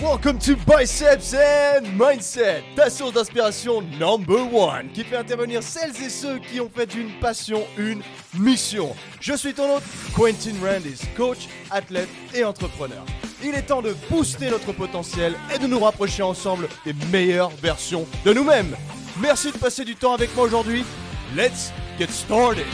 Welcome to Biceps and Mindset, ta source d'inspiration number one, qui fait intervenir celles et ceux qui ont fait d'une passion une mission. Je suis ton hôte, Quentin Randis, coach, athlète et entrepreneur. Il est temps de booster notre potentiel et de nous rapprocher ensemble des meilleures versions de nous-mêmes. Merci de passer du temps avec moi aujourd'hui. Let's get started.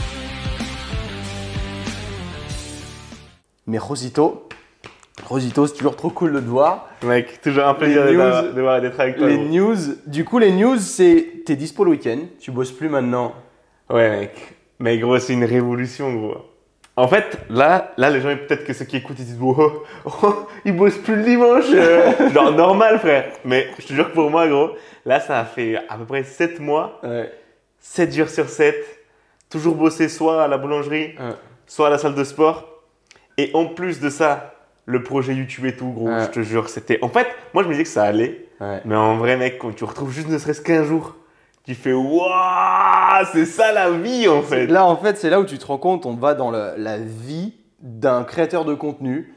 Rosito, c'est toujours trop cool de te voir. Mec, toujours un plaisir d'être avec toi. Les news, du coup, les news, c'est t'es dispo le week-end, tu bosses plus maintenant? Ouais, mec. Mais gros, c'est une révolution, gros. En fait, là, là les gens, peut-être que ceux qui écoutent, ils disent oh, oh, ils bossent plus le dimanche. Genre normal, frère. Mais je te jure que pour moi, gros, là, ça a fait à peu près 7 mois, Ouais. 7 jours sur 7, toujours bosser soit à la boulangerie, Ouais. soit à la salle de sport. Et en plus de ça, le projet YouTube et tout, gros, Ouais. je te jure, c'était. En fait, moi, je me disais que ça allait. Ouais. Mais en vrai, mec, quand tu retrouves juste ne serait-ce qu'un jour, tu fais Waouh, c'est ça la vie en fait. Là, en fait, c'est là où tu te rends compte, on va dans la vie d'un créateur de contenu,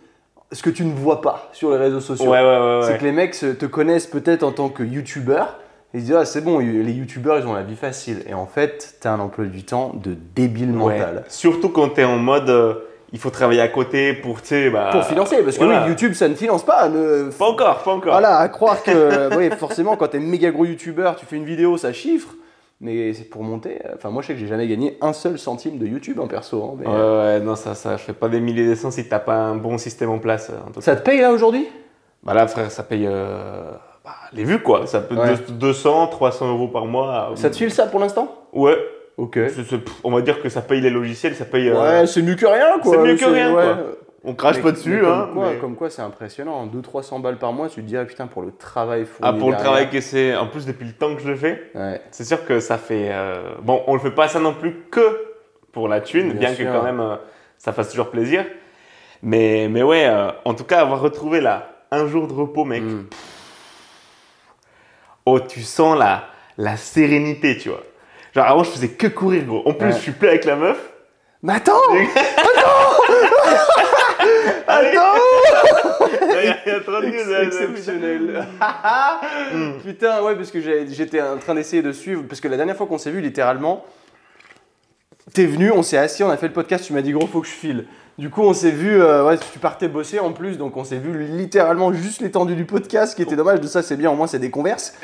ce que tu ne vois pas sur les réseaux sociaux. Ouais, ouais, ouais. C'est ouais. que les mecs te connaissent peut-être en tant que youtubeur. Ils se disent, ah, c'est bon, les youtubeurs, ils ont la vie facile. Et en fait, t'as un emploi du temps de débile Ouais. mental. Surtout quand t'es en mode euh, il faut travailler à côté pour, tu sais, bah. Pour financer, parce que voilà. oui, YouTube, ça ne finance pas. ne- Pas encore, pas encore. Voilà, à croire que, oui, forcément, quand t'es méga gros youtubeur, tu fais une vidéo, ça chiffre. Mais c'est pour monter. euh, Enfin, moi, je sais que j'ai jamais gagné un seul centime de YouTube en perso. hein, mais, Ouais, euh, ouais, non, ça, ça, je fais pas des milliers d'essence si t'as pas un bon système en place. euh, En tout cas. Ça te paye là aujourd'hui? Bah là, frère, ça paye euh, bah, les vues quoi. Ça peut Ouais. deux- 200, 300 euros par mois. Ça te file ça pour l'instant? Ouais. Ok. On va dire que ça paye les logiciels, ça paye. euh, Ouais, c'est mieux que rien quoi. c'est mieux que rien, quoi. On crache Mais- pas dessus, comme hein. Quoi, mais- Comme quoi, c'est impressionnant. 200-300 balles par mois, tu te dis, ah putain, pour le travail fourni. Ah, pour le travail que c'est, en plus depuis le temps que je le fais, Ouais. c'est sûr que ça fait. euh, Bon, on le fait pas ça non plus que pour la thune, Bien bien, sûr. que quand même euh, ça fasse toujours plaisir. Mais, mais ouais, en tout cas, avoir retrouvé là un jour de repos, mec, Mm. oh, tu sens la, la sérénité, tu vois. Genre avant, je faisais que courir, gros. En plus, Ouais. je suis plus avec la meuf. Mais attends Allez, Attends il y a- C'est exceptionnel. Putain, ouais, parce que j'ai- j'étais en train d'essayer de suivre. Parce que la dernière fois qu'on s'est vu, littéralement, t'es venu, on s'est assis, on a fait le podcast, tu m'as dit, gros, faut que je file. Du coup, on s'est vu, euh, ouais, tu partais bosser en plus, donc on s'est vu littéralement juste l'étendue du podcast, ce qui était dommage. De ça, c'est bien, au moins, c'est des converses.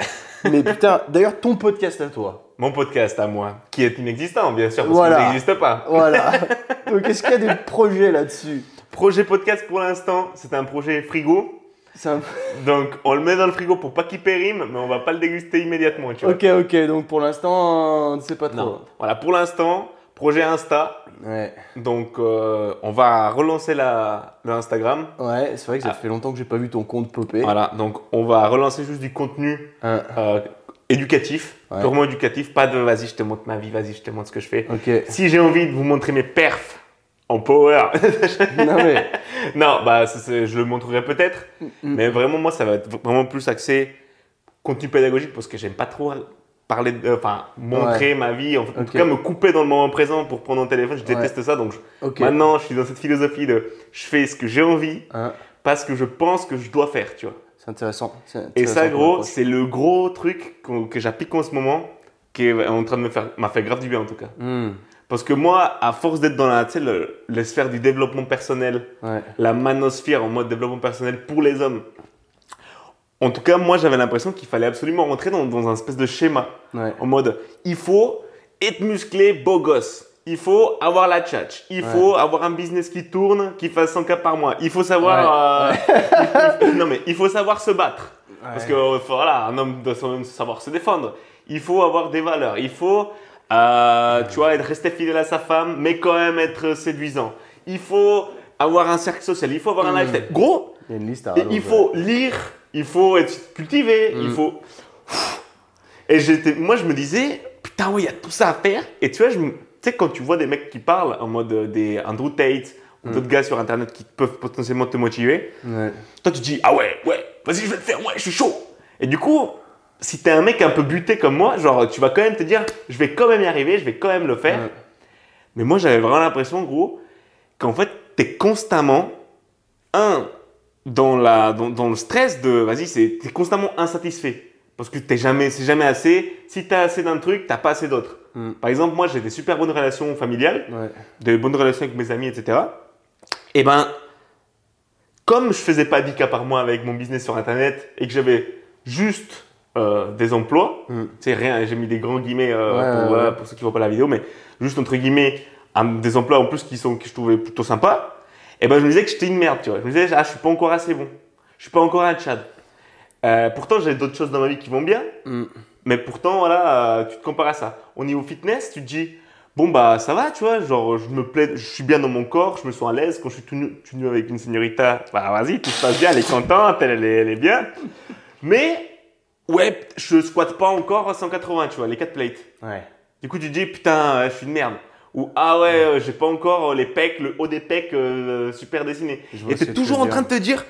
Mais putain, d'ailleurs, ton podcast à toi. Mon podcast à moi, qui est inexistant, bien sûr, parce Voilà. qu'il n'existe pas. Voilà. donc, est-ce qu'il y a des projets là-dessus? Projet podcast pour l'instant, c'est un projet frigo. Un- Donc on le met dans le frigo pour pas qu'il périme, mais on va pas le déguster immédiatement, tu vois. Ok, ok, donc pour l'instant, on ne sait pas trop. Non. Voilà, pour l'instant, projet Insta. Ouais, Donc euh, on va relancer la, le Instagram. ouais c'est vrai que ça Ah. fait longtemps que j'ai pas vu ton compte popper. Voilà, donc on va relancer juste du contenu Hein, euh, éducatif, Ouais. purement éducatif, pas de vas-y je te montre ma vie, vas-y je te montre ce que je fais. ok. Si j'ai envie de vous montrer mes perfs en power, non mais. non, bah je le montrerai peut-être, Mm. mais vraiment moi ça va être vraiment plus axé contenu pédagogique parce que j'aime pas trop parler, de- euh, enfin montrer ma vie, en, tout cas me couper dans le moment présent pour prendre un téléphone, je Ouais. déteste ça, donc je- maintenant je suis dans cette philosophie de je fais ce que j'ai envie Hein, parce que je pense que je dois faire, tu vois. c'est intéressant. Et ça gros, c'est le gros truc que j'applique en ce moment qui est en train de me faire, m'a fait grave du bien en tout cas. Hmm, Parce que moi, à force d'être dans la, tu sais, le- les sphères du développement personnel, ouais. la manosphère en mode développement personnel pour les hommes. En tout cas, moi, j'avais l'impression qu'il fallait absolument rentrer dans, dans un espèce de schéma. Ouais. En mode, il faut être musclé, beau gosse. Il faut avoir la tchatch. Il Ouais. faut avoir un business qui tourne, qui fasse 100 cas par mois. Il faut savoir... euh, non, mais il faut savoir se battre. Parce que euh, voilà, un homme doit savoir se défendre. Il faut avoir des valeurs. Il faut, euh, tu vois, être resté fidèle à sa femme, mais quand même être séduisant. Il faut avoir un cercle social. Il faut avoir un Mm. lifestyle. Gros, Il y a une liste à il faut lire. Il faut être cultivé. Il Mm. faut. Et j'étais, moi, je me disais, putain, ouais, il y a tout ça à faire. Et tu vois, je tu sais, quand tu vois des mecs qui parlent en mode euh, des Andrew Tate ou d'autres gars sur internet qui peuvent potentiellement te motiver, Ouais. toi, tu te dis, ah ouais, ouais, vas-y, je vais le faire, ouais, je suis chaud. Et du coup, si t'es un mec un peu buté comme moi, genre, tu vas quand même te dire, je vais quand même y arriver, je vais quand même le faire. Ouais. Mais moi, j'avais vraiment l'impression, gros, qu'en fait, t'es constamment, un, dans, la, dans, dans le stress de, vas-y, c'est, t'es constamment insatisfait. Parce que t'es jamais, c'est jamais assez. Si t'as assez d'un truc, t'as pas assez d'autres. Mm. Par exemple, moi, j'ai des super bonnes relations familiales, Ouais. des bonnes relations avec mes amis, etc. Et ben, comme je faisais pas 10 cas par mois avec mon business sur Internet et que j'avais juste euh, des emplois, Mm. c'est rien, j'ai mis des grands guillemets euh, Ouais, pour, ouais, voilà, ouais. pour ceux qui voient pas la vidéo, mais juste entre guillemets, un- des emplois en plus qui sont que je trouvais plutôt sympas. Et ben, je me disais que j'étais une merde, tu vois. Je me disais, ah, je suis pas encore assez bon. Je suis pas encore un Tchad. Euh, pourtant, j'ai d'autres choses dans ma vie qui vont bien. Mm. Mais pourtant, voilà, euh, tu te compares à ça. Au niveau fitness, tu te dis, bon, bah, ça va, tu vois, genre, je me plais, je suis bien dans mon corps, je me sens à l'aise. Quand je suis tout nu, tout nu avec une señorita, bah, vas-y, tout se passe bien, elle est contente, elle, elle est, elle est bien. Mais, ouais, je squatte pas encore à 180, tu vois, les 4 plates. Ouais. Du coup, tu te dis, putain, euh, je suis une merde. Ou, ah ouais, euh, j'ai pas encore euh, les pecs, le haut des pecs euh, super dessiné. Et t'es toujours en train de te dire,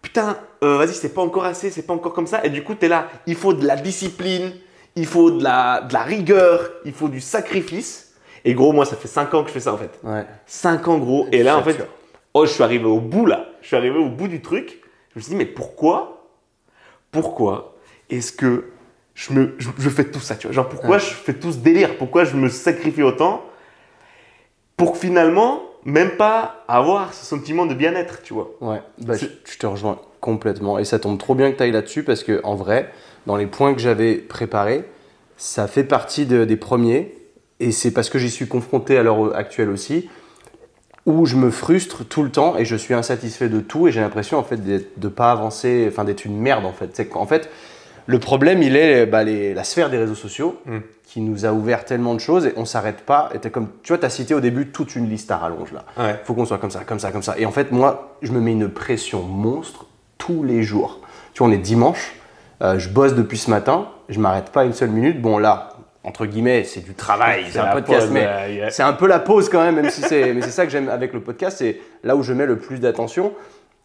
putain, euh, vas-y, c'est pas encore assez, c'est pas encore comme ça. Et du coup, t'es là, il faut de la discipline, il faut de la, de la rigueur, il faut du sacrifice. Et gros, moi, ça fait 5 ans que je fais ça en fait. Ouais. 5 ans, gros. Et là, en fait, oh, je suis arrivé au bout là. Je suis arrivé au bout du truc. Je me suis dit, mais pourquoi Pourquoi est-ce que je, me, je, je fais tout ça tu vois? Genre, pourquoi Ouais. je fais tout ce délire? Pourquoi je me sacrifie autant? Pour finalement, même pas avoir ce sentiment de bien-être, tu vois. Ouais, bah, je, te rejoins complètement. Et ça tombe trop bien que tu ailles là-dessus parce que, en vrai, dans les points que j'avais préparés, ça fait partie de- des premiers. Et c'est parce que j'y suis confronté à l'heure actuelle aussi, où je me frustre tout le temps et je suis insatisfait de tout et j'ai l'impression en fait de pas avancer, enfin d'être une merde en fait. C'est qu'en fait, le problème il est bah, les- la sphère des réseaux sociaux Mm. qui nous a ouvert tellement de choses et on s'arrête pas. Et comme, tu vois, tu as cité au début toute une liste à rallonge là Ouais. faut qu'on soit comme ça, comme ça, comme ça. Et en fait, moi, je me mets une pression monstre tous les jours. Tu vois, on est dimanche, euh, je bosse depuis ce matin, je m'arrête pas une seule minute. Bon, là, entre guillemets, c'est du travail, c'est un podcast, pause, mais euh, yeah. c'est un peu la pause quand même, même si c'est. Mais c'est ça que j'aime avec le podcast, c'est là où je mets le plus d'attention.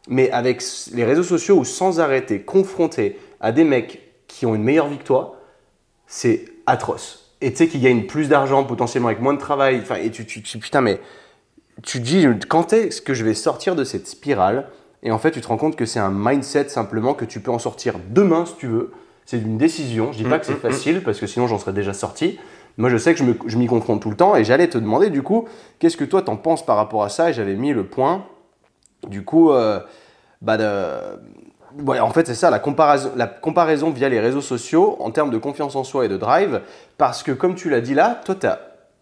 Mais avec les réseaux sociaux où sans arrêter, confronté à des mecs qui ont une meilleure vie que toi, c'est atroce. Et tu sais qu'ils gagnent plus d'argent potentiellement avec moins de travail. Enfin, et tu, tu, tu- putain, mais tu te dis quand est-ce que je vais sortir de cette spirale? Et en fait, tu te rends compte que c'est un mindset simplement que tu peux en sortir demain si tu veux. C'est une décision. Je dis pas que c'est Mm, mm, mm. facile parce que sinon j'en serais déjà sorti. Moi, je sais que je m'y confronte tout le temps et j'allais te demander du coup, qu'est-ce que toi t'en penses par rapport à ça? Et j'avais mis le point. Du coup, euh, bah de- ouais, en fait, c'est ça, la comparaison, la comparaison via les réseaux sociaux en termes de confiance en soi et de drive. Parce que, comme tu l'as dit là, toi,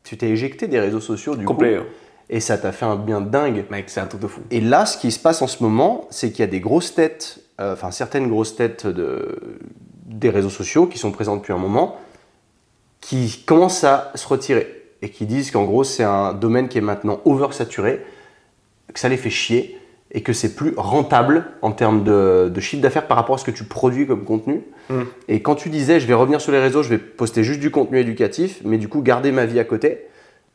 tu t'es éjecté des réseaux sociaux du Complet. coup. hein. Et ça t'a fait un bien dingue. Mec, c'est un truc de fou. Et là, ce qui se passe en ce moment, c'est qu'il y a des grosses têtes, euh, enfin certaines grosses têtes de, des réseaux sociaux qui sont présentes depuis un moment, qui commencent à se retirer et qui disent qu'en gros, c'est un domaine qui est maintenant oversaturé, que ça les fait chier et que c'est plus rentable en termes de, de chiffre d'affaires par rapport à ce que tu produis comme contenu. Mm. Et quand tu disais, je vais revenir sur les réseaux, je vais poster juste du contenu éducatif, mais du coup garder ma vie à côté,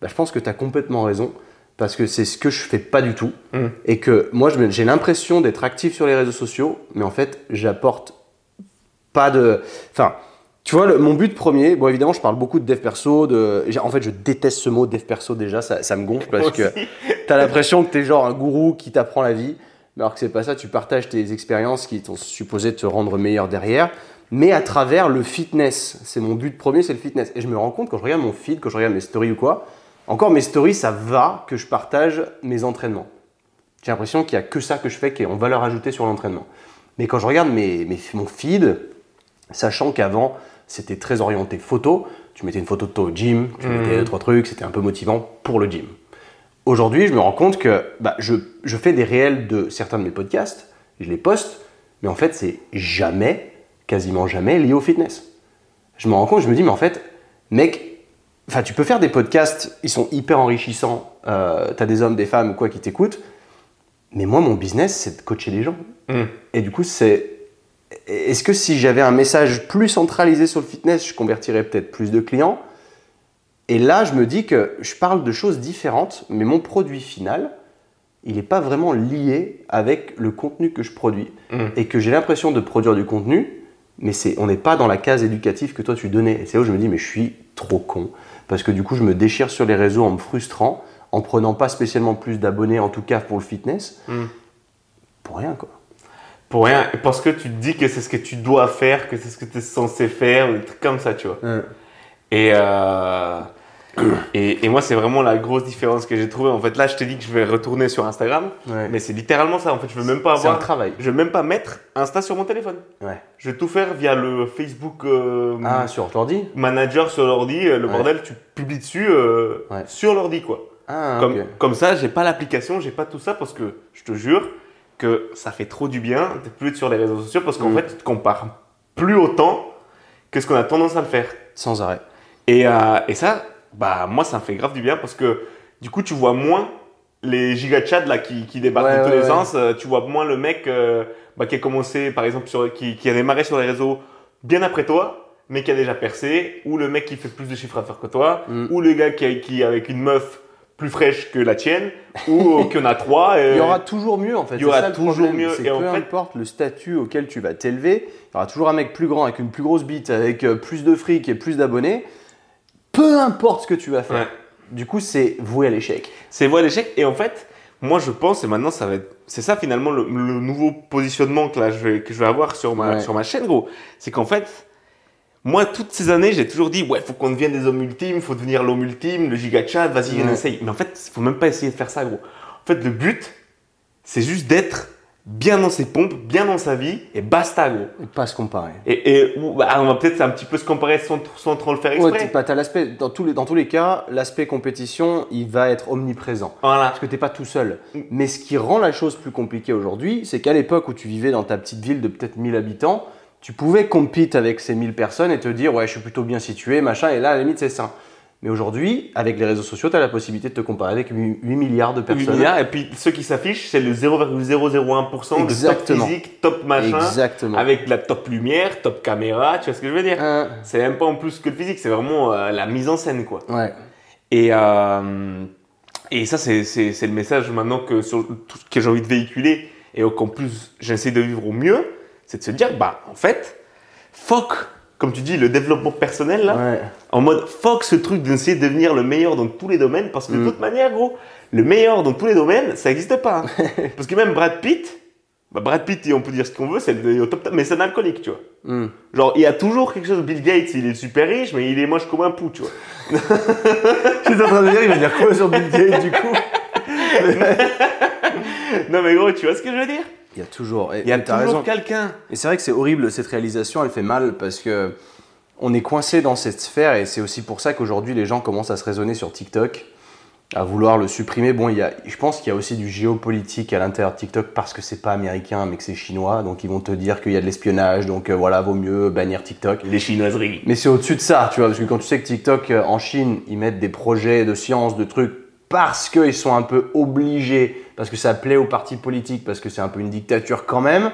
bah, je pense que tu as complètement raison, parce que c'est ce que je fais pas du tout. Mm. Et que moi, j'ai l'impression d'être actif sur les réseaux sociaux, mais en fait, j'apporte pas de. Enfin, tu vois, le- mon but premier, bon, évidemment, je parle beaucoup de dev perso. De... En fait, je déteste ce mot dev perso déjà, ça, ça me gonfle parce que tu as l'impression que tu es genre un gourou qui t'apprend la vie, mais alors que c'est pas ça, tu partages tes expériences qui sont supposées te rendre meilleur derrière, mais à travers le fitness. C'est mon but premier, c'est le fitness. Et je me rends compte quand je regarde mon feed, quand je regarde mes stories ou quoi, encore mes stories, ça va que je partage mes entraînements. J'ai l'impression qu'il n'y a que ça que je fais qui est en valeur ajoutée sur l'entraînement. Mais quand je regarde mes, mes- mon feed, sachant qu'avant c'était très orienté photo, tu mettais une photo de toi au gym, tu mettais deux, trois trucs, c'était un peu motivant pour le gym. Aujourd'hui, je me rends compte que bah, je, je fais des réels de certains de mes podcasts, je les poste, mais en fait, c'est jamais, quasiment jamais lié au fitness. Je me rends compte, je me dis, mais en fait, mec, enfin, tu peux faire des podcasts, ils sont hyper enrichissants, euh, tu as des hommes, des femmes, quoi, qui t'écoutent, mais moi, mon business, c'est de coacher les gens. Mm. Et du coup, c'est. Est-ce que si j'avais un message plus centralisé sur le fitness, je convertirais peut-être plus de clients? Et là, je me dis que je parle de choses différentes, mais mon produit final, il n'est pas vraiment lié avec le contenu que je produis. Mm. Et que j'ai l'impression de produire du contenu, mais c'est, on n'est pas dans la case éducative que toi tu donnais. Et c'est là où je me dis, mais je suis trop con. Parce que du coup, je me déchire sur les réseaux en me frustrant, en prenant pas spécialement plus d'abonnés, en tout cas pour le fitness, Mm. pour rien quoi. Pour rien, parce que tu te dis que c'est ce que tu dois faire, que c'est ce que tu es censé faire, des trucs comme ça, tu vois. Et, euh, et, et moi, c'est vraiment la grosse différence que j'ai trouvée. En fait, là, je t'ai dit que je vais retourner sur Instagram, Ouais. mais c'est littéralement ça. En fait, je veux même pas C'est un avoir. travail. Je veux même pas mettre Insta sur mon téléphone. Ouais. Je vais tout faire via le Facebook euh, Ah, sur l'ordi Manager sur l'ordi. euh, Le Ouais. bordel, tu publies dessus euh, sur l'ordi, quoi. Ah, Comme, ok. comme ça, j'ai pas l'application, j'ai pas tout ça parce que je te jure que ça fait trop du bien de plus être sur les réseaux sociaux parce qu'en Mm. fait, tu te compares plus autant que ce qu'on a tendance à le faire. Sans arrêt. Et, euh, et ça, bah moi, ça me fait grave du bien parce que du coup, tu vois moins les gigachats là qui, qui débarquent Ouais, de tous ouais, les ouais. sens. euh, Tu vois moins le mec euh, bah, qui a commencé, par exemple, sur, qui, qui a démarré sur les réseaux bien après toi, mais qui a déjà percé, ou le mec qui fait plus de chiffres à faire que toi, Mm. ou le gars qui, a- qui est avec une meuf plus fraîche que la tienne, ou qu'il y en a trois. euh, Il y aura toujours mieux en fait. il y aura ça, toujours mieux. Et en peu fait- importe le statut auquel tu vas t'élever, il y aura toujours un mec plus grand avec une plus grosse bite, avec euh, plus de fric et plus d'abonnés. Peu importe ce que tu vas faire. Ouais. Du coup, c'est voué à l'échec. C'est voie à l'échec. Et en fait, moi, je pense, et maintenant, ça va être. C'est ça, finalement, le, le nouveau positionnement que, là, je vais, que je vais avoir sur ma, Ouais. sur ma chaîne, gros. C'est qu'en fait, moi, toutes ces années, j'ai toujours dit, ouais, faut qu'on devienne des hommes ultimes, faut devenir l'homme ultime, le giga chat, vas-y, on Ouais. essaye. Mais en fait, faut même pas essayer de faire ça, gros. En fait, le but, c'est juste d'être bien dans ses pompes, bien dans sa vie, et basta, gros. Et pas se comparer. Et, et bah, on va peut-être un petit peu se comparer sans, sans trop le faire Ouais, exprès. t'es pas- t'as l'aspect, dans, tous les, dans tous les cas, l'aspect compétition, il va être omniprésent. voilà. Parce que t'es pas tout seul. Mm. Mais ce qui rend la chose plus compliquée aujourd'hui, c'est qu'à l'époque où tu vivais dans ta petite ville de peut-être 1000 habitants, tu pouvais compete avec ces 1000 personnes et te dire ouais je suis plutôt bien situé, machin, et là à la limite c'est ça. Mais aujourd'hui, avec les réseaux sociaux, tu as la possibilité de te comparer avec 8 milliards de 8 personnes. milliards, et puis ceux qui s'affichent, c'est le 0,001% de top physique, top machin. Exactement. avec la top lumière, top caméra, tu vois ce que je veux dire? Hein, C'est même pas en plus que le physique, c'est vraiment euh, la mise en scène, quoi. ouais. Et, euh, et ça, c'est, le message maintenant que, sur, que j'ai envie de véhiculer et qu'en plus j'essaie de vivre au mieux, c'est de se dire, bah en fait, fuck, comme tu dis, le développement personnel, là, ouais. en mode fuck ce truc d'essayer de devenir le meilleur dans tous les domaines, parce que de Mm. toute manière, gros, le meilleur dans tous les domaines, ça n'existe pas. hein. parce que même Brad Pitt, bah Brad Pitt, on peut dire ce qu'on veut, c'est le au top, top, mais c'est un alcoolique, tu vois. Hmm. Genre, il y a toujours quelque chose. Bill Gates, il est super riche, mais il est moche comme un pou, tu vois. J'étais en train de dire, il va dire quoi sur Bill Gates du coup? Non, mais gros, tu vois ce que je veux dire? Il y a toujours. et- Il y a toujours quelqu'un. Et c'est vrai que c'est horrible, cette réalisation, elle fait mal parce que on est coincé dans cette sphère et c'est aussi pour ça qu'aujourd'hui les gens commencent à se raisonner sur TikTok, à vouloir le supprimer. Bon, il y a, je pense qu'il y a aussi du géopolitique à l'intérieur de TikTok parce que c'est pas américain mais que c'est chinois, donc ils vont te dire qu'il y a de l'espionnage, donc euh, voilà, vaut mieux bannir TikTok. Les chinoiseries. Mais c'est au-dessus de ça, tu vois, parce que quand tu sais que TikTok euh, en Chine, ils mettent des projets de science, de trucs, parce qu'ils sont un peu obligés, parce que ça plaît aux partis politiques, parce que c'est un peu une dictature quand même,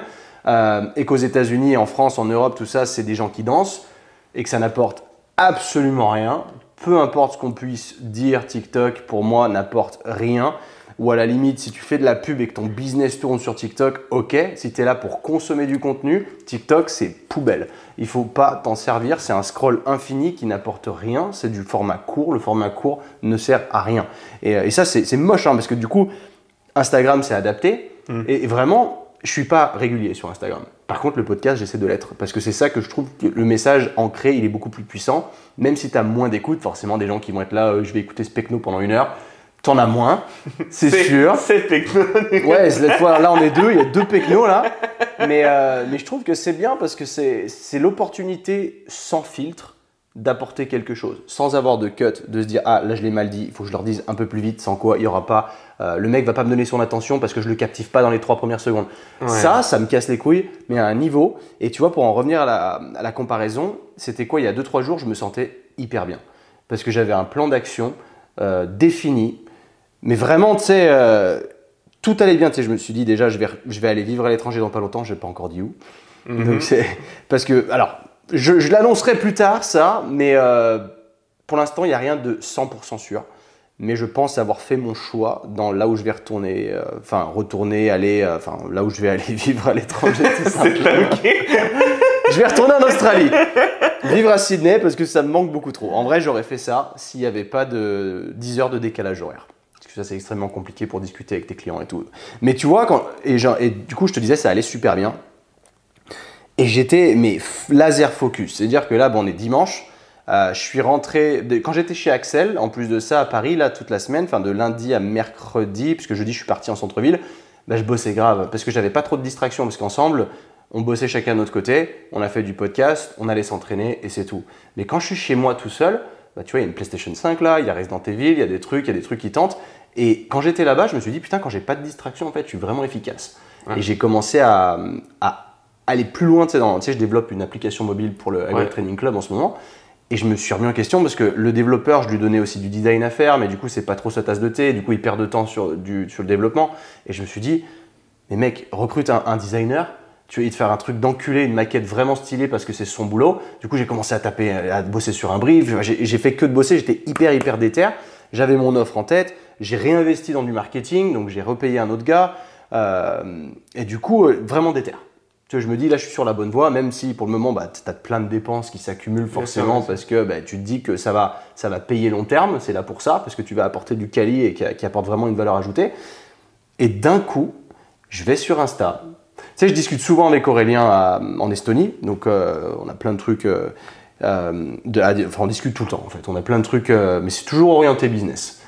euh, et qu'aux États-Unis, en France, en Europe, tout ça, c'est des gens qui dansent, et que ça n'apporte absolument rien. Peu importe ce qu'on puisse dire, TikTok, pour moi, n'apporte rien. Ou à la limite, si tu fais de la pub et que ton business tourne sur TikTok, ok. Si tu es là pour consommer du contenu, TikTok, c'est poubelle. Il faut pas t'en servir. C'est un scroll infini qui n'apporte rien. C'est du format court. Le format court ne sert à rien. Et, euh, et ça, c'est c'est moche, hein, parce que du coup, Instagram s'est adapté. Mm. Et, vraiment, je suis pas régulier sur Instagram. Par contre, le podcast, j'essaie de l'être. Parce que c'est ça que je trouve que le message ancré, il est beaucoup plus puissant. Même si tu as moins d'écoute, forcément, des gens qui vont être là, euh, je vais écouter ce pendant une heure. T'en as moins, c'est sûr. C'est techno. Ouais, là on est deux, il y a deux pecnos là. Mais, euh, mais je trouve que c'est bien parce que c'est l'opportunité sans filtre d'apporter quelque chose, sans avoir de cut, de se dire ah là je l'ai mal dit, il faut que je leur dise un peu plus vite, sans quoi il y aura pas, euh, le mec va pas me donner son attention parce que je le captive pas dans les trois premières secondes. Ouais. Ça, ça me casse les couilles, mais à un niveau. Et tu vois, pour en revenir à la, à la comparaison, c'était quoi? Il y a 2-3 jours, je me sentais hyper bien parce que j'avais un plan d'action euh, défini, mais vraiment, tu sais, euh, tout allait bien. Tu sais, je me suis dit déjà, je vais, je vais aller vivre à l'étranger dans pas longtemps. Je n'ai pas encore dit où. Mhm. Donc c'est parce que, alors, je, je l'annoncerai plus tard, ça, mais euh, pour l'instant, il n'y a rien de 100% sûr. Mais je pense avoir fait mon choix dans là où je vais retourner, euh, enfin retourner, aller, enfin là où je vais aller vivre à l'étranger. C'est. Je vais retourner en Australie. Vivre à Sydney parce que ça me manque beaucoup trop. En vrai, j'aurais fait ça s'il n'y avait pas de 10 heures de décalage horaire. Ça c'est extrêmement compliqué pour discuter avec tes clients et tout. Mais tu vois, quand, et, du coup, je te disais, ça allait super bien. Et j'étais, mais laser focus. C'est-à-dire que là, bon, on est dimanche. euh, je suis rentré, quand j'étais chez Axel, en plus de ça, à Paris, là, toute la semaine, enfin de lundi à mercredi, puisque jeudi, je suis parti en centre-ville, bah, je bossais grave. Parce que j'avais pas trop de distractions, parce qu'ensemble, on bossait chacun de notre côté, on a fait du podcast, on allait s'entraîner, et c'est tout. Mais quand je suis chez moi tout seul, bah, tu vois, il y a une PlayStation 5 là, il y a Resident Evil, il y a des trucs, il y a des trucs qui tentent. Et quand j'étais là-bas, je me suis dit, putain, quand j'ai pas de distraction, en fait, je suis vraiment efficace. Ouais. Et j'ai commencé à, à aller plus loin. Tu sais, dans- tu sais, je développe une application mobile pour le Ouais. Training Club en ce moment. Et je me suis remis en question parce que le développeur, je lui donnais aussi du design à faire, mais du coup, c'est pas trop sa tasse de thé. Du coup, il perd de temps sur, du, sur le développement. Et je me suis dit, mais mec, recrute un, un designer. Tu vas te faire un truc d'enculé, une maquette vraiment stylée parce que c'est son boulot. Du coup, j'ai commencé à taper, à bosser sur un brief. J'ai j'ai fait que de bosser. J'étais hyper, hyper déter. J'avais mon offre en tête. J'ai réinvesti dans du marketing. Donc, j'ai repayé un autre gars. Euh, et du coup, euh, vraiment déter. Tu vois, je me dis, là, je suis sur la bonne voie, même si pour le moment, bah, tu as plein de dépenses qui s'accumulent forcément parce que bah, tu te dis que ça va, ça va payer long terme. C'est là pour ça, parce que tu vas apporter du quali et qui, qui apporte vraiment une valeur ajoutée. Et d'un coup, je vais sur Insta. Tu sais, je discute souvent avec Aurélien à- en Estonie, donc euh, on a plein de trucs. euh, euh, de- à- enfin, on discute tout le temps en fait. On a plein de trucs, euh, mais c'est toujours orienté business.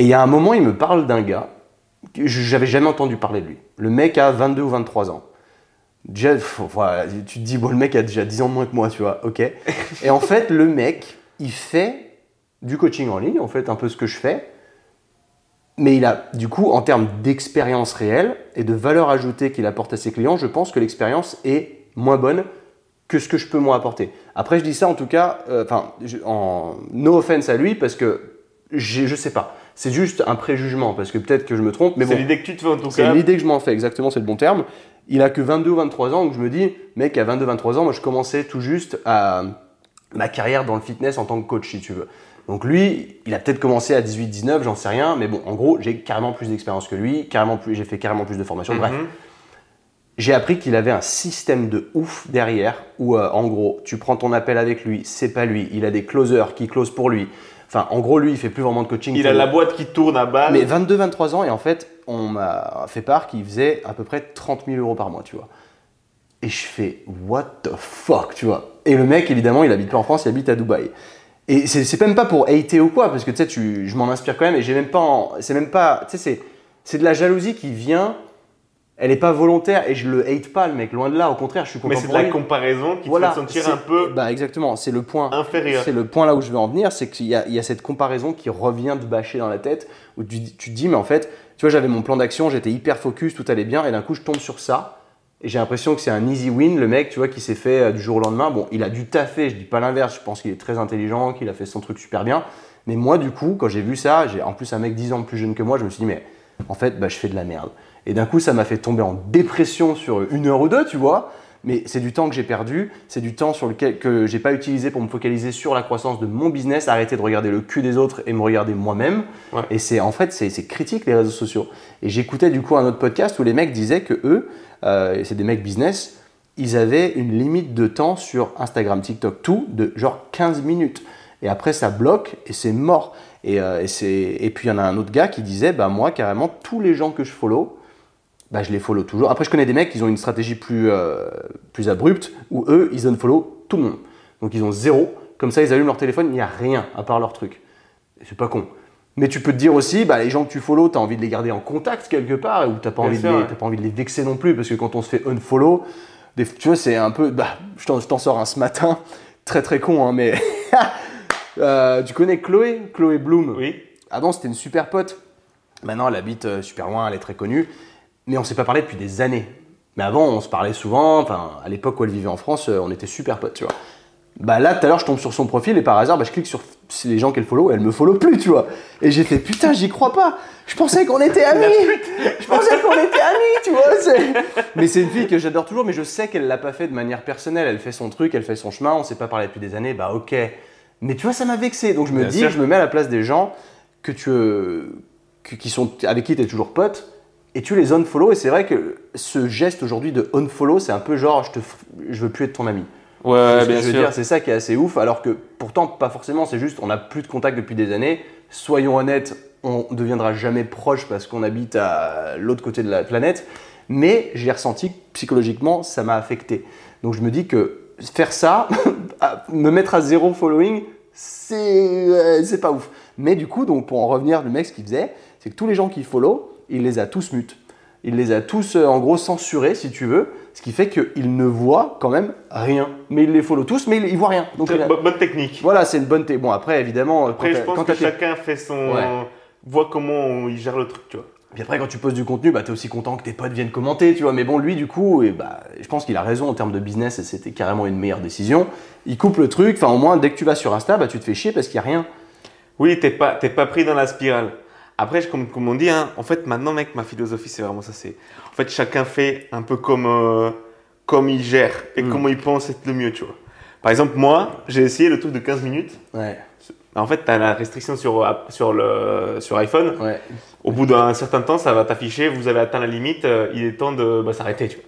Et il y a un moment, il me parle d'un gars que je- j'avais jamais entendu parler de lui. Le mec a 22 ou 23 ans. Déjà, voilà, tu te dis, bon, le mec a déjà 10 ans de moins que moi, tu vois, ok. Et en fait, le mec, il fait du coaching en ligne, en fait, un peu ce que je fais. Mais il a, du coup, en termes d'expérience réelle et de valeur ajoutée qu'il apporte à ses clients, je pense que l'expérience est moins bonne que ce que je peux moi apporter. Après, je dis ça en tout cas, euh, enfin, en no offense à lui, parce que je sais pas. C'est juste un préjugement, parce que peut-être que je me trompe, mais c'est bon. l'idée que tu te fais en tout C'est cas. l'idée que je m'en fais, exactement, c'est le bon terme. Il a que 22 ou 23 ans, donc je me dis, mec, à 22-23 ans, moi je commençais tout juste à ma carrière dans le fitness en tant que coach, si tu veux. Donc lui, il a peut-être commencé à 18-19, j'en sais rien, mais bon, en gros, j'ai carrément plus d'expérience que lui, carrément plus, j'ai fait carrément plus de formation, bref. Mhm. J'ai appris qu'il avait un système de ouf derrière où, euh, en gros, tu prends ton appel avec lui, c'est pas lui, il a des closers qui closent pour lui. Enfin, en gros, lui, il fait plus vraiment de coaching. Il a la boîte qui tourne à balle. mais 22-23 ans, et en fait, on m'a fait part qu'il faisait à peu près 30 000 euros par mois, tu vois. Et je fais, what the fuck, tu vois. Et le mec, évidemment, il habite pas en France, il habite à Dubaï. Et c'est même pas pour hater ou quoi, parce que tu sais, je m'en inspire quand même, et j'ai même pas. C'est même pas. Tu sais, c'est de la jalousie qui vient. Elle est pas volontaire, et je le hate pas, le mec, loin de là, au contraire, je suis content Mais c'est de la lui. comparaison qui Voilà, te fait sentir un peu Bah, exactement, c'est le point. inférieur. C'est le point là où je veux en venir, c'est qu'il y, a- il y a cette comparaison qui revient te bâcher dans la tête, où tu, tu te dis, mais en fait, tu vois, j'avais mon plan d'action, j'étais hyper focus, tout allait bien, et d'un coup, je tombe sur ça, et j'ai l'impression que c'est un easy win, le mec, tu vois, qui s'est fait euh, du jour au lendemain. Bon, il a dû taffer, je dis pas l'inverse, je pense qu'il est très intelligent, qu'il a fait son truc super bien, mais moi, du coup, quand j'ai vu ça, j'ai en plus un mec 10 ans plus jeune que moi, je me suis dit, mais en fait, bah, je fais de la merde. Et d'un coup, ça m'a fait tomber en dépression sur une heure ou deux, tu vois. Mais c'est du temps que j'ai perdu, c'est du temps sur lequel que j'ai pas utilisé pour me focaliser sur la croissance de mon business, arrêter de regarder le cul des autres et me regarder moi-même. Ouais. Et c'est en fait c'est critique les réseaux sociaux. Et j'écoutais du coup un autre podcast où les mecs disaient que eux, euh, et c'est des mecs business, ils avaient une limite de temps sur Instagram, TikTok, tout de genre 15 minutes. Et après ça bloque et c'est mort. Et, euh, et puis il y en a un autre gars qui disait, bah moi carrément tous les gens que je follow, bah, je les follow toujours. Après, je connais des mecs qui ont une stratégie plus, euh, plus abrupte où eux, ils unfollow tout le monde. Donc, ils ont zéro. Comme ça, ils allument leur téléphone, il n'y a rien à part leur truc. C'est pas con. Mais tu peux te dire aussi, bah, les gens que tu follow, tu as envie de les garder en contact quelque part, ou tu n'as pas, envie de les- ouais. pas envie de les vexer non plus, parce que quand on se fait unfollow, des, tu vois, c'est un peu. Bah, je t'en- je t'en sors un ce matin, très très con, hein, mais. Euh, tu connais Chloé? Chloé Bloom Oui. avant, c'était une super pote. Maintenant, elle habite euh, super loin, elle est très connue. Mais on s'est pas parlé depuis des années. Mais avant, on se parlait souvent. Enfin, à l'époque où elle vivait en France, euh, on était super potes, tu vois. Bah là, tout à l'heure, je tombe sur son profil et par hasard, bah, je clique sur les gens qu'elle follow et elle me follow plus, tu vois. Et j'ai fait putain, j'y crois pas. Je pensais qu'on était amis. Je pensais qu'on était amis, tu vois. Mais c'est une fille que j'adore toujours, mais je sais qu'elle l'a pas fait de manière personnelle. Elle fait son truc, elle fait son chemin. On s'est pas parlé depuis des années. Bah ok. Mais tu vois, ça m'a vexé. Donc je me Bien dis, sûr. je me mets à la place des gens que tu, euh, que- qui sont avec qui tu es toujours pote et tu les unfollow. Et c'est vrai que ce geste aujourd'hui de unfollow, c'est un peu genre je, te, je veux plus être ton ami. Ouais, C'est ce que bien je veux sûr. dire, c'est ça qui est assez ouf. Alors que pourtant, pas forcément, c'est juste on n'a plus de contact depuis des années. Soyons honnêtes, on ne deviendra jamais proche parce qu'on habite à l'autre côté de la planète, mais j'ai ressenti que psychologiquement, ça m'a affecté. Donc je me dis que faire ça, me mettre à zéro following, c'est euh, c'est pas ouf. Mais du coup, donc pour en revenir, le mec, ce qu'il faisait, c'est que tous les gens qui follow, il les a tous mutes. Il les a tous, euh, en gros, censurés, si tu veux. Ce qui fait qu'il ne voit quand même rien. Mais il les follow tous, mais il, il voit rien. Donc, C'est a- bo- bonne technique. voilà, c'est une bonne. té- Bon, après, évidemment, Après, quand je pense quand que chacun fait son. Ouais. voit comment il gère le truc, tu vois. Puis après, quand tu poses du contenu, bah, tu es aussi content que tes potes viennent commenter, tu vois. Mais bon, lui, du coup, et bah, je pense qu'il a raison en termes de business et c'était carrément une meilleure décision. Il coupe le truc, enfin, au moins, dès que tu vas sur Insta, bah, tu te fais chier parce qu'il n'y a rien. Oui, t'es pas, t'es pas pris dans la spirale. Après, comme, comme on dit, hein, en fait, maintenant, mec, ma philosophie, c'est vraiment ça. C'est, en fait, chacun fait un peu comme, euh, comme il gère et Mm. comment il pense être le mieux, tu vois. Par exemple, moi, j'ai essayé le truc de 15 minutes. Ouais, En fait, tu as la restriction sur, app- sur, le, sur iPhone. ouais. Au bout d'un certain temps, ça va t'afficher, vous avez atteint la limite, euh, il est temps de bah, s'arrêter, tu vois.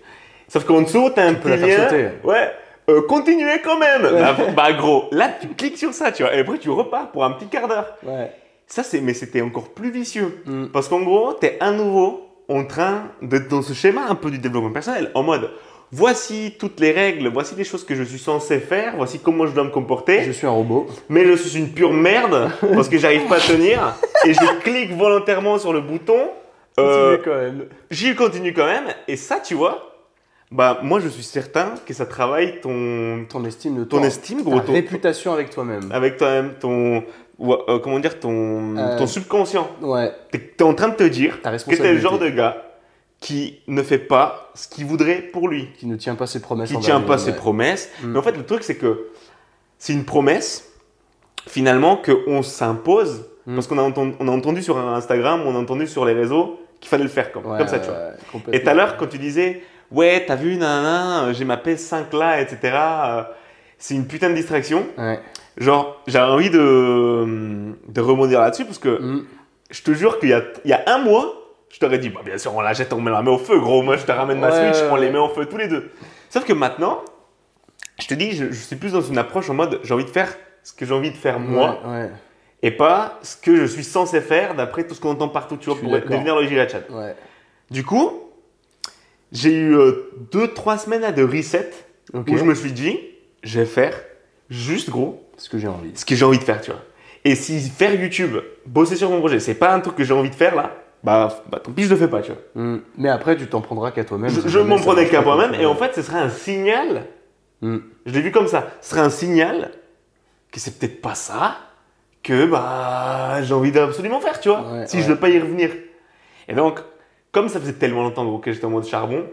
Sauf qu'en dessous, tu as un peux petit lien. Ouais. euh, continuez quand même. Bah, bah, gros, là, tu cliques sur ça, tu vois. Et après, tu repars pour un petit quart d'heure. Ouais. Ça, c'est, mais c'était encore plus vicieux. Mm. Parce qu'en gros, tu es à nouveau en train d'être dans ce schéma un peu du développement personnel. En mode, voici toutes les règles, voici les choses que je suis censé faire, voici comment je dois me comporter. Je suis un robot. Mais je suis une pure merde parce que j'arrive pas à tenir. Et je clique volontairement sur le bouton. Euh, quand même. J'y continue quand même. Et ça, tu vois, bah, moi, je suis certain que ça travaille ton, Ton estime de ton toi. estime, gros. Ta ton- réputation avec toi-même. avec toi-même, ton. Ou, euh, comment dire, ton, Euh, ton subconscient. Ouais. T'es es en train de te dire Ta que t'es le genre de gars qui ne fait pas ce qu'il voudrait pour lui, Qui ne tient pas ses promesses. qui envers tient lui, pas ses ouais. promesses. Mm. Mais en fait, le truc, c'est que c'est une promesse, finalement, qu'on s'impose, Mm. parce qu'on a, entendu, on a entendu sur Instagram, on a entendu sur les réseaux qu'il fallait le faire comme, Ouais, comme ça, tu vois. Et tout à l'heure, quand tu disais, ouais, t'as vu, j'ai ma PS5 là, etc., euh, c'est une putain de distraction. Ouais. Genre, j'ai envie de, de rebondir là-dessus, parce que Mm. je te jure qu'il y a, il y a un mois, je t'aurais dit, bah, bien sûr, on la jette, on met la met au feu, gros. Moi, je te ramène ma Switch, ouais, on les met au feu tous les deux. Sauf que maintenant, je te dis, je, je suis plus dans une approche en mode, j'ai envie de faire ce que j'ai envie de faire moi, et pas ce que je suis censé faire d'après tout ce qu'on entend partout, tu vois, pour devenir le giga chat. Du coup, j'ai eu 2-3 semaines à de reset où je me suis dit, je vais faire juste gros Ce que j'ai envie. ce que j'ai envie de faire, tu vois. Et si faire YouTube, bosser sur mon projet, c'est pas un truc que j'ai envie de faire là, bah, bah tant pis, je le fais pas, tu vois. Mm. Mais après, tu t'en prendras qu'à toi-même. Je, je m'en prenais qu'à moi-même et en fait, ce serait un signal. Mm. Je l'ai vu comme ça. Ce serait un signal que c'est peut-être pas ça que bah j'ai envie d'absolument faire, tu vois. Ouais, si ouais. je veux pas y revenir. Et donc, comme ça faisait tellement longtemps gros, que j'étais en mode charbon,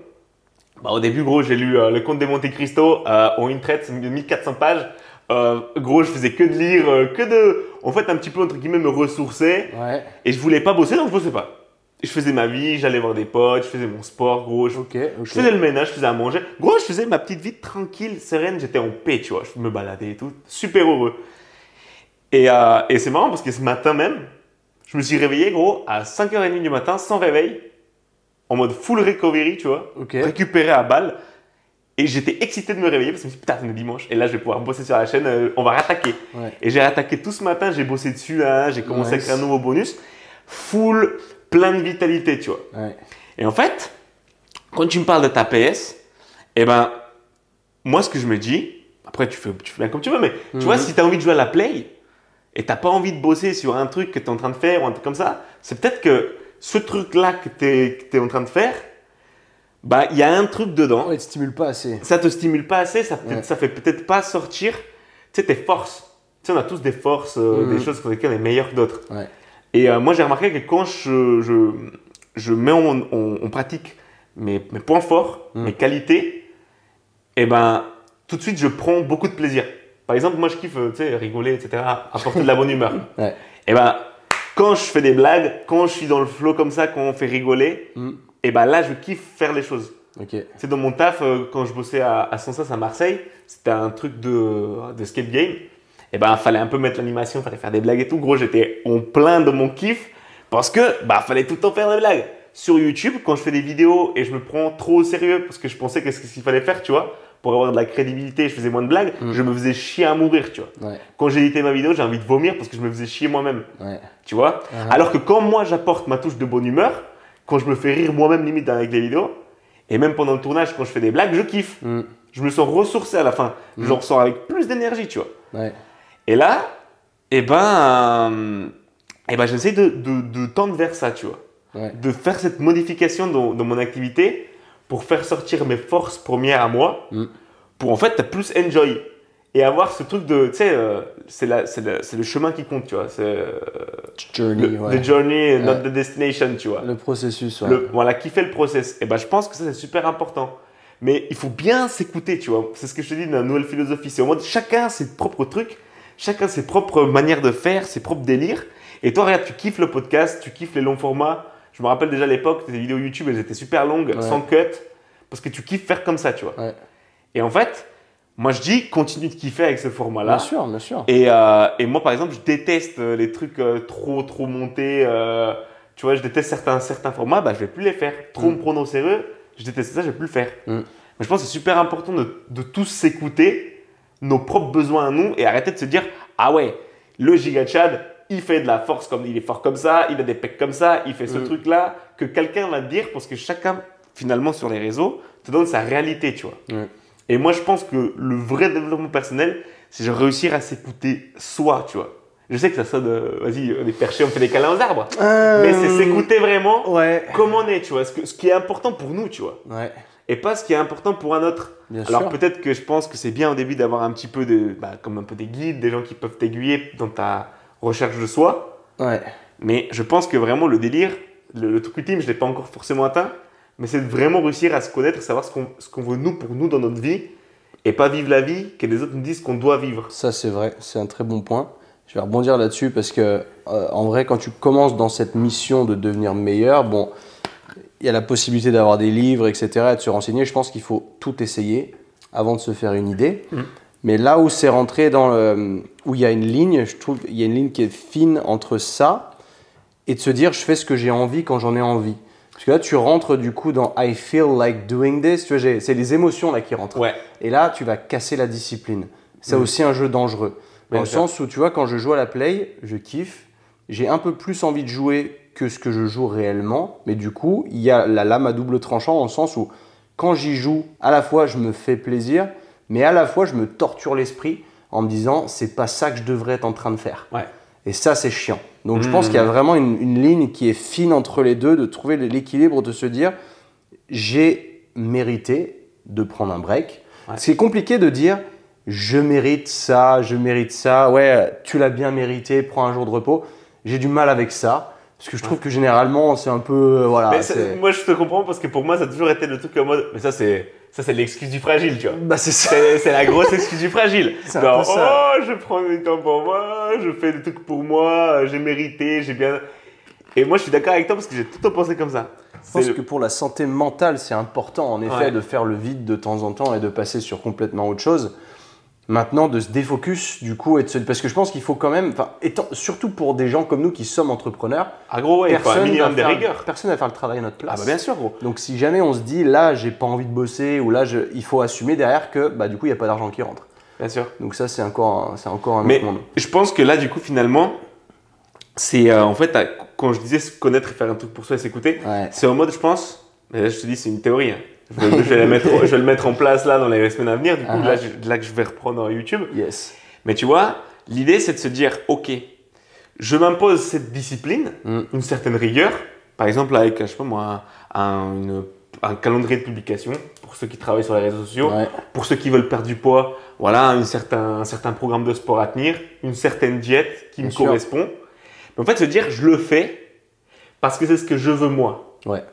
bah au début gros, j'ai lu euh, le Conte de Monte Cristo euh, en une traite, c'est de 1400 pages. Euh, gros, je faisais que de lire, euh, que de, en fait, un petit peu entre guillemets me ressourcer. Ouais. Et je voulais pas bosser, donc je bossais pas. Je faisais ma vie, j'allais voir des potes, je faisais mon sport, gros. Je, Ok. ok. je faisais le ménage, je faisais à manger. Gros, je faisais ma petite vie tranquille, sereine, j'étais en paix, tu vois. Je me baladais et tout, super heureux. Et, euh, et c'est marrant parce que ce matin même, je me suis réveillé, gros, à 5h30 du matin, sans réveil, en mode full recovery, tu vois, Ok. récupéré à balle. Et j'étais excité de me réveiller parce que je me suis dit, putain, c'est dimanche. Et là, je vais pouvoir bosser sur la chaîne, euh, on va rattaquer. Ouais. Et j'ai attaqué tout ce matin, j'ai bossé dessus, là, j'ai commencé à créer un nouveau bonus. Full, plein de vitalité, tu vois. Ouais. Et en fait, quand tu me parles de ta PS, eh ben, moi, ce que je me dis, après, tu fais, tu fais bien comme tu veux, mais tu vois, Mhm. si tu as envie de jouer à la Play et t'as pas envie de bosser sur un truc que tu es en train de faire ou un truc comme ça, c'est peut-être que ce truc-là que tu es, en train de faire, bah, il y a un truc dedans. Ouais, te stimule pas assez. Ça te stimule pas assez, ça, Ouais. ça fait peut-être pas sortir, tu sais, tes forces. Tu sais, on a tous des forces, euh, des choses pour lesquelles on est meilleur que d'autres. Ouais. Et euh, moi, j'ai remarqué que quand je, je, je mets en, pratique mes, mes points forts, Mm. mes qualités, et ben, tout de suite, je prends beaucoup de plaisir. Par exemple, moi, je kiffe, euh, tu sais, rigoler, etc., apporter de la bonne humeur. Ouais. Et ben, quand je fais des blagues, quand je suis dans le flow comme ça, quand on fait rigoler, Mm. Et ben là, je kiffe faire les choses. Ok. Tu sais, dans mon taf, euh, quand je bossais à, à Sansas, à Marseille, c'était un truc de, de skate game. Et ben, fallait un peu mettre l'animation, fallait faire des blagues et tout. Gros, j'étais en plein de mon kiff parce que, bah, fallait tout le temps faire des blagues. sur YouTube, quand je fais des vidéos et je me prends trop au sérieux parce que je pensais que c'est ce qu'il fallait faire, tu vois, pour avoir de la crédibilité, je faisais moins de blagues, Mm. je me faisais chier à mourir, tu vois. Ouais, Quand j'ai édité ma vidéo, j'ai envie de vomir parce que je me faisais chier moi-même, ouais. tu vois? Uh-huh. Alors que quand moi j'apporte ma touche de bonne humeur, quand je me fais rire moi-même limite avec les vidéos, et même pendant le tournage, quand je fais des blagues, je kiffe. Mm. Je me sens ressourcé à la fin. Je Mm. ressens avec plus d'énergie, tu vois. Ouais. Et là, eh ben, euh, eh ben j'essaie de, de, de tendre vers ça, tu vois. Ouais. De faire cette modification dans, dans mon activité pour faire sortir mes forces premières à moi, Mm. pour en fait plus enjoy. Et avoir ce truc de, tu sais, euh, c'est la- c'est le, chemin qui compte, tu vois. C'est euh, Journey, le, ouais. the journey, not Ouais. the destination, tu vois. Le processus, ouais. Le- voilà, kiffer le process. Et ben, je pense que ça, c'est super important. Mais il faut bien s'écouter, tu vois. C'est ce que je te dis dans la nouvelle philosophie. C'est au mode chacun ses propres trucs, chacun ses propres manières de faire, ses propres délires. Et toi, regarde, tu kiffes le podcast, tu kiffes les longs formats. Je me rappelle déjà à l'époque, tes vidéos YouTube, elles étaient super longues, Ouais. sans cut, parce que tu kiffes faire comme ça, tu vois. Ouais. Et en fait, moi, je dis, continue de kiffer avec ce format-là. Bien sûr, bien sûr. Et, euh, et moi, par exemple, je déteste euh, les trucs euh, trop, trop montés. euh, tu vois, je déteste certains, certains formats, bah, je vais plus les faire. Trop Mm. me prendre au sérieux, je déteste ça, je vais plus le faire. Mm. Mais je pense que c'est super important de, de tous s'écouter, nos propres besoins à nous, et arrêter de se dire Ah ouais, le giga Chad, il fait de la force comme il est fort comme ça, il a des pecs comme ça, il fait ce Mm. truc-là, que quelqu'un va te dire, parce que chacun, finalement, sur les réseaux, te donne sa réalité, tu vois. Et moi, je pense que le vrai développement personnel, c'est de réussir à s'écouter soi, tu vois. Je sais que ça sonne, euh, vas-y, on est perché, on fait des câlins aux arbres. Mais c'est s'écouter vraiment Euh, Ouais. comme on est, tu vois. Ce, que- ce qui est important pour nous, tu vois. Ouais, Et pas ce qui est important pour un autre. bien Alors peut-être que je pense que c'est bien au début d'avoir un petit peu de, bah, comme un peu des guides, des gens qui peuvent t'aiguiller dans ta recherche de soi. Ouais. Mais je pense que vraiment le délire, le, le truc ultime, je ne l'ai pas encore forcément atteint, mais c'est de vraiment réussir à se connaître, savoir ce qu'on qu'on veut nous pour nous dans notre vie, et pas vivre la vie que les autres nous disent qu'on doit vivre. Ça, c'est vrai, c'est un très bon point. Je vais rebondir là-dessus parce que, euh, en vrai, quand tu commences dans cette mission de devenir meilleur, bon, il y a la possibilité d'avoir des livres, etc., et de se renseigner. Je pense qu'il faut tout essayer avant de se faire une idée. Mhm. Mais là où c'est rentré dans le, où il y a une ligne, je trouve, il y a une ligne qui est fine entre ça et de se dire, je fais ce que j'ai envie quand j'en ai envie. Parce que là, tu rentres du coup dans I feel like doing this. Tu vois, c'est les émotions là qui rentrent. Ouais. Et là, tu vas casser la discipline. C'est Mm. aussi un jeu dangereux. Dans le sens où, tu vois, quand je joue à la play, je kiffe. J'ai un peu plus envie de jouer que ce que je joue réellement. Mais du coup, il y a la lame à double tranchant dans le sens où, quand j'y joue, à la fois, je me fais plaisir, mais à la fois, je me torture l'esprit en me disant, c'est pas ça que je devrais être en train de faire. Ouais. Et ça, c'est chiant. Donc, je pense qu'il y a vraiment une, une ligne qui est fine entre les deux, de trouver l'équilibre, de se dire, j'ai mérité de prendre un break. Ouais. C'est compliqué de dire je mérite ça, je mérite ça, ouais, tu l'as bien mérité, prends un jour de repos. J'ai du mal avec ça. Parce que je trouve que généralement, c'est un peu. euh, voilà. Mais moi, je te comprends parce que pour moi, ça a toujours été le truc en mode. Mais ça, c'est ça, c'est l'excuse du fragile, tu vois. Bah, c'est ça. C'est la grosse excuse du fragile. C'est ça. oh, je prends du temps pour moi, je fais des trucs pour moi, j'ai mérité, j'ai bien. Et moi, je suis d'accord avec toi parce que j'ai tout le temps pensé comme ça. Je pense que pour la santé mentale, c'est important en effet Ouais. de faire le vide de temps en temps et de passer sur complètement autre chose. Maintenant, de se défocus du coup et de se... parce que je pense qu'il faut quand même, enfin, étant... surtout pour des gens comme nous qui sommes entrepreneurs, Ah, gros, ouais, un personne, va minimum de faire... rigueur. personne va faire le travail à notre Ah, place. bah, bien sûr, gros. Donc si jamais on se dit là j'ai pas envie de bosser ou là je... il faut assumer derrière que bah du coup il y a pas d'argent qui rentre. Bien sûr. Donc ça c'est encore un... c'est encore un Mais autre monde. je pense que là, du coup, finalement, c'est euh, en fait, quand je disais se connaître et faire un truc pour soi et s'écouter, Ouais. c'est en mode, je pense, mais là, je te dis, c'est une théorie. hein. Je, vais, je vais la mettre, je vais le mettre en place là dans les semaines à venir. Du coup, Ah. là, je- là que je vais reprendre YouTube. Yes. Mais tu vois, l'idée, c'est de se dire, ok, je m'impose cette discipline, Mm. une certaine rigueur. Par exemple, avec, je sais pas moi, un, une- un calendrier de publication pour ceux qui travaillent sur les réseaux sociaux. Ouais. Pour ceux qui veulent perdre du poids, voilà, un certain, un certain programme de sport à tenir, une certaine diète qui Bien me sûr. correspond. Mais en fait, se dire, je le fais parce que c'est ce que je veux moi. Ouais.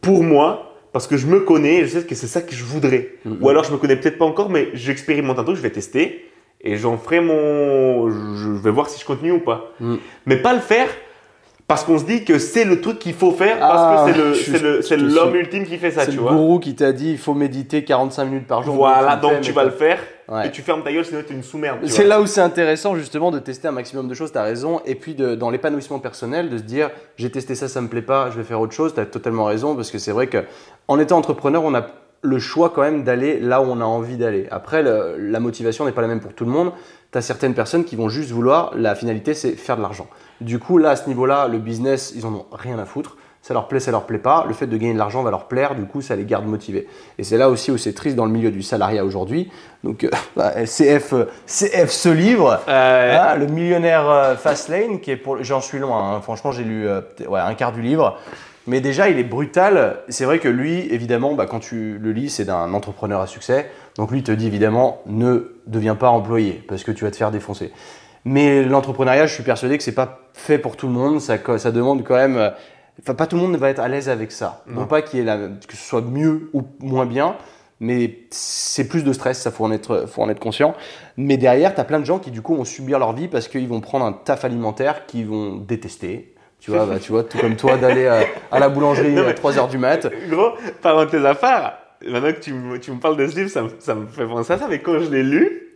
Pour moi, parce que je me connais, je sais que c'est ça que je voudrais. Mhm. Ou alors, je me connais peut-être pas encore, mais j'expérimente un truc, je vais tester et j'en ferai mon. Je vais voir si je continue ou pas. Mhm. Mais pas le faire Parce qu'on se dit que c'est le truc qu'il faut faire parce Ah, que c'est le- suis- c'est le- c'est l'homme ultime qui fait ça, C'est tu le vois. gourou qui t'a dit il faut méditer 45 minutes par jour. Voilà, le donc tu vas t'as- le faire Ouais. et tu fermes ta gueule sinon tu es une sous-merde. C'est là où c'est intéressant justement de tester un maximum de choses, tu as raison. Et puis de- dans l'épanouissement personnel, de se dire j'ai testé ça, ça me plaît pas, je vais faire autre chose, tu as totalement raison. Parce que c'est vrai que en étant entrepreneur, on a le choix quand même d'aller là où on a envie d'aller. Après, le- la motivation n'est pas la même pour tout le monde. Tu as certaines personnes qui vont juste vouloir, la finalité c'est faire de l'argent. Du coup, là, à ce niveau-là, le business, ils en ont rien à foutre. Ça leur plaît, ça leur plaît pas. Le fait de gagner de l'argent va leur plaire, du coup, ça les garde motivés. Et c'est là aussi où c'est triste dans le milieu du salariat aujourd'hui. Donc, euh, CF, CF ce livre, Euh, hein, le millionnaire euh, Fastlane, qui est pour, j'en suis loin. hein. Franchement, j'ai lu euh, ouais, un quart du livre. Mais déjà, il est brutal. C'est vrai que lui, évidemment, bah, quand tu le lis, c'est d'un entrepreneur à succès. Donc lui te dit évidemment, ne deviens pas employé parce que tu vas te faire défoncer. Mais l'entrepreneuriat, je suis persuadé que c'est pas fait pour tout le monde. Ça, ça demande quand même. euh, Enfin, pas tout le monde va être à l'aise avec ça. Non, Non. pas qu'il la- que ce soit mieux ou moins bien, mais c'est plus de stress, ça faut en être, faut en être conscient. Mais derrière, tu as plein de gens qui du coup vont subir leur vie parce qu'ils vont prendre un taf alimentaire qu'ils vont détester. Tu vois, bah, tu vois, tout comme toi, d'aller euh, à la boulangerie Non, à mais- 3h du mat. Gros, de tes affaires, maintenant que tu, me- tu me parles de ce livre, ça, ça me fait penser à ça, mais quand je l'ai lu,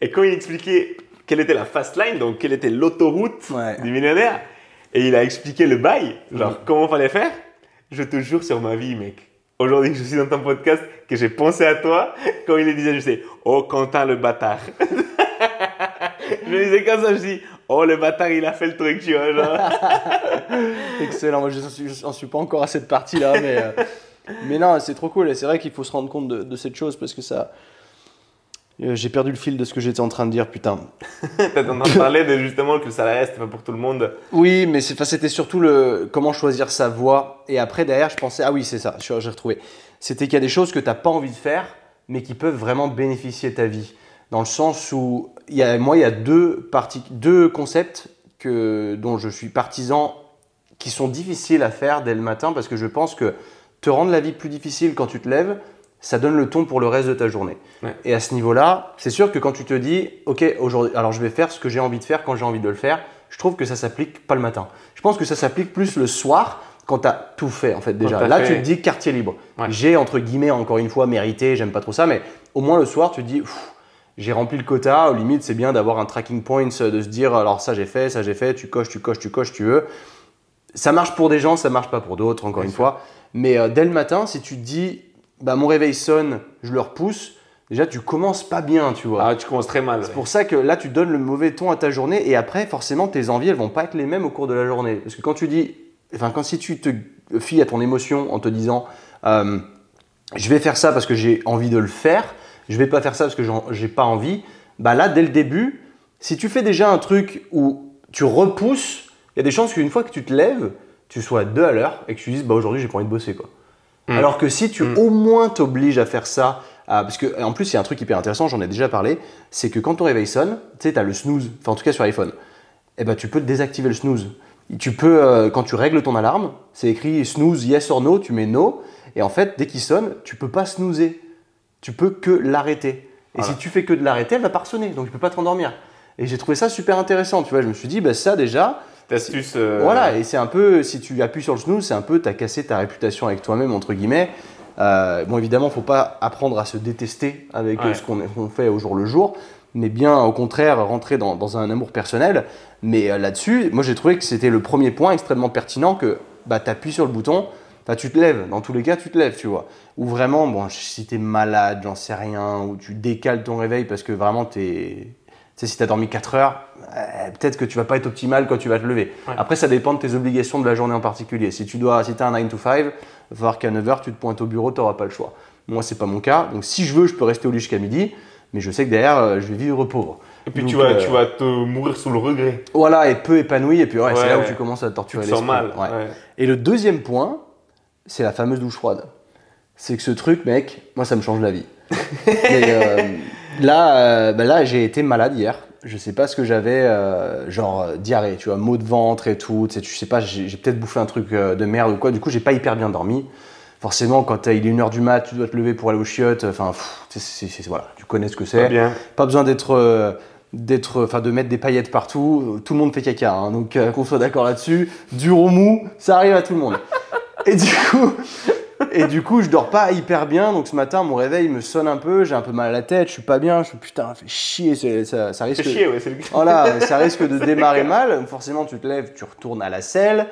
et quand il expliquait quelle était la fast line, donc quelle était l'autoroute Ouais. du millionnaire, et il a expliqué le bail, genre Mhm. comment fallait faire, je te jure sur ma vie, mec. Aujourd'hui que je suis dans ton podcast, que j'ai pensé à toi, quand il le disait, je sais, oh Quentin le bâtard. je disais comme ça, je dis, oh le bâtard, il a fait le truc, tu vois, genre. Excellent, moi je n'en suis, pas encore à cette partie-là, mais, euh, mais non, c'est trop cool et c'est vrai qu'il faut se rendre compte de, de cette chose parce que ça. Euh, J'ai perdu le fil de ce que j'étais en train de dire, putain. T'es en train de parler de justement que le salariat, c'était pas pour tout le monde. Oui, mais c'était surtout le comment choisir sa voie. Et après, derrière, je pensais, ah oui, c'est ça, j'ai retrouvé. C'était qu'il y a des choses que tu n'as pas envie de faire, mais qui peuvent vraiment bénéficier ta vie. Dans le sens où, il y a, moi, il y a deux, parties, deux concepts que, dont je suis partisan qui sont difficiles à faire dès le matin parce que je pense que te rendre la vie plus difficile quand tu te lèves, ça donne le ton pour le reste de ta journée. Ouais. Et à ce niveau-là, c'est sûr que quand tu te dis, ok, aujourd'hui, alors je vais faire ce que j'ai envie de faire quand j'ai envie de le faire, je trouve que ça s'applique pas le matin. Je pense que ça s'applique plus le soir quand tu as tout fait en fait déjà. Là, fait- tu te dis quartier libre. Ouais. J'ai entre guillemets encore une fois mérité, j'aime pas trop ça, mais au moins le soir, tu te dis, j'ai rempli le quota. Au limite, c'est bien d'avoir un tracking point, euh, de se dire, alors ça j'ai fait, ça j'ai fait, tu coches, tu coches, tu coches, tu veux. Ça marche pour des gens, ça marche pas pour d'autres, encore Bien une sûr. fois. Mais euh, dès le matin, si tu te dis, bah, mon réveil sonne, je le repousse, déjà tu commences pas bien, tu vois. Ah, tu commences très mal. C'est pour ça que là, tu donnes le mauvais ton à ta journée et après, forcément, tes envies, elles vont pas être les mêmes au cours de la journée. Parce que quand tu dis, enfin, quand si tu te fies à ton émotion en te disant, euh, je vais faire ça parce que j'ai envie de le faire, je vais pas faire ça parce que j'ai pas envie, bah là, dès le début, si tu fais déjà un truc où tu repousses, il y a des chances qu'une fois que tu te lèves, tu sois à deux à l'heure et que tu dises, bah aujourd'hui, j'ai pas envie de bosser, quoi. Mm. Alors que si tu Mm. au moins t'obliges à faire ça, à- parce que en plus il y a un truc hyper intéressant, j'en ai déjà parlé, c'est que quand ton réveil sonne, tu sais, tu as le snooze, enfin en tout cas sur iPhone, eh ben, tu peux désactiver le snooze. Tu peux, euh, quand tu règles ton alarme, c'est écrit snooze yes or no, tu mets no, et en fait dès qu'il sonne, tu peux pas snoozer, tu peux que l'arrêter. Et Voilà. si tu fais que de l'arrêter, elle va pas ressonner, donc tu peux pas te rendormir. Et j'ai trouvé ça super intéressant, tu vois, je me suis dit, bah, ça déjà, Euh, voilà, et c'est un peu, si tu appuies sur le snooze, c'est un peu, t'as cassé ta réputation avec toi-même, entre guillemets. Euh, bon, évidemment, faut pas apprendre à se détester avec euh, Ouais. ce qu'on fait au jour le jour, mais bien au contraire rentrer dans, dans un amour personnel. Mais euh, là-dessus, moi j'ai trouvé que c'était le premier point extrêmement pertinent que bah, tu sur le bouton, bah, tu te lèves, dans tous les cas tu te lèves, tu vois. Ou vraiment, bon, si t'es malade, j'en sais rien, ou tu décales ton réveil parce que vraiment t'es. Tu sais, si tu as dormi 4 heures, euh, peut-être que tu vas pas être optimal quand tu vas te lever. Ouais. Après, ça dépend de tes obligations de la journée en particulier. Si tu dois, si as un 9 to 5, il va qu'à 9 heures, tu te pointes au bureau, tu n'auras pas le choix. Moi, c'est pas mon cas. Donc, si je veux, je peux rester au lit jusqu'à midi, mais je sais que derrière, euh, je vais vivre pauvre. Et puis Donc, tu, vas, euh, tu vas te mourir sous le regret. Voilà, et peu épanoui, et puis ouais, c'est là où tu commences à te Tu torturer te sens mal. Et le deuxième point, c'est la fameuse douche froide. C'est que ce truc, mec, moi, ça me change la vie. Et, là, euh, bah là j'ai été malade hier. Je sais pas ce que j'avais, euh, genre euh, diarrhée, tu vois, maux de ventre et tout. Tu sais, tu sais pas, j'ai peut-être bouffé un truc de merde ou quoi. Du coup, j'ai pas hyper bien dormi. Forcément, quand il est 1h du mat, tu dois te lever pour aller aux chiottes. Enfin, voilà, tu connais ce que c'est. Pas besoin d'être d'être, enfin de mettre des paillettes partout. Tout le monde fait caca, hein, donc euh, qu'on soit d'accord là-dessus. Dur ou mou, ça arrive à tout le monde. Et du coup, et du coup, je dors pas hyper bien. Donc ce matin, mon réveil me sonne un peu. J'ai un peu mal à la tête. Je suis pas bien. Je suis putain, fait chier. Ça, ça risque. Chier, ouais, c'est le Voilà, ça risque de démarrer mal. Forcément, tu te lèves, tu retournes à la selle.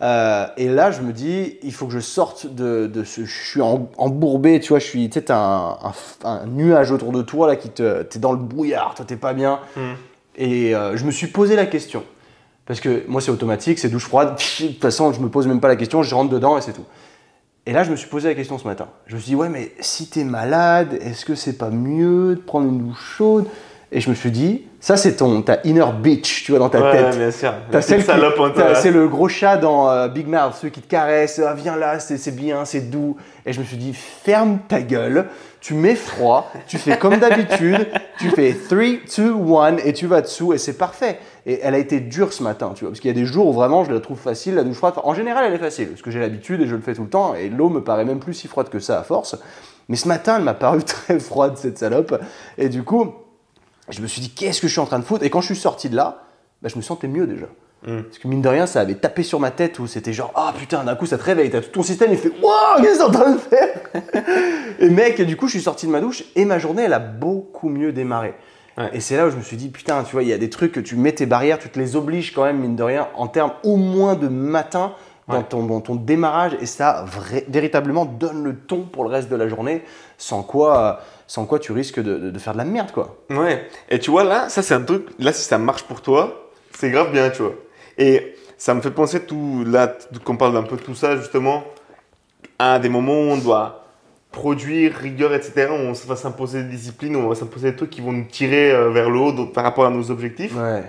Euh, et là, je me dis, il faut que je sorte de, de ce. Je suis embourbé, tu vois. Je suis, tu sais, un, un nuage autour de toi là qui te. T'es dans le brouillard, toi, t'es pas bien. Hmm. Et euh, je me suis posé la question. Parce que moi, c'est automatique, c'est douche froide. De toute façon, je me pose même pas la question, je rentre dedans et c'est tout. Et là, je me suis posé la question ce matin. Je me suis dit, ouais, mais si t'es malade, est-ce que c'est pas mieux de prendre une douche chaude? Et je me suis dit, ça, c'est ton ta inner bitch, tu vois, dans ta Ouais, tête. bien sûr. T'as celle. C'est le gros chat dans euh, Big Mouth, ceux qui te caressent, ah, viens là, c'est c'est bien, c'est doux. Et je me suis dit, ferme ta gueule, tu mets froid, tu fais comme d'habitude, tu fais 3, 2, 1 et tu vas dessous et c'est parfait. Et elle a été dure ce matin, tu vois, parce qu'il y a des jours où vraiment je la trouve facile, la douche froide. En général, elle est facile, parce que j'ai l'habitude et je le fais tout le temps, et l'eau me paraît même plus si froide que ça à force. Mais ce matin, elle m'a paru très froide, cette salope. Et du coup, je me suis dit, qu'est-ce que je suis en train de foutre? Et quand je suis sorti de là, bah, je me sentais mieux déjà. Mm. Parce que mine de rien, ça avait tapé sur ma tête où c'était genre, ah putain, d'un coup ça te réveille, t'as tout ton système, il fait, waouh, qu'est-ce que t'es en train de faire? Et mec, du coup, je suis sorti de ma douche et ma journée, elle a beaucoup mieux démarré. Ouais. Et c'est là où je me suis dit, putain, tu vois, il y a des trucs que tu mets tes barrières, tu te les obliges quand même, mine de rien, en termes au moins de matin dans, Ouais. ton, dans ton démarrage, et ça vrai- véritablement donne le ton pour le reste de la journée, sans quoi, sans quoi tu risques de, de- de faire de la merde, quoi. Ouais. Et tu vois, là, ça, c'est un truc. Là, si ça marche pour toi, c'est grave bien, tu vois. Et ça me fait penser tout. Là, qu'on parle d'un peu de tout ça, justement, à des moments où on doit produire, rigueur, etc. On va s'imposer des disciplines, on va s'imposer des trucs qui vont nous tirer euh, vers le haut donc, par rapport à nos objectifs. Ouais.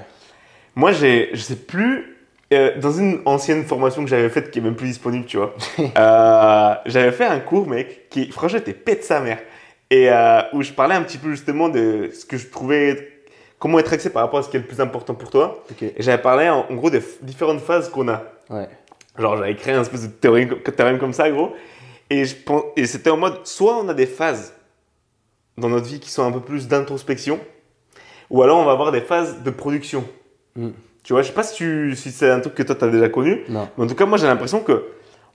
Moi, j'ai, je sais plus. euh, dans une ancienne formation que j'avais faite qui est même plus disponible, tu vois, euh, j'avais fait un cours, mec, qui franchement était pète sa mère. Et euh, où je parlais un petit peu justement de ce que je trouvais, comment être axé par rapport à ce qui est le plus important pour toi. Et j'avais parlé en, en gros des différentes phases qu'on a. Ouais. Genre, j'avais créé un espèce de théorème, théorème comme ça, gros. Et, je pense- et c'était en mode, soit on a des phases dans notre vie qui sont un peu plus d'introspection, ou alors on va avoir des phases de production. Mm. Tu vois, je sais pas si, tu- si c'est un truc que toi tu as déjà connu, Non. mais en tout cas, moi j'ai l'impression que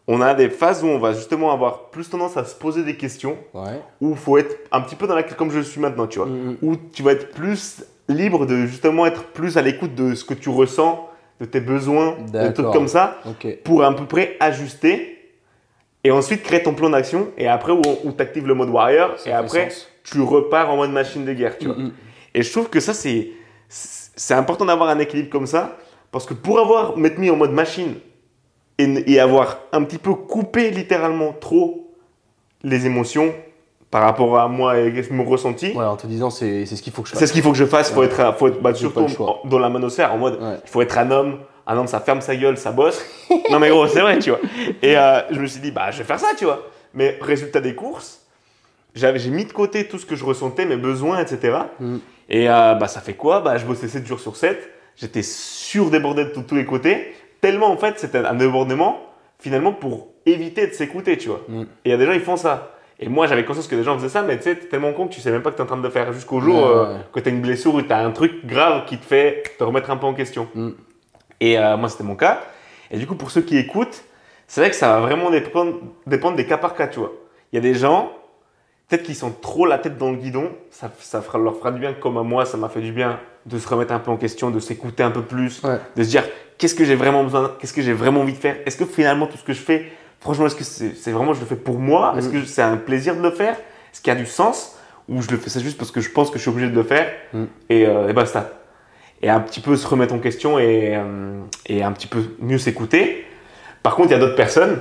on a des phases où on va justement avoir plus tendance à se poser des questions, Ouais. où il faut être un petit peu dans la comme je suis maintenant, tu vois Mm, où tu vas être plus libre de justement être plus à l'écoute de ce que tu ressens, de tes besoins, de trucs comme ça, pour à peu près ajuster et ensuite créer ton plan d'action et après où, où tu actives le mode warrior Ça et après sens. tu repars en mode machine de guerre, tu vois. Mm, mm. Et je trouve que ça c'est c'est important d'avoir un équilibre comme ça parce que pour avoir m'être mis en mode machine et, et avoir un petit peu coupé littéralement trop les émotions par rapport à moi et mon ressenti, Ouais, en te disant, c'est ce qu'il faut que je fasse. c'est ce qu'il faut que je fasse. Faut Ouais. être, faut être bah, surtout dans la manosphère, en mode, Ouais. il faut être un homme. Un homme, ça ferme sa gueule, ça bosse. non mais gros, c'est vrai, tu vois. Et euh, je me suis dit, bah, je vais faire ça, tu vois. Mais résultat des courses, j'avais, j'ai mis de côté tout ce que je ressentais, mes besoins, etc. Mm. Et euh, bah, ça fait quoi? Bah, je bossais 7 jours sur 7. J'étais surdébordé de tous- tous les côtés. Tellement, en fait, c'était un débordement, finalement, pour éviter de s'écouter, tu vois. Mm. Et il y a des gens, ils font ça. Et moi, j'avais conscience que des gens faisaient ça, mais tu sais, t'es tellement con que tu sais même pas que t'es en train de le faire jusqu'au jour Ouais, euh, que t'as une blessure ou t'as un truc grave qui te fait te remettre un peu en question. Et euh, moi, c'était mon cas. Et du coup, pour ceux qui écoutent, c'est vrai que ça va vraiment dépendre, dépendre des cas par cas, tu vois. Il y a des gens, peut-être qu'ils sont trop la tête dans le guidon, ça, ça fera, leur fera du bien, comme à moi, ça m'a fait du bien de se remettre un peu en question, de s'écouter un peu plus, Ouais. de se dire qu'est-ce que j'ai vraiment besoin, qu'est-ce que j'ai vraiment envie de faire, est-ce que finalement tout ce que je fais, franchement, est-ce que c'est vraiment je le fais pour moi, est-ce Mm. que c'est un plaisir de le faire, est-ce qu'il y a du sens, ou je le fais ça juste parce que je pense que je suis obligé de le faire, Mm. et, euh, et basta. Et un petit peu se remettre en question et, euh, et un petit peu mieux s'écouter. Par contre, il y a d'autres personnes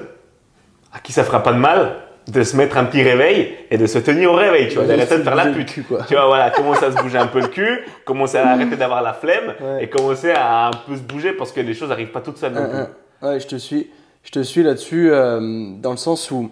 à qui ça fera pas de mal de se mettre un petit réveil et de se tenir au réveil, tu vois, d'arrêter de faire la pute. cul, quoi. Tu vois, voilà, commencer à se bouger un peu le cul, commencer à arrêter d'avoir la flemme Ouais. et commencer à un peu se bouger parce que les choses n'arrivent pas toutes seules. non plus. Euh, euh, ouais, je te suis. Je te suis là-dessus euh, dans le sens où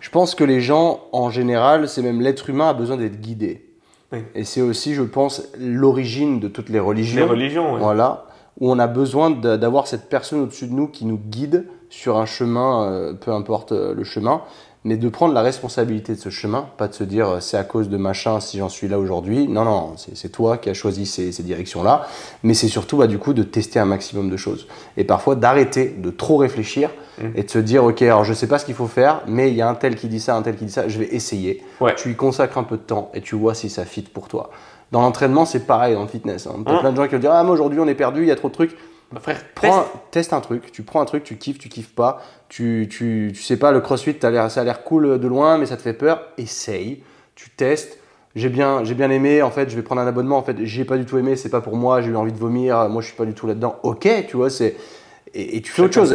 je pense que les gens, en général, c'est même l'être humain a besoin d'être guidé. Oui. Et c'est aussi, je pense, l'origine de toutes les religions. Les religions, ouais. Voilà, où on a besoin d'avoir cette personne au-dessus de nous qui nous guide sur un chemin, euh, peu importe euh, le chemin, mais de prendre la responsabilité de ce chemin, pas de se dire euh, c'est à cause de machin si j'en suis là aujourd'hui. Non, non, c'est toi qui as choisi ces, ces directions-là, mais c'est surtout bah, du coup de tester un maximum de choses. Et parfois d'arrêter de trop réfléchir Mhm. et de se dire ok, alors je sais pas ce qu'il faut faire, mais il y a un tel qui dit ça, un tel qui dit ça, je vais essayer. Ouais. Tu y consacres un peu de temps et tu vois si ça fit pour toi. Dans l'entraînement, c'est pareil dans le fitness. Hein. T'as Hein plein de gens qui vont dire ah moi aujourd'hui on est perdu, il y a trop de trucs. Bah, frère, Prends, teste. teste un truc, tu prends un truc, tu kiffes, tu kiffes pas, tu, tu, tu sais pas, le crossfit, ça a l'air cool de loin, mais ça te fait peur, essaye, tu testes. J'ai bien, j'ai bien aimé, en fait, je vais prendre un abonnement, en fait, j'ai pas du tout aimé, c'est pas pour moi, j'ai eu envie de vomir, moi je suis pas du tout là-dedans. Ok, tu vois, c'est. Et, et tu fais autre chose.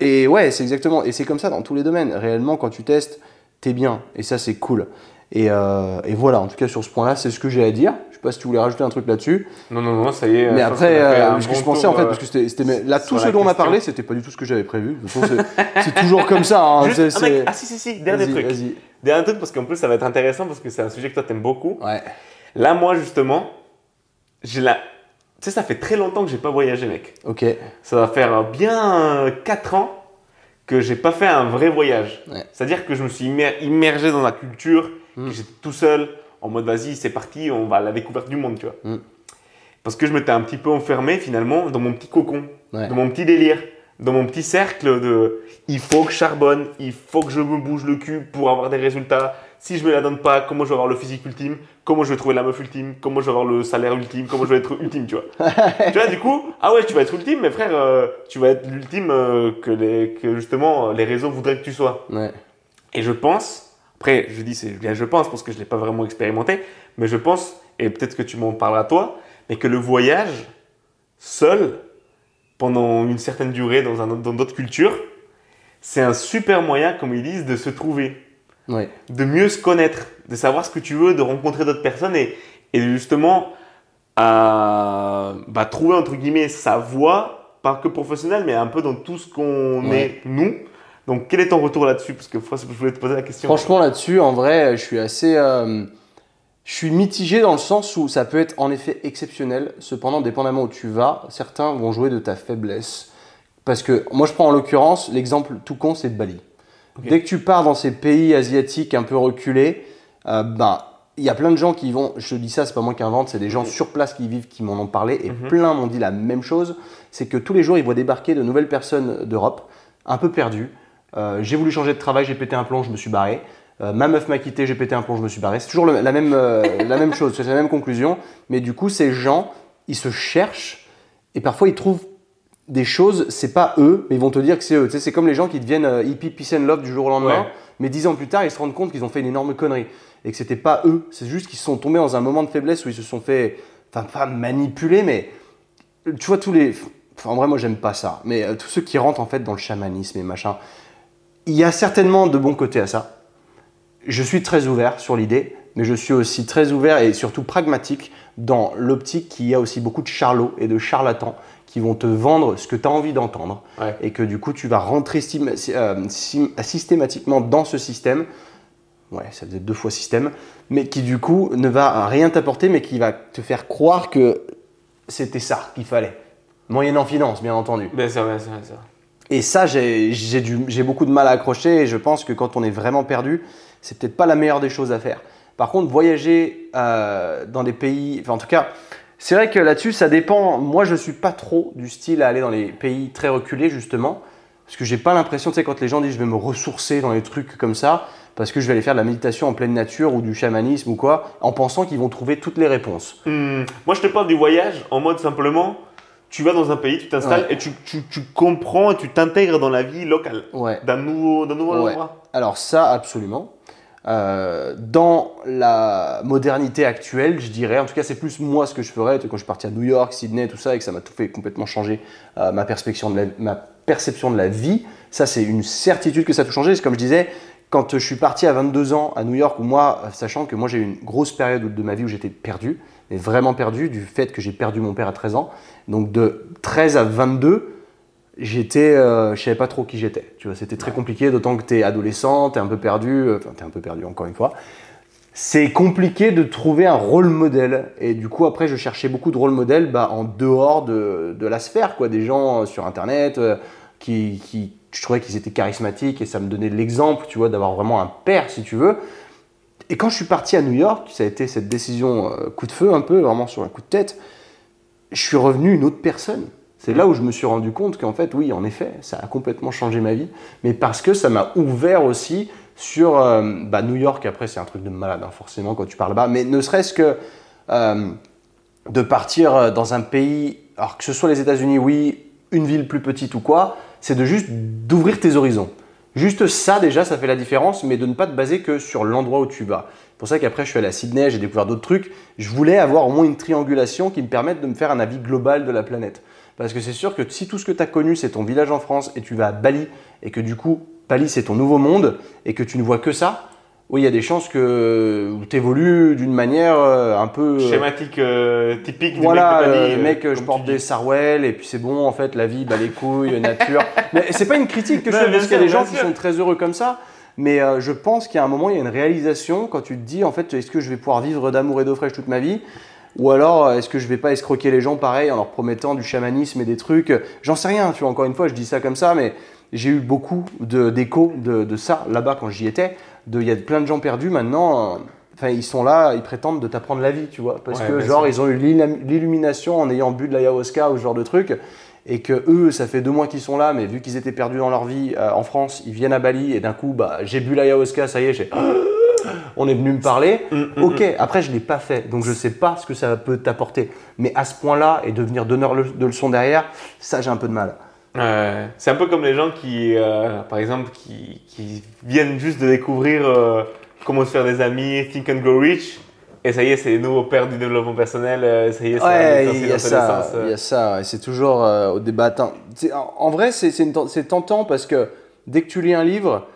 Et ouais, c'est exactement. Et c'est comme ça dans tous les domaines. Réellement, quand tu testes, t'es bien. Et ça, c'est cool. Et, euh, et voilà, en tout cas, sur ce point-là, c'est ce que j'ai à dire. Pas si tu voulais rajouter un truc là-dessus. Non, non, non, ça y est. Mais après, euh, ce que je pensais en fait, euh, parce que c'était, là, tout ce dont on a question. parlé, c'était pas du tout ce que j'avais prévu. C'est, toujours comme ça. hein. Juste Ah si, si, si, dernier truc. Vas-y. Dernier truc parce qu'en plus ça va être intéressant parce que c'est un sujet que toi t'aimes beaucoup. Ouais. Là, moi justement, j'ai la. Tu sais, ça fait très longtemps que j'ai pas voyagé, mec. Ok. Ça va faire bien 4 ans que j'ai pas fait un vrai voyage. Ouais. C'est-à-dire que je me suis immer- immergé dans la culture, Mm. que j'étais tout seul, en mode vas-y, c'est parti, on va à la découverte du monde, tu vois. Mm. Parce que je m'étais un petit peu enfermé finalement dans mon petit cocon, Ouais. dans mon petit délire, dans mon petit cercle de il faut que je charbonne, il faut que je me bouge le cul pour avoir des résultats. Si je me la donne pas, comment je vais avoir le physique ultime? Comment je vais trouver la meuf ultime? Comment je vais avoir le salaire ultime? Comment je vais être ultime, tu vois? Tu vois, du coup, ah ouais, tu vas être ultime, mais frère, euh, tu vas être l'ultime euh, que, les, que justement les réseaux voudraient que tu sois. Ouais. Et je pense, après, je dis c'est bien je pense parce que je ne l'ai pas vraiment expérimenté, mais je pense, et peut-être que tu m'en parleras toi, mais que le voyage seul, pendant une certaine durée dans un dans d'autres cultures, c'est un super moyen, comme ils disent, de se trouver, de mieux se connaître, de savoir ce que tu veux, de rencontrer d'autres personnes et, et justement à bah, trouver entre guillemets sa voie, pas que professionnelle, mais un peu dans tout ce qu'on est nous. Donc quel est ton retour là-dessus? Parce que je voulais te poser la question. Franchement, là-dessus, en vrai, je suis assez. euh, je suis mitigé dans le sens où ça peut être en effet exceptionnel. Cependant, dépendamment où tu vas, certains vont jouer de ta faiblesse. Parce que moi, je prends en l'occurrence l'exemple tout con, c'est Bali. Ok. Dès que tu pars dans ces pays asiatiques un peu reculés, euh, ben, il y a plein de gens qui vont. Je te dis ça, c'est pas moi qui invente, c'est des gens sur place qui vivent qui m'en ont parlé et Mhm. plein m'ont dit la même chose. C'est que tous les jours, ils voient débarquer de nouvelles personnes d'Europe, un peu perdues. Euh, j'ai voulu changer de travail, j'ai pété un plomb, je me suis barré. Euh, ma meuf m'a quitté, j'ai pété un plomb, je me suis barré. C'est toujours le- la, même, euh, la même chose, c'est la même conclusion. Mais du coup, ces gens, ils se cherchent et parfois ils trouvent des choses, c'est pas eux, mais ils vont te dire que c'est eux. Tu sais, c'est comme les gens qui deviennent hippie, peace and love du jour au lendemain, Ouais. mais dix ans plus tard, ils se rendent compte qu'ils ont fait une énorme connerie et que c'était pas eux. C'est juste qu'ils sont tombés dans un moment de faiblesse où ils se sont fait, enfin pas manipuler, mais tu vois tous les. Enfin, en vrai, moi j'aime pas ça, mais euh, tous ceux qui rentrent en fait dans le chamanisme et machin, il y a certainement de bons côtés à ça. Je suis très ouvert sur l'idée, mais je suis aussi très ouvert et surtout pragmatique dans l'optique qu'il y a aussi beaucoup de charlots et de charlatans qui vont te vendre ce que tu as envie d'entendre Ouais. et que du coup tu vas rentrer euh, systématiquement dans ce système. Ouais, ça faisait deux fois système, mais qui du coup ne va rien t'apporter, mais qui va te faire croire que c'était ça qu'il fallait. Moyennant finance, bien entendu. Bien sûr, bien sûr, bien sûr. Et ça, j'ai beaucoup de mal à accrocher et je pense que quand on est vraiment perdu, c'est peut-être pas la meilleure des choses à faire. Par contre, voyager euh, dans des pays, enfin en tout cas, c'est vrai que là-dessus, ça dépend. Moi, je suis pas trop du style à aller dans les pays très reculés justement, parce que j'ai pas l'impression, tu sais, quand les gens disent je vais me ressourcer dans les trucs comme ça, parce que je vais aller faire de la méditation en pleine nature ou du chamanisme ou quoi, en pensant qu'ils vont trouver toutes les réponses. Hmm, Moi, je te parle du voyage en mode simplement, tu vas dans un pays, tu t'installes Ouais. et tu, tu, tu comprends et tu t'intègres dans la vie locale Ouais. d'un nouveau, d'un nouveau Ouais. endroit. Alors ça, absolument. Euh, dans la modernité actuelle, je dirais, en tout cas c'est plus moi ce que je ferais, quand je suis parti à New York, Sydney, tout ça, et que ça m'a tout fait complètement changer euh, ma, perception de la, ma perception de la vie, ça c'est une certitude que ça a tout changé. C'est comme je disais, quand je suis parti à 22 ans à New York, où moi, sachant que moi j'ai eu une grosse période de ma vie où j'étais perdu, mais vraiment perdu du fait que j'ai perdu mon père à 13 ans, donc de 13 à 22, j'étais, euh, je savais pas trop qui j'étais. Tu vois, c'était très compliqué, d'autant que tu es adolescent, tu es un peu perdu, euh, enfin tu es un peu perdu encore une fois. C'est compliqué de trouver un rôle modèle. Et du coup, après, je cherchais beaucoup de rôle modèles bah, en dehors de, de la sphère, quoi. Des gens euh, sur Internet euh, qui, qui, je trouvais qu'ils étaient charismatiques et ça me donnait l'exemple, tu vois, d'avoir vraiment un père, si tu veux. Et quand je suis parti à New York, ça a été cette décision euh, coup de feu un peu, vraiment sur un coup de tête, je suis revenu une autre personne. C'est là où je me suis rendu compte qu'en fait, oui, en effet, ça a complètement changé ma vie, mais parce que ça m'a ouvert aussi sur euh, bah, New York. Après, c'est un truc de malade, hein, forcément, quand tu parles là-bas, mais ne serait-ce que euh, de partir dans un pays, alors que ce soit les États-Unis, oui, une ville plus petite ou quoi, c'est de juste d'ouvrir tes horizons. Juste ça déjà, ça fait la différence, mais de ne pas te baser que sur l'endroit où tu vas. C'est pour ça qu'après, je suis allé à Sydney, j'ai découvert d'autres trucs. Je voulais avoir au moins une triangulation qui me permette de me faire un avis global de la planète. Parce que c'est sûr que si tout ce que tu as connu, c'est ton village en France et tu vas à Bali, et que du coup, Bali, c'est ton nouveau monde, et que tu ne vois que ça, oui, il y a des chances que tu évolues d'une manière euh, un peu. Euh, Schématique, euh, typique voilà, du mec de Bali. mec, je porte des Sarwell et puis c'est bon, en fait, la vie, bah, les couilles, nature. Mais c'est pas une critique que je fais parce qu'il y a des gens qui sont très heureux comme ça. Mais je pense qu'il y a un moment, il y a une réalisation quand tu te dis, en fait, est-ce que je vais pouvoir vivre d'amour et d'eau fraîche toute ma vie? Ou alors, est-ce que je vais pas escroquer les gens pareil en leur promettant du chamanisme et des trucs? J'en sais rien, tu vois, encore une fois, je dis ça comme ça, mais j'ai eu beaucoup d'échos de, de, ça là-bas quand j'y étais il y a plein de gens perdus maintenant. Euh, enfin, ils sont là, ils prétendent de t'apprendre la vie, tu vois. Parce que, genre, ils ont eu l'illumination en ayant bu de l'ayahuasca ou ce genre de truc. Et que eux, ça fait deux mois qu'ils sont là, mais vu qu'ils étaient perdus dans leur vie euh, en France, ils viennent à Bali et d'un coup, bah, j'ai bu l'ayahuasca, ça y est, j'ai. On est venu me parler. Mm, mm, ok, mm. après, je ne l'ai pas fait, donc je ne sais pas ce que ça peut t'apporter. Mais à ce point-là, et devenir donneur de leçons derrière, ça, j'ai un peu de mal c'est un peu comme les gens qui, euh, par exemple, qui, viennent juste de découvrir euh, comment se faire des amis, think and grow rich. Et ça y est, c'est les nouveaux pères du développement personnel. Euh, ça y est, ouais, il y, a ça. Il y a ça. Et c'est toujours au débat. En, vrai, c'est tentant parce que dès que tu lis un livre.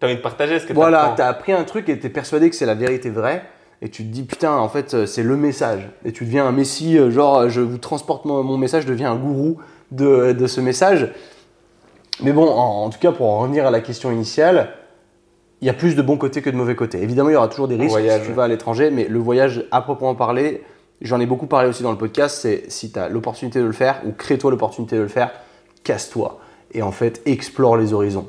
Tu as envie de partager ce que tu Voilà, tu as appris un truc et tu es persuadé que c'est la vérité vraie. Et tu te dis, putain, en fait, c'est le message. Et tu deviens un messie, genre, je vous transporte mon, mon message, je deviens un gourou de, ce message. Mais bon, en, tout cas, pour en revenir à la question initiale, il y a plus de bons côtés que de mauvais côtés. Évidemment, il y aura toujours des risques si tu vas à l'étranger, mais le voyage, à proprement parler, j'en ai beaucoup parlé aussi dans le podcast, c'est si tu as l'opportunité de le faire, ou crée-toi l'opportunité de le faire, casse-toi. Et en fait, explore les horizons.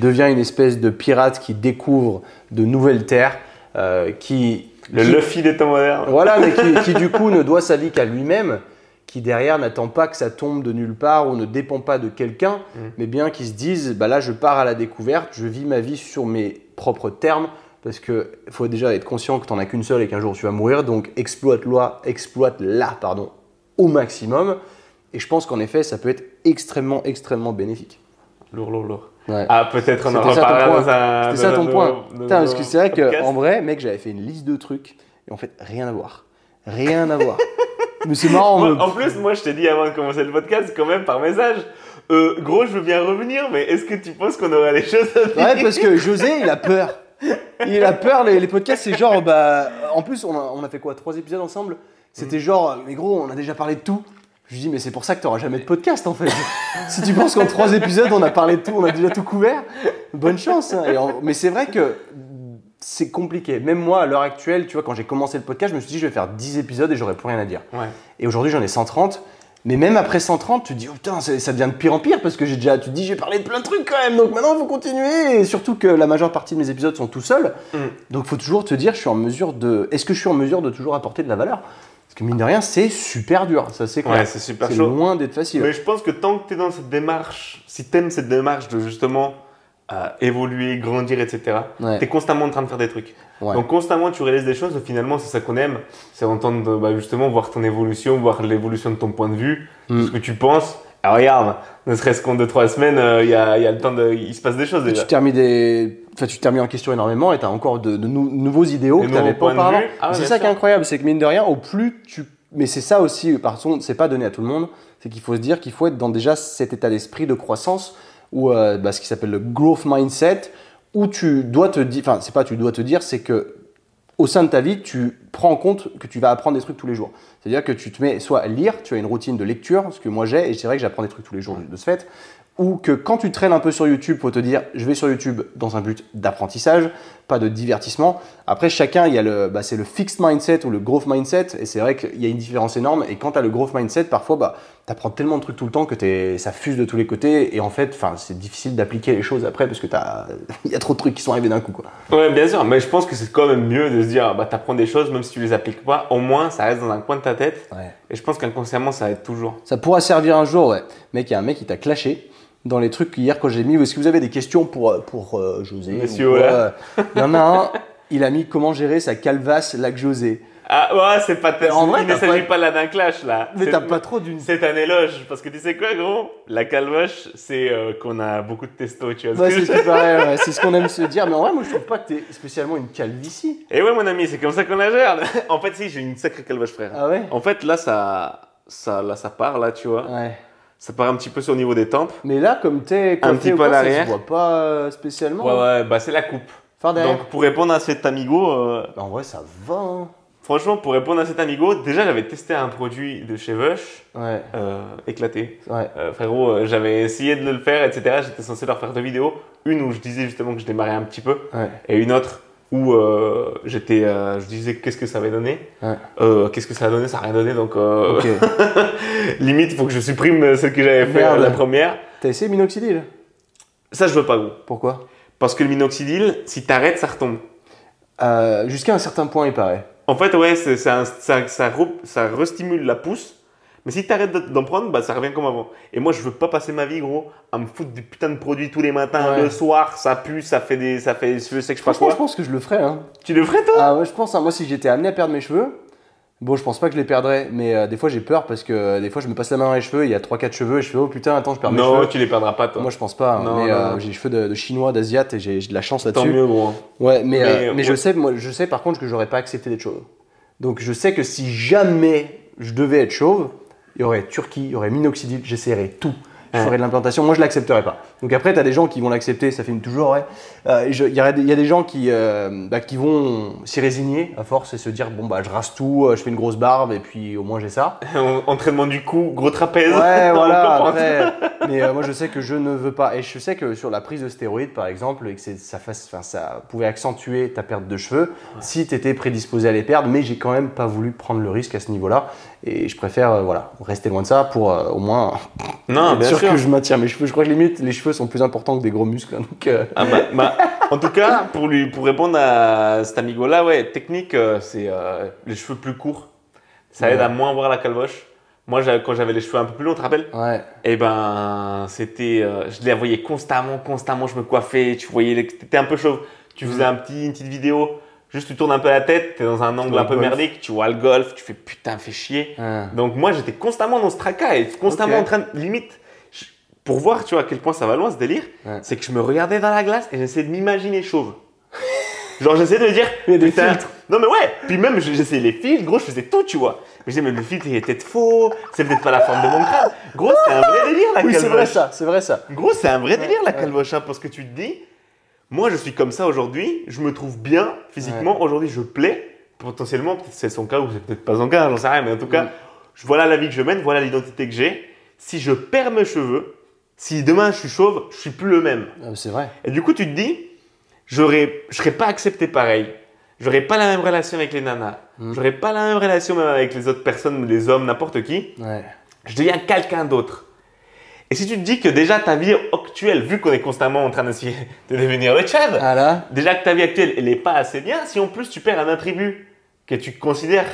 Deviens une espèce de pirate qui découvre de nouvelles terres, euh, qui... Le Luffy des temps modernes. Voilà, mais qui, qui du coup ne doit sa vie qu'à lui-même qui derrière n'attend pas que ça tombe de nulle part ou ne dépend pas de quelqu'un, mm. mais bien qui se disent bah là je pars à la découverte, je vis ma vie sur mes propres termes parce qu'il faut déjà être conscient que tu n'en as qu'une seule et qu'un jour tu vas mourir, donc exploite-la exploite -la, pardon, au maximum. Et je pense qu'en effet, ça peut être extrêmement, extrêmement bénéfique. Lourd, lourd, lourd. Ah, peut-être on en reparlera dans un. C'était ça ton point. parce que c'est vrai qu'en vrai, mec, j'avais fait une liste de trucs et en fait, rien à voir. Rien à voir. Mais c'est marrant. en plus, moi, je t'ai dit avant de commencer le podcast, quand même, par message. Euh, gros, je veux bien revenir, mais est-ce que tu penses qu'on aurait des choses à dire Ouais, parce que José, il a peur. Il a peur, les, podcasts, c'est genre, bah. En plus, on a, on a fait quoi Trois épisodes ensemble? C'était genre, mais gros, on a déjà parlé de tout. Je lui dis, mais c'est pour ça que tu n'auras jamais de podcast en fait. si tu penses qu'en trois épisodes, on a parlé de tout, on a déjà tout couvert, bonne chance. Hein. mais c'est vrai que c'est compliqué. Même moi, à l'heure actuelle, tu vois, quand j'ai commencé le podcast, je me suis dit, je vais faire 10 épisodes et j'aurais plus rien à dire. Et aujourd'hui, j'en ai 130. Mais même après 130, tu te dis, oh putain, ça, devient de pire en pire parce que j'ai déjà, tu te dis, j'ai parlé de plein de trucs quand même, donc maintenant il faut continuer. Et surtout que la majeure partie de mes épisodes sont tout seuls. Mm. Donc il faut toujours te dire, je suis en mesure de. Est-ce que je suis en mesure de toujours apporter de la valeur? Parce que mine de rien, c'est super dur, ça c'est clair. c'est super chaud. loin d'être facile. Mais je pense que tant que tu es dans cette démarche, si tu aimes cette démarche de justement évoluer, grandir, etc. Tu es constamment en train de faire des trucs. Donc constamment tu réalises des choses, finalement c'est ça qu'on aime, c'est entendre bah, justement voir ton évolution, voir l'évolution de ton point de vue, mm. ce que tu penses. Alors regarde, ne serait-ce qu'en 2-3 semaines, euh, il y, a, y, a, le temps de, il se passe des choses déjà. Tu termines des, enfin, tu termines en question énormément et tu as encore de, nouveaux idéaux que tu n'avais pas auparavant. Ah c'est ça qui est incroyable, c'est que mine de rien, au plus tu, mais c'est ça aussi, par contre, c'est pas donné à tout le monde, c'est qu'il faut se dire qu'il faut être dans déjà cet état d'esprit de croissance ou euh, bah, ce qui s'appelle le growth mindset, où tu dois te dire, enfin c'est pas tu dois te dire, c'est que au sein de ta vie, tu prends en compte que tu vas apprendre des trucs tous les jours. C'est-à-dire que tu te mets soit à lire, tu as une routine de lecture, ce que moi j'ai, et c'est vrai que j'apprends des trucs tous les jours de ce fait, ou que quand tu traînes un peu sur YouTube, faut te dire je vais sur YouTube dans un but d'apprentissage, pas de divertissement. Après, chacun, il y a le, bah, c'est le fixed mindset ou le growth mindset, et c'est vrai qu'il y a une différence énorme. Et quand tu as le growth mindset, parfois, bah, tu apprends tellement de trucs tout le temps que t'es- ça fuse de tous les côtés, et en fait, c'est difficile d'appliquer les choses après parce que il y a trop de trucs qui sont arrivés d'un coup. Quoi. Ouais, bien sûr, mais je pense que c'est quand même mieux de se dire, bah, t'apprends des choses, même si tu les appliques pas, au moins ça reste dans un coin de ta tête. Et je pense qu'inconsciemment, ça aide toujours. Ça pourra servir un jour, ouais. Mec, il y a un mec qui t'a clashé dans les trucs hier quand j'ai mis. Est-ce que vous avez des questions pour, euh, pour euh, José Monsieur ou quoi Ola. Il y en a un, il a mis comment gérer sa calvasse lac José. Ah, ouais, c'est pas En vrai, Il ne s'agit pas- pas là d'un clash, là. Mais t'as pas trop d'une. C'est un éloge, parce que tu sais quoi, gros? La calvache, c'est euh, qu'on a beaucoup de testo, tu vois Ouais, c'est ce veux qui dire? paraît, ouais, c'est ce qu'on aime se dire. Mais en vrai, moi, je trouve pas que t'es spécialement une calvitie. Et ouais, mon ami, c'est comme ça qu'on la gère. en fait, si, j'ai une sacrée calvache, frère. Ah ouais? En fait, là, ça, ça, là, ça part, là, tu vois. Ouais. Ça part un petit peu sur le niveau des tempes. Mais là, comme t'es Un petit peu à quoi, ça l'arrière. se voit pas euh, spécialement. Ouais, ouais, bah c'est la coupe. Enfin, derrière. Donc, pour répondre à cet amigo, euh, Bah, en vrai, ça va. hein. franchement, pour répondre à cet amigo, déjà, j'avais testé un produit de chez Vush, Ouais, euh, éclaté. ouais. Euh, frérot, euh, j'avais essayé de le faire, etc. J'étais censé leur faire deux vidéos. Une où je disais justement que je démarrais un petit peu, Ouais. et une autre où euh, j'étais, euh, je disais qu'est-ce que ça avait donné. Ouais. Euh, qu'est-ce que ça a donné? Ça n'a rien donné, donc euh, Ok. limite, il faut que je supprime celle que j'avais fait la première. T'as essayé minoxidil? Ça, je veux pas, gros. Pourquoi? Parce que le minoxidil, si t'arrêtes, ça retombe. Euh, Jusqu'à un certain point, il paraît. En fait, ouais, ça, ça, re- ça restimule la pousse. Mais si t'arrêtes de- d'en prendre, bah, ça revient comme avant. Et moi, je veux pas passer ma vie, gros, à me foutre du putain de produit tous les matins, Ouais. le soir, ça pue, ça fait des, ça fait des cheveux secs, je sais pas Franchement, je quoi. pense que je le ferais. Hein. Tu le ferais, toi? Ah ouais, je pense. hein. Moi, si j'étais amené à perdre mes cheveux, bon, je pense pas que je les perdrais, mais euh, des fois j'ai peur parce que euh, des fois je me passe la main dans les cheveux, il y a 3-4 cheveux et je fais oh putain, attends, je perds mes Non, cheveux. tu les perdras pas, toi. Moi, je pense pas, hein, Non, mais non, euh, non. j'ai les cheveux de, de chinois, d'asiate et j'ai de la chance Tant là-dessus. mieux, gros. Ouais, mais, Mais, mais je sais, moi, je sais par contre que j'aurais pas accepté d'être chauve. Donc je sais que si jamais je devais être chauve, il y aurait Turquie, il y aurait minoxidil, j'essaierais tout. Je ferais de l'implantation. Moi, je l'accepterais pas. Donc après, tu as des gens qui vont l'accepter, ça filme toujours, ouais. Euh, Il y, a des gens qui, euh, bah, qui vont s'y résigner à force et se dire bon bah je rase tout, euh, je fais une grosse barbe et puis au moins j'ai ça. Entraînement du cou, gros trapèze. Ouais, voilà. Après, mais euh, moi, je sais que je ne veux pas. Et je sais que sur la prise de stéroïdes, par exemple, et que c'est- ça, fasse, enfin, ça pouvait accentuer ta perte de cheveux si tu étais prédisposé à les perdre. Mais j'ai quand même pas voulu prendre le risque à ce niveau-là. Et je préfère euh, voilà, rester loin de ça pour euh, au moins Non, être bien sûr, sûr. que je maintiens mes cheveux. Je crois que limite, les cheveux sont plus importants que des gros muscles. hein, donc, Ah bah, bah, en tout cas, pour, lui, pour répondre à cet amigo-là, ouais, technique, c'est les cheveux plus courts. Ça aide à moins voir la calvoche. Moi, quand j'avais les cheveux un peu plus longs, tu te rappelles? Ouais. Eh ben, c'était. euh, je les voyais constamment, constamment, je me coiffais, tu voyais, les- t'étais un peu chauve. Tu faisais un petit, une petite vidéo, juste tu tournes un peu la tête, t'es dans un angle un peu golf. merdique, tu vois le golf, tu fais putain, fais chier. Ah. Donc moi, j'étais constamment dans ce tracas et constamment en train de. Limite, je- pour voir, tu vois, à quel point ça va loin ce délire, Ouais. c'est que je me regardais dans la glace et j'essayais de m'imaginer chauve. Genre, j'essayais de me dire. Il y a des filtres. Non, mais ouais, puis même, j'essayais les filtres, gros, je faisais tout, tu vois. Mais je disais, mais le filtre, il est peut-être faux, c'est peut-être pas la forme de mon crâne. Gros, c'est un vrai délire, la Oui, c'est vrai ça, c'est vrai ça. Gros, c'est un vrai délire la calvoche, hein, parce que tu te dis, moi je suis comme ça aujourd'hui, je me trouve bien physiquement, aujourd'hui je plais, potentiellement, peut-être c'est son cas ou c'est peut-être pas son cas, j'en sais rien, mais en tout cas, Mm. je- voilà la vie que je mène, voilà l'identité que j'ai. Si je perds mes cheveux, si demain je suis chauve, je suis plus le même. Ah, C'est vrai. Et du coup, tu te dis, je serais pas accepté pareil. J'aurais pas la même relation avec les nanas. Mm. J'aurais pas la même relation même avec les autres personnes, les hommes, n'importe qui Ouais. je deviens quelqu'un d'autre. Et si tu te dis que déjà ta vie actuelle, vu qu'on est constamment en train d'essayer de devenir le Tchad, Ah déjà que ta vie actuelle, elle n'est pas assez bien, si en plus tu perds un attribut que tu considères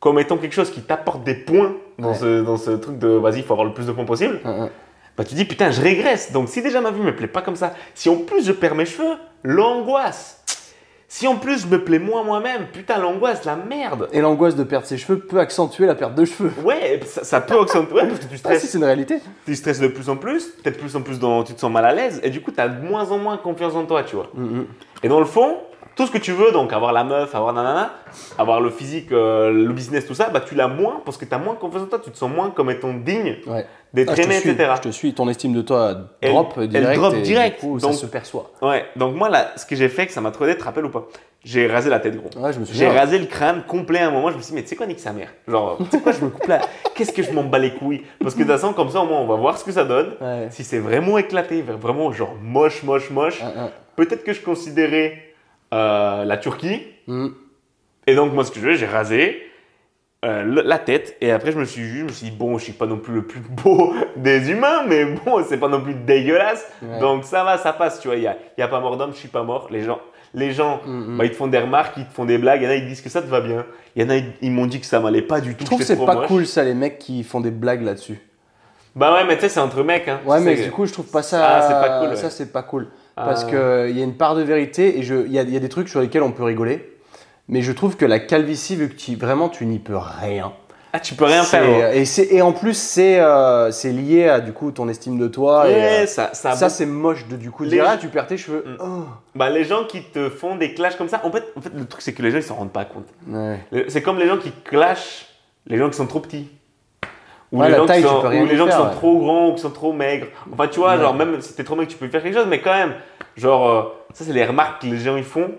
comme étant quelque chose qui t'apporte des points dans, Ouais. ce, dans ce truc de vas-y, il faut avoir le plus de points possible, Ah, ah. bah tu dis putain, je régresse. Donc si déjà ma vie me plaît pas comme ça, si en plus je perds mes cheveux, l'angoisse. Si en plus je me plais moins moi-même, putain, l'angoisse, la merde. Et l'angoisse de perdre ses cheveux peut accentuer la perte de cheveux. Ouais, ça, ça peut accentuer, ouais, parce que tu Ah, si, stresses. c'est une réalité. tu stresses de plus en plus, peut-être plus en plus dans, tu te sens mal à l'aise, et du coup, tu as de moins en moins confiance en toi, tu vois. Mm, mm. Et dans le fond, tout ce que tu veux, donc avoir la meuf, avoir nanana, avoir le physique, euh, le business, tout ça, bah tu l'as moins parce que tu as moins confiance en toi, tu te sens moins comme étant digne Ouais. d'être Ah, je te aimé, suis, etc. Je te suis, ton estime de toi Elle- drop elle direct. drop et direct, Du coup, donc- ça se perçoit. Ouais, donc moi, là, ce que j'ai fait, que ça m'a trop aidé, tu te rappelles ou pas j'ai rasé la tête, gros. Ouais, je me J'ai rasé le crâne complet à un moment, je me suis dit, mais tu sais quoi, nique sa mère Genre, tu sais quoi, je me coupe là, qu'est-ce que je m'en bats les couilles? Parce que de toute façon, comme ça, au moins, on va voir ce que ça donne. Ouais. Si c'est vraiment éclaté, vraiment genre moche, moche, moche, peut-être que je considérais euh, la Turquie. Mm. Et donc, moi, ce que je veux, j'ai rasé euh, la tête. Et après, je me suis vu, je me suis dit, bon, je suis pas non plus le plus beau des humains, mais bon, c'est pas non plus dégueulasse. Ouais. Donc, ça va, ça passe, tu vois. Il y a, y a pas mort d'homme, je suis pas mort. Les gens, les gens Mm, mm. bah, ils te font des remarques, ils te font des blagues. Il y en a, ils disent que ça te va bien. Il y en a, ils, ils m'ont dit que ça m'allait pas du tout. Je trouve que c'est pas moche. cool ça, les mecs qui font des blagues là-dessus. Bah ouais, mais tu sais, c'est entre mecs. Hein. Ouais, mais du coup, je trouve pas ça. Ah, c'est pas cool, ouais. Ça, c'est pas cool. Parce Ah. qu'il y a une part de vérité et il y a, il y a des trucs sur lesquels on peut rigoler. Mais je trouve que la calvitie, vu que tu, vraiment tu n'y peux rien. Ah, tu peux rien faire. hein. Et, et en plus, c'est euh, lié à du coup ton estime de toi. et, euh, ça, ça, ça, c'est moche de du coup Les dire ah, tu perds tes cheveux. Mm. Oh. Bah, les gens qui te font des clashs comme ça, en fait, en fait le truc, c'est que les gens, ils s'en rendent pas compte. Ouais. C'est comme les gens qui clashent les gens qui sont trop petits. Ou Ouais, les gens, taille, qui sont, ou les qui ouais. trop grands ou qui sont trop maigres. Enfin, tu vois, Ouais. genre, même si t'es trop maigre, tu peux faire quelque chose, mais quand même, genre, euh, ça, c'est les remarques que les gens ils font.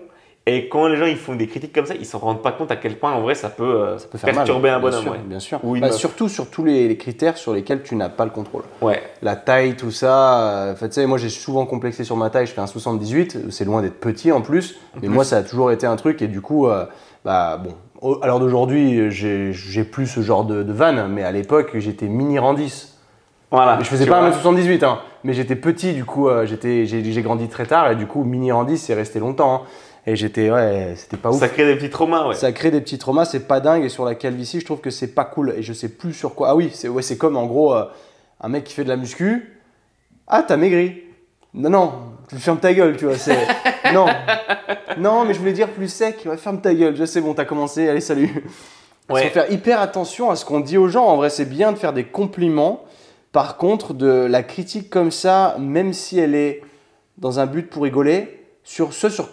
Et quand les gens ils font des critiques comme ça, ils s'en rendent pas compte à quel point, en vrai, ça peut, euh, Ça peut faire perturber mal. un bien bonhomme. sûr, ouais. bien sûr. Ou Bah, surtout sur tous les, les critères sur lesquels tu n'as pas le contrôle. Ouais. La taille, tout ça. euh, en fait, tu sais, moi j'ai souvent complexé sur ma taille, je fais un 78, c'est loin d'être petit en plus, mais moi ça a toujours été un truc et du coup, euh, bah bon, à l'heure d'aujourd'hui, j'ai plus ce genre de, de vanne, mais à l'époque j'étais mini Randis. Voilà. je faisais pas vois. 1m78, hein, mais j'étais petit, du coup, euh, j'étais- j'ai grandi très tard et du coup, mini Randis c'est resté longtemps. hein. et j'étais, ouais, c'était pas ouf. Ça crée des petits traumas, ouais. Ça crée des petits traumas, c'est pas dingue. Et sur la calvitie, je trouve que c'est pas cool. Et je sais plus sur quoi. Ah oui, c'est ouais, c'est comme en gros euh, un mec qui fait de la muscu. Ah, t'as maigri. Non, non, tu fermes ta gueule, tu vois. C'est... non. Non, mais je voulais dire plus sec. Ouais, ferme ta gueule. Je sais, bon, t'as commencé. Allez, salut. Ouais. faut faire hyper attention à ce qu'on dit aux gens. En vrai, c'est bien de faire des compliments. Par contre, de la critique comme ça, même si elle est dans un but pour rigoler, sur ce sur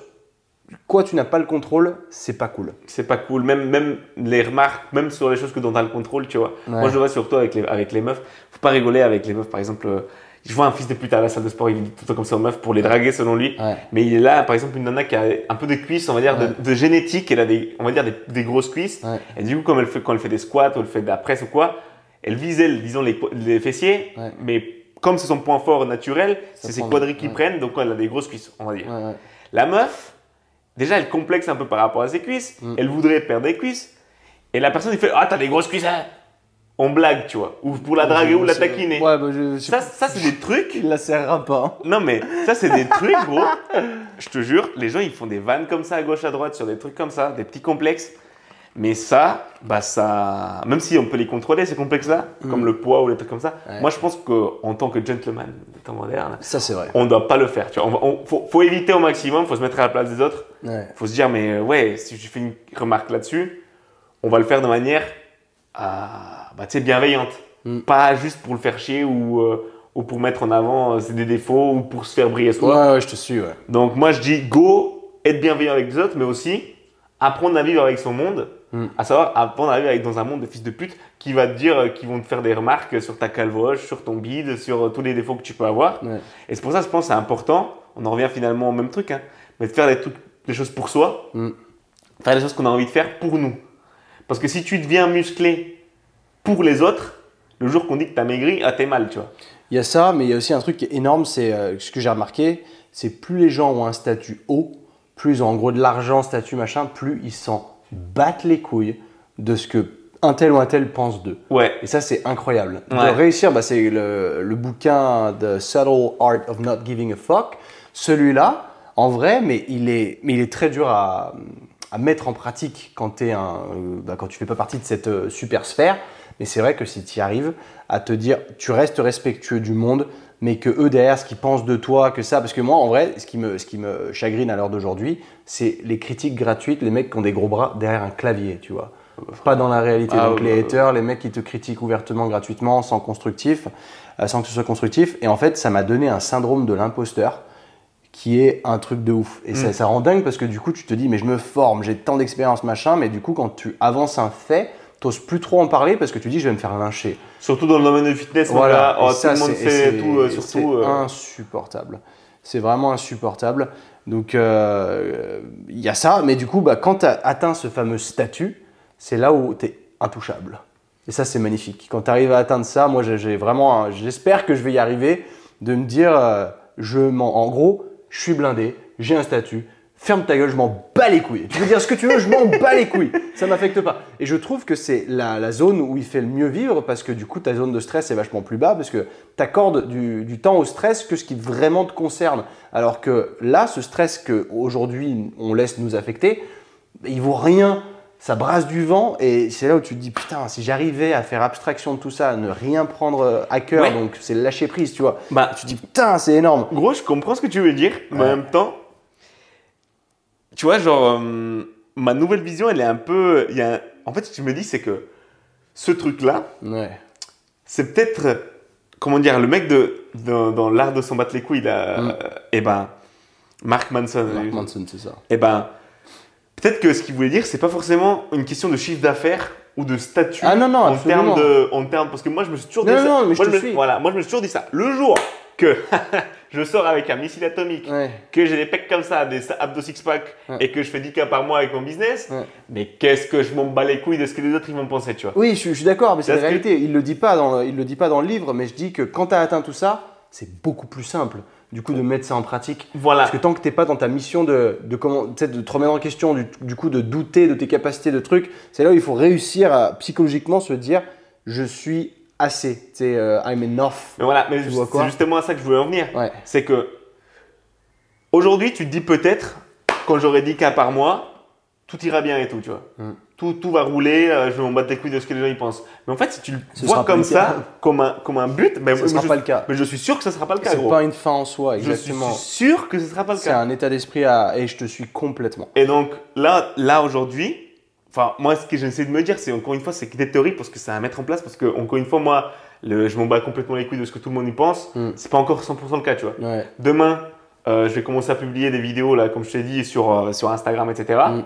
quoi tu n'as pas le contrôle, c'est pas cool. C'est pas cool. Même, même les remarques, même sur les choses que dont tu as le contrôle, tu vois. Moi, je le vois surtout avec les, avec les meufs. Faut pas rigoler avec les meufs. Par exemple, euh, je vois un fils de pute à la salle de sport, il dit tout le temps comme ça aux meufs pour les draguer selon lui. Ouais. Mais il est là, par exemple, une nana qui a un peu de cuisses, on va dire, Ouais. de, de génétique, elle a des, on va dire, des, des grosses cuisses. Ouais. Et du coup, comme elle fait, quand elle fait des squats ou elle fait de la presse ou quoi, elle elle, disons, les, les fessiers. Mais comme c'est son point fort naturel, c'est ses quadris qui prennent, donc elle a des grosses cuisses, on va dire. La meuf, déjà, elle complexe un peu par rapport à ses cuisses. Mm. Elle voudrait perdre des cuisses. Et la personne, il fait Ah, t'as des grosses cuisses, hein On blague, tu vois. Ou pour la draguer ou la taquiner. Ouais, bah, je, je- Ça, ça c'est des trucs. il la serrera pas. hein. Non, mais ça, c'est des trucs, gros. Je te jure, les gens, ils font des vannes comme ça à gauche, à droite, sur des trucs comme ça, des petits complexes. Mais ça, bah ça. Même si on peut les contrôler, ces complexes-là, Mm. comme le poids ou les trucs comme ça, Ouais. moi, je pense qu'en tant que gentleman des temps modernes, Ça, c'est vrai. on ne doit pas le faire. Tu vois. On faut, faut éviter au maximum, faut se mettre à la place des autres. Ouais. faut se dire, mais ouais, si je fais une remarque là-dessus, on va le faire de manière à, bah, bienveillante. Mm. Pas juste pour le faire chier ou, euh, ou pour mettre en avant euh, ses des défauts ou pour se faire briller soi. Ouais, ouais, je te suis, ouais. Donc moi je dis go, être bienveillant avec les autres, mais aussi apprendre à vivre avec son monde, Mm. à savoir apprendre à vivre avec, dans un monde de fils de pute qui va te dire, euh, qui vont te faire des remarques sur ta calvoche, sur ton bide, sur tous les défauts que tu peux avoir. Ouais. Et c'est pour ça je pense c'est important, on en revient finalement au même truc, hein, mais de faire les, trucs- les choses pour soi, Mm. faire les choses qu'on a envie de faire pour nous. Parce que si tu deviens musclé pour les autres, le jour qu'on dit que t'as maigri, ah t'es mal, tu vois. Il y a ça, mais il y a aussi un truc qui est énorme, c'est euh, ce que j'ai remarqué, c'est plus les gens ont un statut haut, plus ils ont en gros de l'argent, statut machin, plus ils s'en battent les couilles de ce que un tel ou un tel pense d'eux. Ouais, Et ça, c'est incroyable. Ouais. De réussir, bah, c'est le, le bouquin The Subtle Art of Not Giving a Fuck. Celui-là, en vrai, mais il est, mais il est très dur à, à mettre en pratique quand, t'es un, euh, bah, quand tu fais pas partie de cette euh, super sphère. Mais c'est vrai que si tu y arrives à te dire, tu restes respectueux du monde, mais que eux derrière, ce qu'ils pensent de toi, que ça, parce que moi, en vrai, ce qui me, ce qui me chagrine à l'heure d'aujourd'hui, c'est les critiques gratuites, les mecs qui ont des gros bras derrière un clavier, tu vois. Pas dans la réalité. Ah, Donc les haters, les mecs qui te critiquent ouvertement, gratuitement, sans constructif, euh, sans que ce soit constructif. Et en fait, ça m'a donné un syndrome de l'imposteur qui est un truc de ouf. Et Mm. ça, ça rend dingue parce que du coup, tu te dis, mais je me forme, j'ai tant d'expérience, machin, mais du coup, quand tu avances un fait, t'oses plus trop en parler parce que tu dis, je vais me faire lyncher. surtout dans le domaine du fitness, Et oh, ça, tout le monde c'est- sait c'est- tout, euh, c'est surtout. euh, insupportable. C'est vraiment insupportable. Donc euh, il y a ça, mais du coup, bah, quand tu as atteint ce fameux statut, c'est là où tu es intouchable. Et ça, c'est magnifique. Quand tu arrives à atteindre ça, moi, j'ai vraiment, j'espère que je vais y arriver, de me dire, je m'en- en gros, je suis blindé, j'ai un statut, ferme ta gueule, je m'en bats les couilles. Tu veux dire ce que tu veux, je m'en bats les couilles. Ça m'affecte pas. Et je trouve que c'est la, la zone où il fait le mieux vivre parce que du coup, ta zone de stress est vachement plus bas parce que tu accordes du, du temps au stress que ce qui vraiment te concerne. Alors que là, ce stress qu'aujourd'hui on laisse nous affecter, il vaut rien. Ça brasse du vent et c'est là où tu te dis putain, si j'arrivais à faire abstraction de tout ça, à ne rien prendre euh, à cœur, Ouais. donc c'est lâcher prise, tu vois. Bah, Tu te dis putain, c'est énorme. Gros, je comprends ce que tu veux dire, mais en même temps, tu vois, genre, euh, ma nouvelle vision, elle est un peu. Il y a un- En fait, ce que je me dis, c'est que ce truc-là, Ouais. c'est peut-être, comment dire, le mec de, dans, dans l'art de s'en battre les couilles, là, Mm. euh, eh ben, Mark Manson. Mark Manson, c'est ça. Eh ben, peut-être que ce qu'il voulait dire, c'est pas forcément une question de chiffre d'affaires ou de statut. Ah non, non, en termes de, en termes, parce que moi, je me suis toujours dit non, ça. non, mais je me- suis. Voilà, moi, je me suis toujours dit ça. Le jour que je sors avec un missile atomique, Ouais. que j'ai des pecs comme ça, des abdos six-pack, Ouais. et que je fais 10 cas par mois avec mon business, Ouais. mais qu'est-ce que je m'en bats les couilles de ce que les autres ils vont penser, tu vois. Oui, je, suis- je suis d'accord, mais c'est la que- réalité. Il le dit pas dans le, il le dit pas dans le livre, mais je dis que quand tu as atteint tout ça, c'est beaucoup plus simple. Du coup, de mettre ça en pratique. Voilà. Parce que tant que t'es pas dans ta mission de, de, comment, de te remettre en question, du, du coup, de douter de tes capacités de trucs, c'est là où il faut réussir à psychologiquement se dire je suis assez. Tu sais, euh, I'm enough. Mais voilà, mais c'est justement à ça que je voulais en venir. Ouais. C'est que aujourd'hui, tu te dis peut-être, quand j'aurai 10 cas par mois, tout ira bien et tout, tu vois. Mm. Tout, tout va rouler, euh, je vais m'en battre les couilles de ce que les gens y pensent. Mais en fait, si tu le Ce vois comme ça, comme un, comme un but, ben, Ce moi, sera je, pas le cas. mais je suis sûr que ce sera pas le cas, C'est pas une fin en soi, je suis exactement. sûr que ce sera pas le C'est cas. un état d'esprit à. Et je te suis complètement. Et donc là, là aujourd'hui, enfin moi ce que j'essaie de me dire, c'est encore une fois, c'est que des théories parce que c'est à mettre en place parce que encore une fois moi, le, je m'en bats complètement les couilles de ce que tout le monde y pense. Mm. C'est pas encore 100% le cas, tu vois. Ouais. Demain, euh, je vais commencer à publier des vidéos là, comme je t'ai dit, sur euh, sur Instagram, etc. Mm.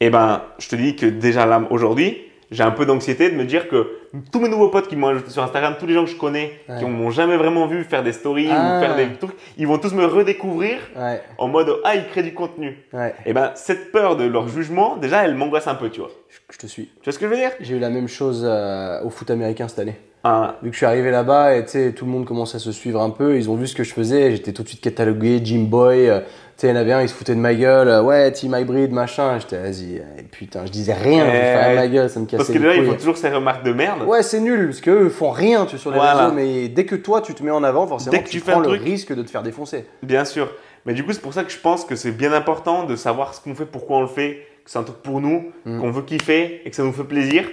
Et ben, je te dis que déjà là aujourd'hui. J'ai un peu d'anxiété de me dire que tous mes nouveaux potes qui m'ont ajouté sur Instagram, tous les gens que je connais, Ouais. qui m'ont jamais vraiment vu faire des stories Ah. ou faire des trucs, ils vont tous me redécouvrir Ouais. en mode ah, ils créent du contenu. Ouais. Et ben cette peur de leur jugement, déjà, elle m'angoisse un peu, tu vois. Je, te suis. Tu vois ce que je veux dire? J'ai eu la même chose euh, au foot américain cette année. Ah, Vu que je suis arrivé là-bas et tout le monde commence à se suivre un peu, ils ont vu ce que je faisais, j'étais tout de suite catalogué, Jim Boy, euh, sais, il y en avait un, il se foutait de ma gueule, euh, ouais, team hybrid, machin, j'étais, vas-y, euh, putain, je disais rien, je Eh, faisais ma gueule, ça me cassait Parce que déjà, ils font toujours ces remarques de merde. Ouais, c'est nul, parce qu'eux ils font rien tu, sur les Voilà. réseaux, mais dès que toi tu te mets en avant, forcément, Dès que tu, tu fais prends le truc- risque de te faire défoncer. Bien sûr. Mais du coup, c'est pour ça que je pense que c'est bien important de savoir ce qu'on fait, pourquoi on le fait, que c'est un truc pour nous, Mm. qu'on veut kiffer et que ça nous fait plaisir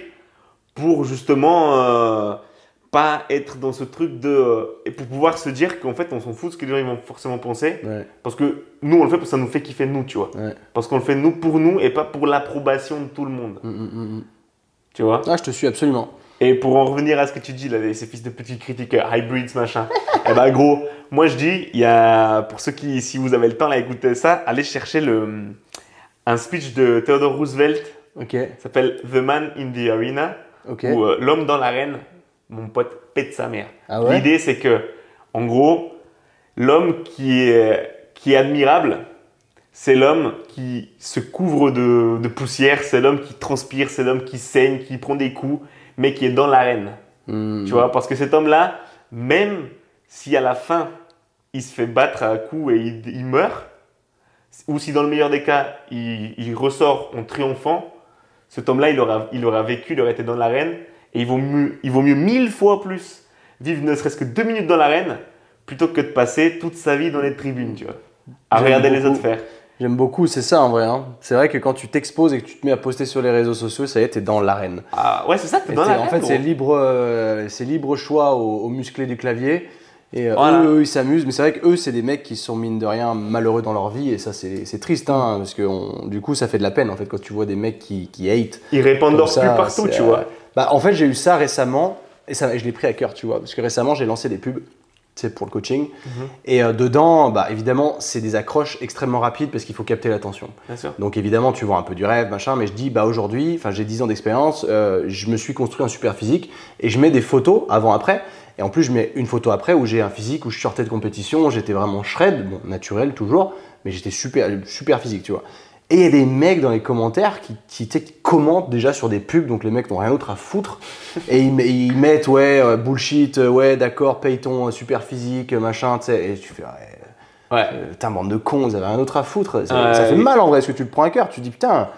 pour justement euh, pas être dans ce truc de. euh, et pour pouvoir se dire qu'en fait, on s'en fout de ce que les gens ils vont forcément penser. Ouais, Parce que nous, on le fait parce que ça nous fait kiffer nous, tu vois. ouais. Parce qu'on le fait nous pour nous et pas pour l'approbation de tout le monde. Mm, mm, mm. Tu vois? Ah, je te suis absolument. Et pour en revenir à ce que tu dis, là, ces fils de petits critiqueurs, hybrids, machin. eh ben, gros, moi je dis, il y a, pour ceux qui, si vous avez le temps là, écouter ça, allez chercher le, un speech de Theodore Roosevelt, Ok, ça s'appelle The Man in the Arena, ok. ou euh, L'homme dans l'arène. Mon pote pète sa mère. Ah ouais L'idée, c'est que, en gros, l'homme qui est, qui est admirable, c'est l'homme qui se couvre de, de poussière, c'est l'homme qui transpire, c'est l'homme qui saigne, qui prend des coups, mais qui est dans l'arène. Mm. Tu vois, parce que cet homme-là, même si à la fin, il se fait battre à coups et il, il meurt, ou si dans le meilleur des cas, il, il ressort en triomphant, cet homme-là, il aura, il aura vécu, il aura été dans l'arène, et il vaut, mieux, il vaut mieux mille fois plus vivre ne serait-ce que deux minutes dans l'arène, plutôt que de passer toute sa vie dans les tribunes, tu vois, à regarder les autres faire. J'aime beaucoup, c'est ça en vrai. hein. C'est vrai que quand tu t'exposes et que tu te mets à poster sur les réseaux sociaux, ça y est, t'es dans l'arène. Ah, ouais, c'est ça, t'es dans l'arène. en fait, c'est libre, euh, c'est libre choix aux, aux musclés du clavier. Et euh, Voilà. eux, eux, ils s'amusent. Mais c'est vrai qu'eux, c'est des mecs qui sont, mine de rien, malheureux dans leur vie. Et ça, c'est triste. Hein, parce que on- du coup, ça fait de la peine, en fait, quand tu vois des mecs qui, qui hate. Ils répandent leur pub partout, tu vois. Bah, en fait, j'ai eu ça récemment. Et ça, je l'ai pris à cœur, tu vois. Parce que récemment, j'ai lancé des pubs. C'est pour le coaching. Mhm. Et euh, dedans, bah, évidemment, c'est des accroches extrêmement rapides parce qu'il faut capter l'attention. Donc évidemment, tu vois un peu du rêve, machin, mais je dis, bah aujourd'hui, enfin j'ai 10 ans d'expérience, euh, je me suis construit un super physique et je mets des photos avant-après. Et en plus, je mets une photo après où j'ai un physique où je sortais de compétition, j'étais vraiment shred, bon, naturel toujours, mais j'étais super, super physique, tu vois. Et il y a des mecs dans les commentaires qui, qui, commentent déjà sur des pubs, donc les mecs n'ont rien d'autre à foutre. Et ils, ils mettent, ouais, euh, bullshit, euh, ouais, d'accord, paye ton euh, super physique, machin, tu sais. Et tu fais, ouais, Ouais. euh, putain, bande de cons, vous avez rien d'autre à foutre. Ça, fait oui. mal en vrai, parce que tu le prends à cœur. Tu dis, putain,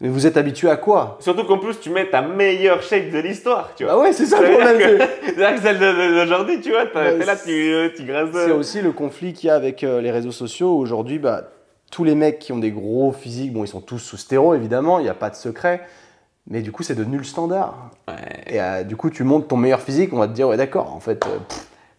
mais vous êtes habitué à quoi? Surtout qu'en plus, tu mets ta meilleure shape de l'histoire, tu vois. Bah ouais, c'est ça Ça le problème. c'est- celle d'aujourd'hui, tu vois, t'es là, tu, tu. C'est aussi le conflit qu'il y a avec euh, les réseaux sociaux. Aujourd'hui, bah, tous les mecs qui ont des gros physiques, bon, ils sont tous sous stéro, évidemment, il n'y a pas de secret. Mais du coup, c'est devenu le standard. Ouais. Et euh, du coup, tu montes ton meilleur physique, on va te dire, ouais, d'accord, en fait, euh.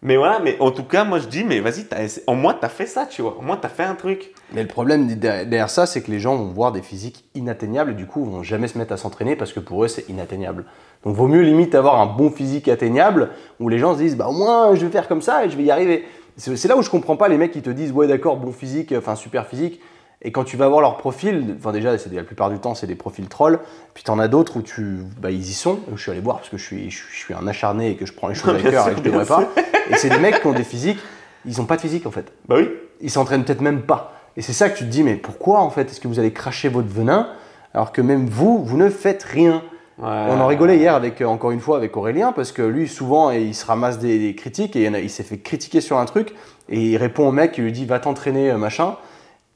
Mais voilà, mais en tout cas, moi je dis, mais vas-y, au moins t'as fait ça, tu vois. Au moins t'as fait un truc. Mais le problème derrière derrière ça, c'est que les gens vont voir des physiques inatteignables et du coup, vont jamais se mettre à s'entraîner parce que pour eux, c'est inatteignable. Donc, vaut mieux limite avoir un bon physique atteignable où les gens se disent, bah, au moins, je vais faire comme ça et je vais y arriver. C'est là où je comprends pas les mecs qui te disent, ouais, d'accord, bon physique, enfin, super physique. Et quand tu vas voir leur profil, enfin déjà, c'est la plupart du temps, c'est des profils trolls. Puis t'en as d'autres où tu, bah, ils y sont. Je suis allé voir parce que je suis, je, suis- je suis un acharné et que je prends les choses à cœur et que je devrais pas. Et c'est des mecs qui ont des physiques, ils ont pas de physique en fait Bah oui. ils s'entraînent peut-être même pas. Et c'est ça que tu te dis, mais pourquoi en fait Est-ce que vous allez cracher votre venin alors que même vous, vous ne faites rien? Ouais. On en rigolait hier avec, euh, encore une fois avec Aurélien parce que lui, souvent, il se ramasse des, des critiques et il, il s'est fait critiquer sur un truc et il répond au mec qui lui dit va t'entraîner, euh, machin.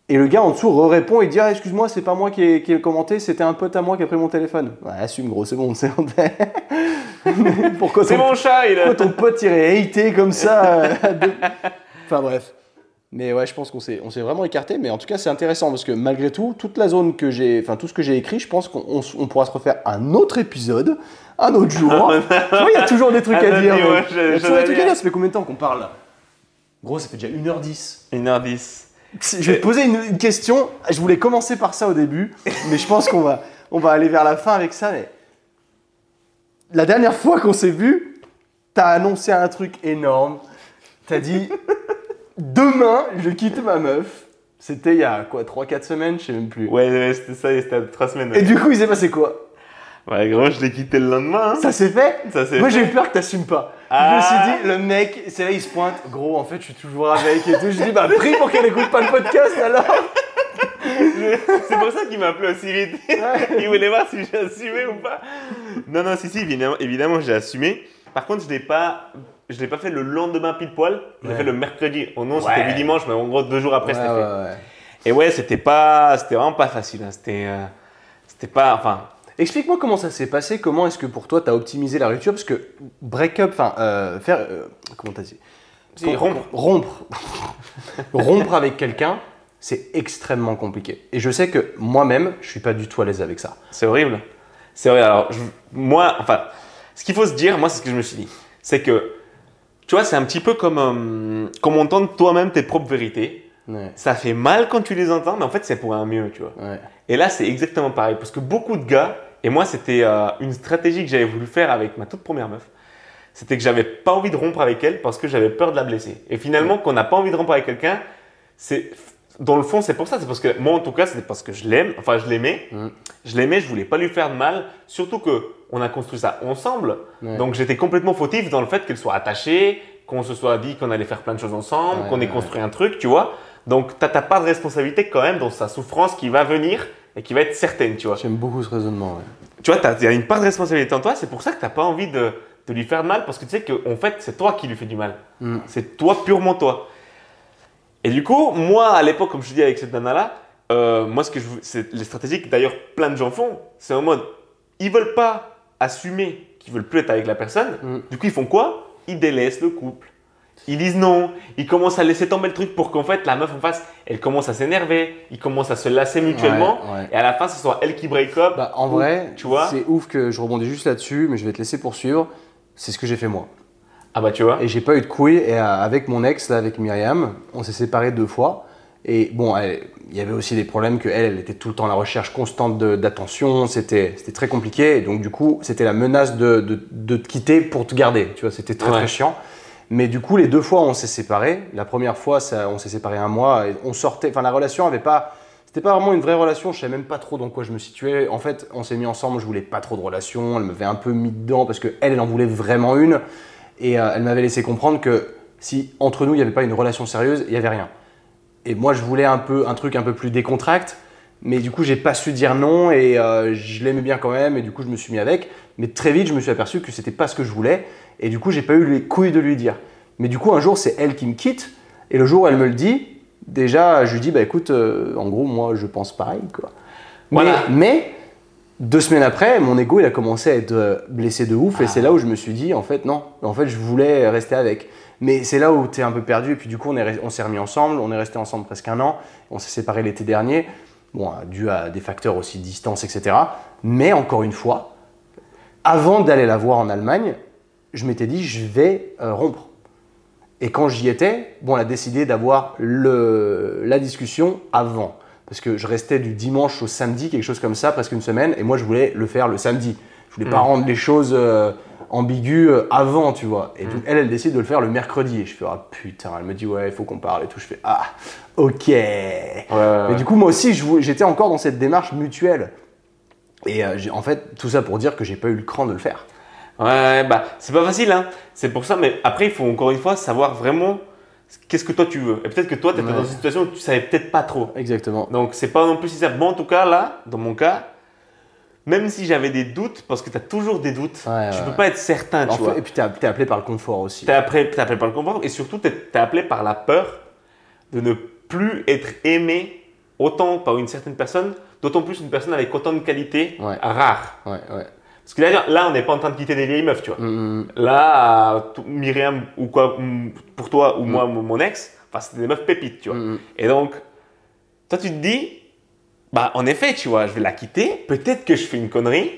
Et le gars en dessous re-répond et dit ah, excuse-moi, c'est pas moi qui ai, qui ai commenté, c'était un pote à moi qui a pris mon téléphone. Ouais, assume gros, c'est bon, c'est. Pourquoi C'est ton- mon chat, il pourquoi a. ton pote irait hater comme ça euh, de- Enfin bref. Mais ouais, je pense qu'on s'est, on s'est vraiment écarté. Mais en tout cas, c'est intéressant parce que malgré tout, toute la zone que j'ai, enfin tout ce que j'ai écrit, je pense qu'on on pourra se refaire un autre épisode, un autre jour. tu vois, il y a toujours des trucs à dire. ouais, Il y a toujours des trucs à dire. Ça fait combien de temps qu'on parle Gros, ça fait déjà 1h10. 1h10. Je vais te poser une, une question. Je voulais commencer par ça au début, mais je pense qu'on va, on va aller vers la fin avec ça. Mais la dernière fois qu'on s'est vu, t'as annoncé un truc énorme. T'as dit demain, je quitte ma meuf. C'était il y a quoi, 3-4 semaines, je sais même plus. Ouais, ouais, c'était ça, c'était à 3 semaines. Et du coup, il s'est passé quoi? Ouais, gros, je l'ai quitté le lendemain. hein. Ça s'est fait? Ça s'est Moi, j'ai eu peur que t'assumes pas. Je Ah. me suis dit, le mec, c'est là, il se pointe. Gros, en fait, je suis toujours avec et tout. Je dis, bah, prie pour qu'elle écoute pas le podcast alors. C'est pour ça qu'il m'a appelé aussi vite. Il voulait voir si j'ai assumé ou pas. Non, non, si, si, évidemment, évidemment j'ai assumé. Par contre, je l'ai pas, je l'ai pas fait le lendemain pile poil. Je l'ai Ouais. fait le mercredi. Oh non, Ouais. c'était du dimanche, mais en gros deux jours après, Ouais, c'était fait. ouais, ouais. Et ouais, c'était pas, c'était vraiment pas facile. hein. C'était, euh, c'était pas, enfin, Explique-moi comment ça s'est passé, comment est-ce que pour toi tu as optimisé la rupture Parce que break-up, enfin, euh, faire. euh, comment t'as dit? Si, rompre. Rompre. rompre avec quelqu'un, c'est extrêmement compliqué. Et je sais que moi-même, je suis pas du tout à l'aise avec ça. c'est horrible. C'est horrible. Alors, je- moi, enfin, ce qu'il faut se dire, moi, c'est ce que je me suis dit, c'est que, tu vois, c'est un petit peu comme, euh, comme entendre toi-même tes propres vérités. Ouais, Ça fait mal quand tu les entends, mais en fait, c'est pour un mieux, tu vois. ouais. Et là, c'est exactement pareil. Parce que beaucoup de gars, et moi, c'était euh, une stratégie que j'avais voulu faire avec ma toute première meuf, c'était que j'avais pas envie de rompre avec elle parce que j'avais peur de la blesser. Et finalement, qu'on n'a pas envie de rompre avec quelqu'un, c'est. Dans le fond, c'est pour ça. C'est parce que moi, en tout cas, c'était parce que je l'aime. Enfin, je l'aimais. Mm. Je l'aimais, je voulais pas lui faire de mal. Surtout que on a construit ça ensemble. Ouais. Donc, j'étais complètement fautif dans le fait qu'elle soit attachée, qu'on se soit dit qu'on allait faire plein de choses ensemble, Ouais, qu'on ait construit un truc, tu vois. Donc, tu n'as pas de responsabilité quand même dans sa souffrance qui va venir et qui va être certaine, tu vois. J'aime beaucoup ce raisonnement. ouais. Tu vois, il y a une part de responsabilité en toi, c'est pour ça que tu n'as pas envie de, de lui faire de mal parce que tu sais qu'en fait, c'est toi qui lui fais du mal. Mm. C'est toi, purement toi. Et du coup, moi, à l'époque, comme je te dis avec cette nana-là, euh, moi, ce que je, c'est les stratégies que d'ailleurs plein de gens font, c'est en mode, ils veulent pas assumer qu'ils veulent plus être avec la personne. Mm. Du coup, ils font quoi? Ils délaissent le couple. Ils disent non. Ils commencent à laisser tomber le truc pour qu'en fait, la meuf en face, elle commence à s'énerver. Ils commencent à se lasser mutuellement. Ouais, ouais. Et à la fin, ce soit elle qui break up. Bah, en ou- vrai, tu vois c'est ouf que je rebondis juste là-dessus, mais je vais te laisser poursuivre. C'est ce que j'ai fait moi. Ah bah tu vois. Et j'ai pas eu de couilles. Et euh, avec mon ex, là, avec Myriam, on s'est séparés deux fois. Et bon, il y avait aussi des problèmes que elle, elle était tout le temps à la recherche constante d'attention. C'était c'était très compliqué. Et donc, du coup, c'était la menace de, de, de te quitter pour te garder. Tu vois, c'était très Ouais. très chiant. Mais du coup, les deux fois, on s'est séparés. La première fois, ça, on s'est séparés un mois. Et on sortait. Enfin, la relation avait pas. C'était pas vraiment une vraie relation, je savais même pas trop dans quoi je me situais. En fait, on s'est mis ensemble, je voulais pas trop de relation, elle m'avait un peu mis dedans parce que elle, elle en voulait vraiment une. Et euh, elle m'avait laissé comprendre que si entre nous il n'y avait pas une relation sérieuse, il n'y avait rien. Et moi, je voulais un, peu, un truc un peu plus décontracte. Mais du coup, j'ai pas su dire non et euh, je l'aimais bien quand même. Et du coup, je me suis mis avec. Mais très vite, je me suis aperçu que c'était pas ce que je voulais. Et du coup, j'ai pas eu les couilles de lui dire. Mais du coup, un jour, c'est elle qui me quitte. Et le jour où elle me le dit, déjà, je lui dis, bah écoute, euh, en gros, moi, je pense pareil, quoi. Voilà. Mais, mais, deux semaines après, mon ego, il a commencé à être euh, blessé de ouf. Et c'est là où je me suis dit, en fait, non. En fait, je voulais rester avec. Mais c'est là où tu es un peu perdu. Et puis, du coup, on s'est remis ensemble. On est resté ensemble presque un an. On s'est séparés l'été dernier. Bon, dû à des facteurs aussi, distance, etc. Mais encore une fois, avant d'aller la voir en Allemagne, je m'étais dit, je vais euh, rompre. Et quand j'y étais, bon, on a décidé d'avoir le- la discussion avant. Parce que je restais du dimanche au samedi, quelque chose comme ça, presque une semaine, et moi je voulais le faire le samedi. Je voulais pas Mm. rendre les choses euh, ambiguës euh, avant, tu vois. Et donc elle, elle décide de le faire le mercredi. Et je fais, ah putain, elle me dit, ouais, il faut qu'on parle et tout. Je fais, ah, ok. Ouais, ouais, Mais du coup, moi aussi, j'étais encore dans cette démarche mutuelle. Et euh, en fait, tout ça pour dire que j'ai pas eu le cran de le faire. Ouais, ouais, bah, c'est pas facile, hein. C'est pour ça, mais après, il faut encore une fois savoir vraiment qu'est-ce que toi tu veux? Et peut-être que toi, tu étais Ouais. dans une situation où tu savais peut-être pas trop. Exactement. Donc, c'est pas non plus si simple. Bon, en tout cas, là, dans mon cas, même si j'avais des doutes, parce que tu as toujours des doutes, Ouais, tu ouais, peux pas être certain, tu vois. et puis t'es t'es appelé par le confort aussi. Appelé, t'es appelé par le confort et surtout, t'es t'es appelé par la peur de ne plus être aimé autant par une certaine personne, d'autant plus une personne avec autant de qualités rares. Ouais, ouais. Parce que là, là, on n'est pas en train de quitter des vieilles meufs, tu vois. Mm, mm, Là, Myriam ou quoi, mm, pour toi ou moi, mon mon ex, enfin, c'était des meufs pépites, tu vois. mm, mm. Et donc, toi, tu te dis, bah, en effet, tu vois, je vais la quitter. Peut-être que je fais une connerie.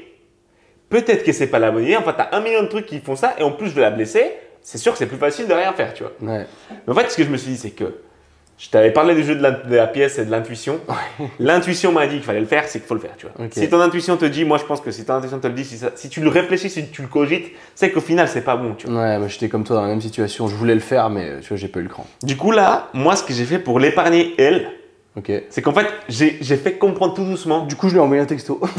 Peut-être que c'est pas la bonne idée. Enfin, t'as un million de trucs qui font ça. Et en plus, je vais la blesser. C'est sûr que c'est plus facile de rien faire, tu vois. Ouais. Mais en fait, ce que je me suis dit, c'est que je t'avais parlé du jeu de la, de la pièce et de l'intuition. L'intuition m'a dit qu'il fallait le faire, c'est qu'il faut le faire, tu vois. Si ton intuition te dit, moi je pense que si ton intuition te le dit, si, ça- si tu le réfléchis, si tu le cogites, c'est qu'au final, c'est pas bon, tu vois. Ouais, moi j'étais comme toi dans la même situation. Je voulais le faire, mais tu vois, j'ai pas eu le cran. Du coup, là, moi, ce que j'ai fait pour l'épargner, elle, c'est qu'en fait, j'ai fait comprendre tout doucement. Du coup, je lui ai envoyé un texto.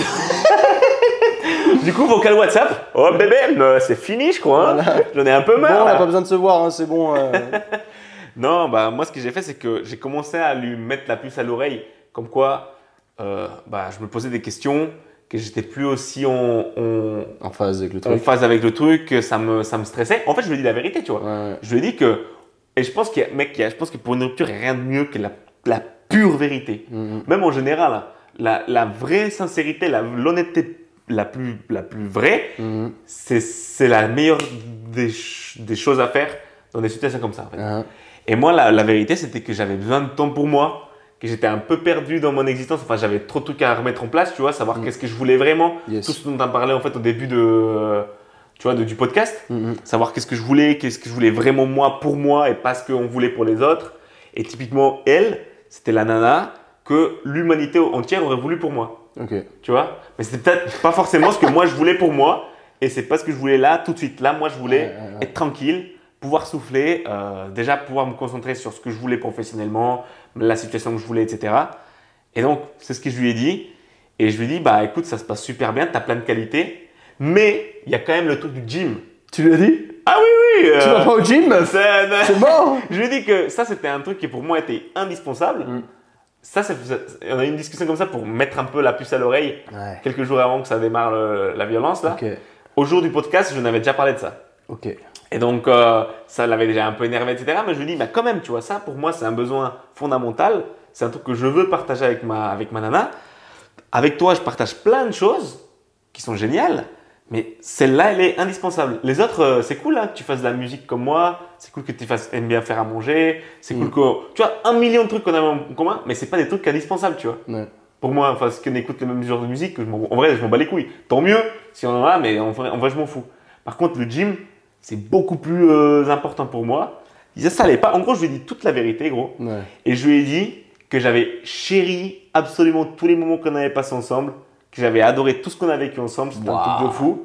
Du coup, vocal WhatsApp, oh bébé, euh, c'est fini, je crois. hein. J'en ai un peu bon, marre. on n'a pas besoin de se voir, hein, c'est bon. euh. Non, bah moi, ce que j'ai fait, c'est que j'ai commencé à lui mettre la puce à l'oreille, comme quoi, euh, bah, je me posais des questions, que j'étais plus aussi en, en, en phase avec le en truc. phase avec le truc, que ça me, ça me stressait. En fait, je lui ai dit la vérité, tu vois. Ouais. Je lui ai dit que, et je pense qu'il y a, mec, je pense que pour une rupture, il n'y a rien de mieux que la, la pure vérité. Mm, mm. Même en général, la, la vraie sincérité, la- l'honnêteté la plus, la plus vraie, Mm, c'est c'est la meilleure des, des choses à faire dans des situations comme ça. En fait. mm. Et moi, la, la vérité, c'était que j'avais besoin de temps pour moi, que j'étais un peu perdu dans mon existence. Enfin, j'avais trop de trucs à remettre en place, tu vois, savoir Mm. qu'est-ce que je voulais vraiment. Yes. Tout ce dont on parlait en fait au début de, tu vois, de- du podcast. Mm, mm. Savoir qu'est-ce que je voulais, qu'est-ce que je voulais vraiment moi pour moi et pas ce qu'on voulait pour les autres. Et typiquement, elle, c'était la nana que l'humanité entière aurait voulu pour moi. Ok. Tu vois? Mais c'était peut-être pas forcément ce que moi je voulais pour moi. Et c'est pas ce que je voulais là, tout de suite. Là, moi, je voulais Ouais, ouais, ouais. être tranquille, pouvoir souffler, euh, déjà pouvoir me concentrer sur ce que je voulais professionnellement, la situation que je voulais, etc. Et donc, c'est ce que je lui ai dit. Et je lui ai dit, bah écoute, ça se passe super bien, t'as plein de qualités. Mais il y a quand même le truc du gym. Tu lui as dit? Ah oui, oui Tu euh, vas pas au gym? c'est- C'est mort Je lui ai dit que ça, c'était un truc qui pour moi était indispensable. Mm. Ça, on a eu une discussion comme ça pour mettre un peu la puce à l'oreille Ouais. quelques jours avant que ça démarre le- la violence. Là. Au jour du podcast, je n'avais déjà parlé de ça. Ok. Et donc, euh, ça l'avait déjà un peu énervé, etc. Mais je lui dis, bah, quand même, tu vois, ça, pour moi, c'est un besoin fondamental. C'est un truc que je veux partager avec ma, avec ma nana. Avec toi, je partage plein de choses qui sont géniales. Mais celle-là, elle est indispensable. Les autres, euh, c'est cool hein, que tu fasses de la musique comme moi. C'est cool que tu fasses, aimes bien faire à manger. C'est cool Mm. que. Tu vois, un million de trucs qu'on a en commun, mais c'est pas des trucs indispensables, tu vois. Ouais. Pour moi, enfin, ce qu'on écoute le même genre de musique, en vrai, je m'en bats les couilles. Tant mieux si on en a, mais en vrai, en vrai, je m'en fous. Par contre, le gym, c'est beaucoup plus euh, important pour moi. Ça, ça allait pas. En gros, je lui ai dit toute la vérité, gros. Ouais. Et je lui ai dit que j'avais chéri absolument tous les moments qu'on avait passés ensemble, que j'avais adoré tout ce qu'on a vécu ensemble, c'était un truc de fou.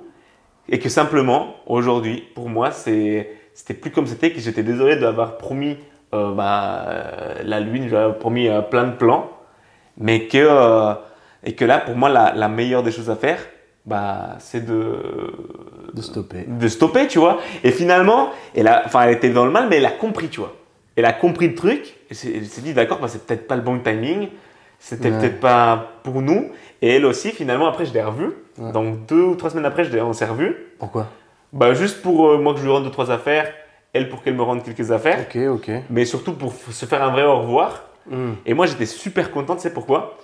Et que simplement, aujourd'hui, pour moi, c'était plus comme c'était, que j'étais désolé d'avoir promis euh, bah, euh, la lune, j'avais promis plein de plans, mais que, et que là, pour moi, la, la meilleure des choses à faire, bah, c'est de, De stopper. de stopper, tu vois. Et finalement, elle, a, enfin, elle était dans le mal, mais elle a compris, tu vois. elle a compris le truc. Et elle s'est dit, d'accord, bah, c'est peut-être pas le bon timing. C'était Ouais. peut-être pas pour nous. Et elle aussi, finalement, après, je l'ai revue. Ouais. Donc, deux ou trois semaines après, je l'ai- on s'est revus. Pourquoi? Bah, juste pour euh, moi que je lui rende deux, trois affaires. Elle pour qu'elle me rende quelques affaires. Ok, ok. Mais surtout pour se faire un vrai au revoir. Hmm. Et moi, j'étais super content, tu sais pourquoi?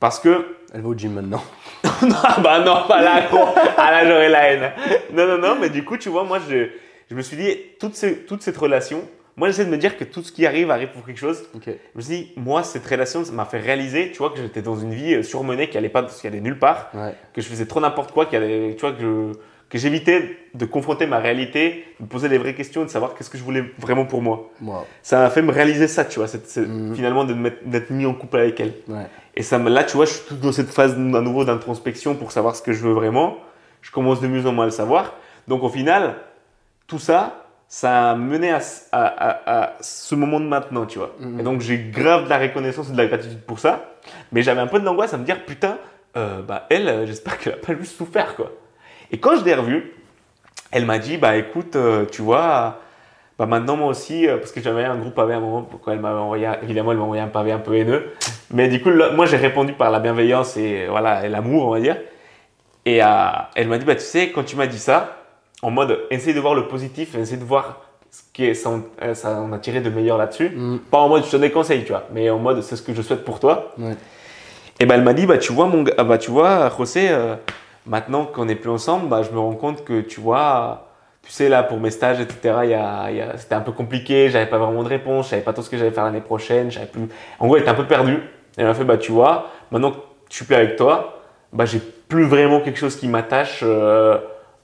Parce que Elle va au gym maintenant. ah bah non, pas là, gros. Ah là, j'aurais la haine. Non, non, non, mais du coup, tu vois, moi, je, je me suis dit, toute, ces- toute cette relation, moi, j'essaie de me dire que tout ce qui arrive arrive pour quelque chose. Ok. Je me suis dit, moi, cette relation, ça m'a fait réaliser, tu vois, que j'étais dans une vie euh, surmenée, qui allait pas, qui allait nulle part, Ouais. que je faisais trop n'importe quoi, qui allait, tu vois, que je- que j'évitais de confronter ma réalité, de me poser les vraies questions, de savoir qu'est-ce que je voulais vraiment pour moi. Wow. Ça m'a fait me réaliser ça, tu vois, Mhm. finalement, d'être mis en couple avec elle. Ouais. Et ça, me- là, tu vois, je suis tout dans cette phase à nouveau d'introspection pour savoir ce que je veux vraiment. Je commence de mieux en moins à le savoir. Donc au final, tout ça, ça a mené à, ce- à- à- à ce moment de maintenant, tu vois. Mhm. Et donc j'ai grave de la reconnaissance et de la gratitude pour ça. Mais j'avais un peu de l'angoisse à me dire, putain, euh, bah elle, euh, j'espère qu'elle a pas juste souffert, quoi. Et quand je l'ai revue, elle m'a dit, bah écoute, euh, tu vois, bah maintenant moi aussi, euh, parce que j'avais un groupe pavé à un moment, pourquoi elle m'avait envoyé, évidemment elle m'a envoyé un pavé un peu haineux, mais du coup là, moi j'ai répondu par la bienveillance et voilà et l'amour on va dire, et euh, elle m'a dit bah tu sais quand tu m'as dit ça, en mode essaye de voir le positif, essaye de voir ce qui est, ça, euh, en a tiré de meilleur là-dessus, Hmm. pas en mode je te donne des conseils tu vois, mais en mode c'est ce que je souhaite pour toi, Ouais. et ben elle m'a dit bah tu vois mon ah, bah tu vois José, euh, maintenant qu'on n'est plus ensemble, bah je me rends compte que tu vois, tu sais là pour mes stages etc, il y a, il y a- c'était un peu compliqué, j'avais pas vraiment de réponse, je savais pas tout ce que j'allais faire l'année prochaine, j'avais plus, en gros elle était un peu perdue. Elle m'a fait bah tu vois, maintenant que je suis plus avec toi, bah j'ai plus vraiment quelque chose qui m'attache euh,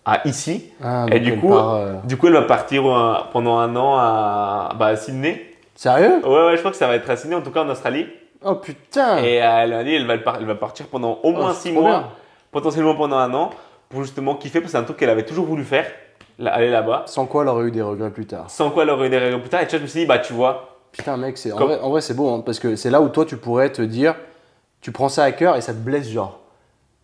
à ici. Ah, Et du elle coup- part, euh, Du coup elle va partir euh, pendant un an à, bah, à Sydney. Sérieux? Ouais ouais je crois que ça va être à Sydney en tout cas en Australie. Oh putain Et elle m'a dit elle va, elle va partir pendant au Oh, moins 6 trop mois. bien. Potentiellement pendant un an, pour justement kiffer, parce que c'est un truc qu'elle avait toujours voulu faire, aller là-bas. Sans quoi elle aurait eu des regrets plus tard. Sans quoi elle aurait eu des règles plus tard. Et tu vois, je me suis dit, bah tu vois, Putain, mec, c'est en Comme- vrai, en vrai, c'est beau, hein, parce que c'est là où toi, tu pourrais te dire, tu prends ça à cœur et ça te blesse, genre.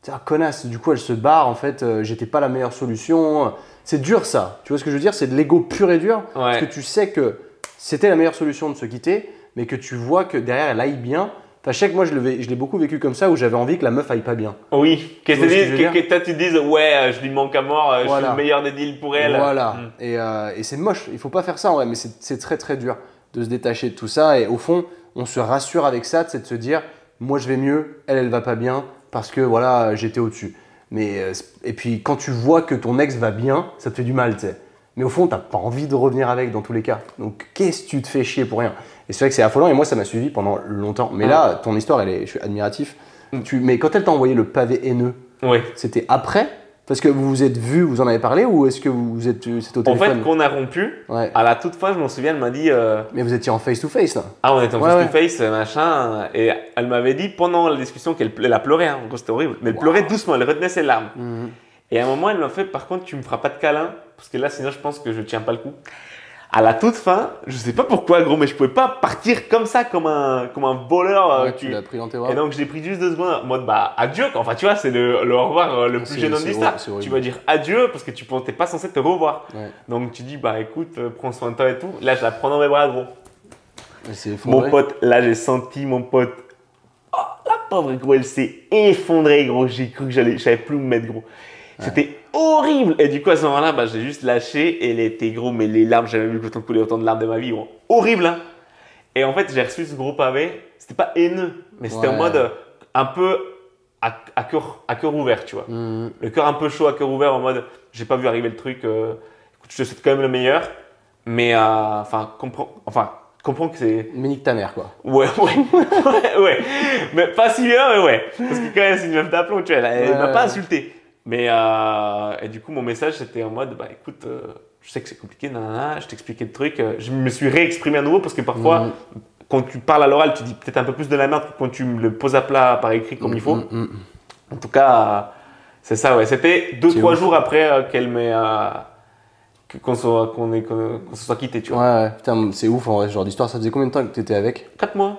T'es un connasse, du coup, elle se barre, en fait, euh, j'étais pas la meilleure solution. C'est dur, ça. Tu vois ce que je veux dire? C'est de l'ego pur et dur, parce que ouais. tu sais que c'était la meilleure solution de se quitter, mais que tu vois que derrière, elle aille bien. Enfin, je sais que moi, je l'ai beaucoup vécu comme ça, où j'avais envie que la meuf aille pas bien. Oui, que, Tu vois ce que que, toi tu te dises, ouais, euh, je lui manque à mort, euh, je suis Voilà. le meilleur des deals pour elle. Voilà. Mm. Et, euh, et c'est moche. Il faut pas faire ça vrai, mais c'est très très dur de se détacher de tout ça. Et au fond, on se rassure avec ça, c'est de se dire, moi je vais mieux, elle elle va pas bien parce que voilà j'étais au-dessus. Mais et puis quand tu vois que ton ex va bien, ça te fait du mal, tu sais. Mais au fond, t'as pas envie de revenir avec dans tous les cas. Donc qu'est-ce que tu te fais chier pour rien? Et c'est vrai que c'est affolant. Et moi, ça m'a suivi pendant longtemps. Mais Mm. là, ton histoire, elle est, je suis admiratif. Tu, mais quand elle t'a envoyé le pavé haineux, c'était après? Parce que vous vous êtes vu, vous en avez parlé ou est-ce que vous êtes c'était au En téléphone fait, quand on a rompu, Ouais. à la toute fin, je m'en souviens, elle m'a dit, euh, Mais vous étiez en face to face là. ah, on était en Ouais, face-to-face, machin, et elle m'avait dit pendant la discussion qu'elle elle a pleuré, hein. en c'était horrible, mais elle Wow. pleurait doucement, elle retenait ses larmes. Mhm. Et à un moment, elle m'a fait, par contre, tu me feras pas de câlin, parce que là, sinon, je pense que je tiens pas le coup. À la toute fin, je sais pas pourquoi, gros, mais je pouvais pas partir comme ça, comme un, comme un voleur. euh, Ouais, tu- l'as pris dans tes bras. Et donc, j'ai pris juste deux secondes en mode, bah, adieu. quoi. Enfin, tu vois, c'est le, le au revoir euh, le plus gênant de l'histoire. Tu vas dire adieu parce que tu n'es pas censé te revoir. Ouais. Donc, tu dis, bah, écoute, euh, prends soin de toi et tout. Là, je la prends dans mes bras, gros. Mon pote, là, j'ai senti mon pote. Oh, la pauvre, gros, elle s'est effondrée, gros. J'ai cru que j'allais, je savais plus où me mettre, gros. C'était horrible. Et du coup, à ce moment-là, bah, j'ai juste lâché. Et elle était, gros, mais les larmes, j'avais jamais vu autant couler autant de larmes de ma vie, gros. Horrible, hein. Et en fait, j'ai reçu ce gros pavé. C'était pas haineux, mais c'était en mode euh, un peu à, à cœur, à cœur ouvert, tu vois. Mhm. Le cœur un peu chaud, à cœur ouvert, en mode j'ai pas vu arriver le truc. euh, écoute, je te souhaite quand même le meilleur. Mais, euh, enfin, comprends, enfin, comprends que c'est. Mais nique ta mère quoi. Ouais, ouais, ouais, ouais. Mais pas si bien, mais ouais. Parce que quand même, c'est une meuf d'aplomb, tu vois, elle, elle Ouais, m'a ouais, pas insulté. Mais, euh, et du coup, mon message, c'était en mode, bah écoute, euh, je sais que c'est compliqué, nanana, je t'expliquais le truc. euh, je me suis réexprimé à nouveau parce que parfois, Mhm. quand tu parles à l'oral, tu dis peut-être un peu plus de la merde que quand tu me le poses à plat par écrit comme il faut. Mhm. En tout cas, c'est ça, ouais. C'était deux, trois ouf. jours après qu'elle m'ait. qu'on soit- qu'on ait- qu'on- qu'on se soit quitté, tu Ouais, vois. ouais, putain, c'est ouf en vrai, genre d'histoire. Ça faisait combien de temps que t'étais avec? Quatre mois.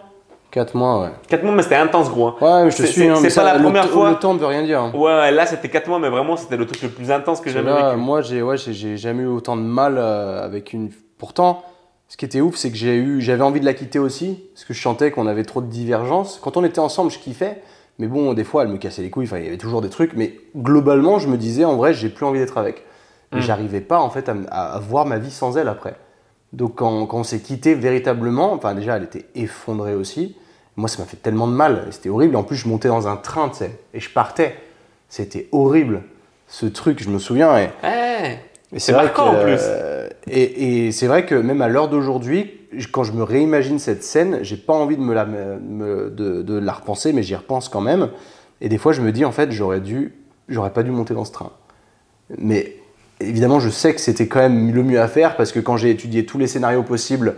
4 mois, ouais. Quatre mois, mais c'était intense, gros. hein. Ouais, mais je te suis. c'est- hein, c'est pas ça, la le première t- fois. Le temps ne veut rien dire. hein. Ouais, là, c'était quatre mois, mais vraiment, c'était le truc le plus intense que j'ai jamais vécu. moi, j'ai ouais, j'ai- jamais eu autant de mal euh, avec une. Pourtant, ce qui était ouf, c'est que j'ai eu, j'avais envie de la quitter aussi, parce que je sentais qu'on avait trop de divergences. Quand on était ensemble, je kiffais, mais bon, des fois, elle me cassait les couilles, enfin, il y avait toujours des trucs, mais globalement, je me disais, en vrai, j'ai plus envie d'être avec. Mm. j'arrivais pas, en fait, à, m- à- à voir ma vie sans elle après. Donc, quand, quand on s'est quitté véritablement, enfin, déjà, elle était effondrée aussi. Moi, ça m'a fait tellement de mal, c'était horrible. En plus, je montais dans un train, tu sais, et je partais. C'était horrible, ce truc, je me souviens. Et, Ouais. et C'est marquant, en plus. euh, et et c'est vrai que même à l'heure d'aujourd'hui, quand je me réimagine cette scène, j'ai pas envie de, me la, me- de, de la repenser, mais j'y repense quand même. Et des fois, je me dis, en fait, j'aurais dû, j'aurais pas dû monter dans ce train. Mais évidemment, je sais que c'était quand même le mieux à faire parce que quand j'ai étudié tous les scénarios possibles,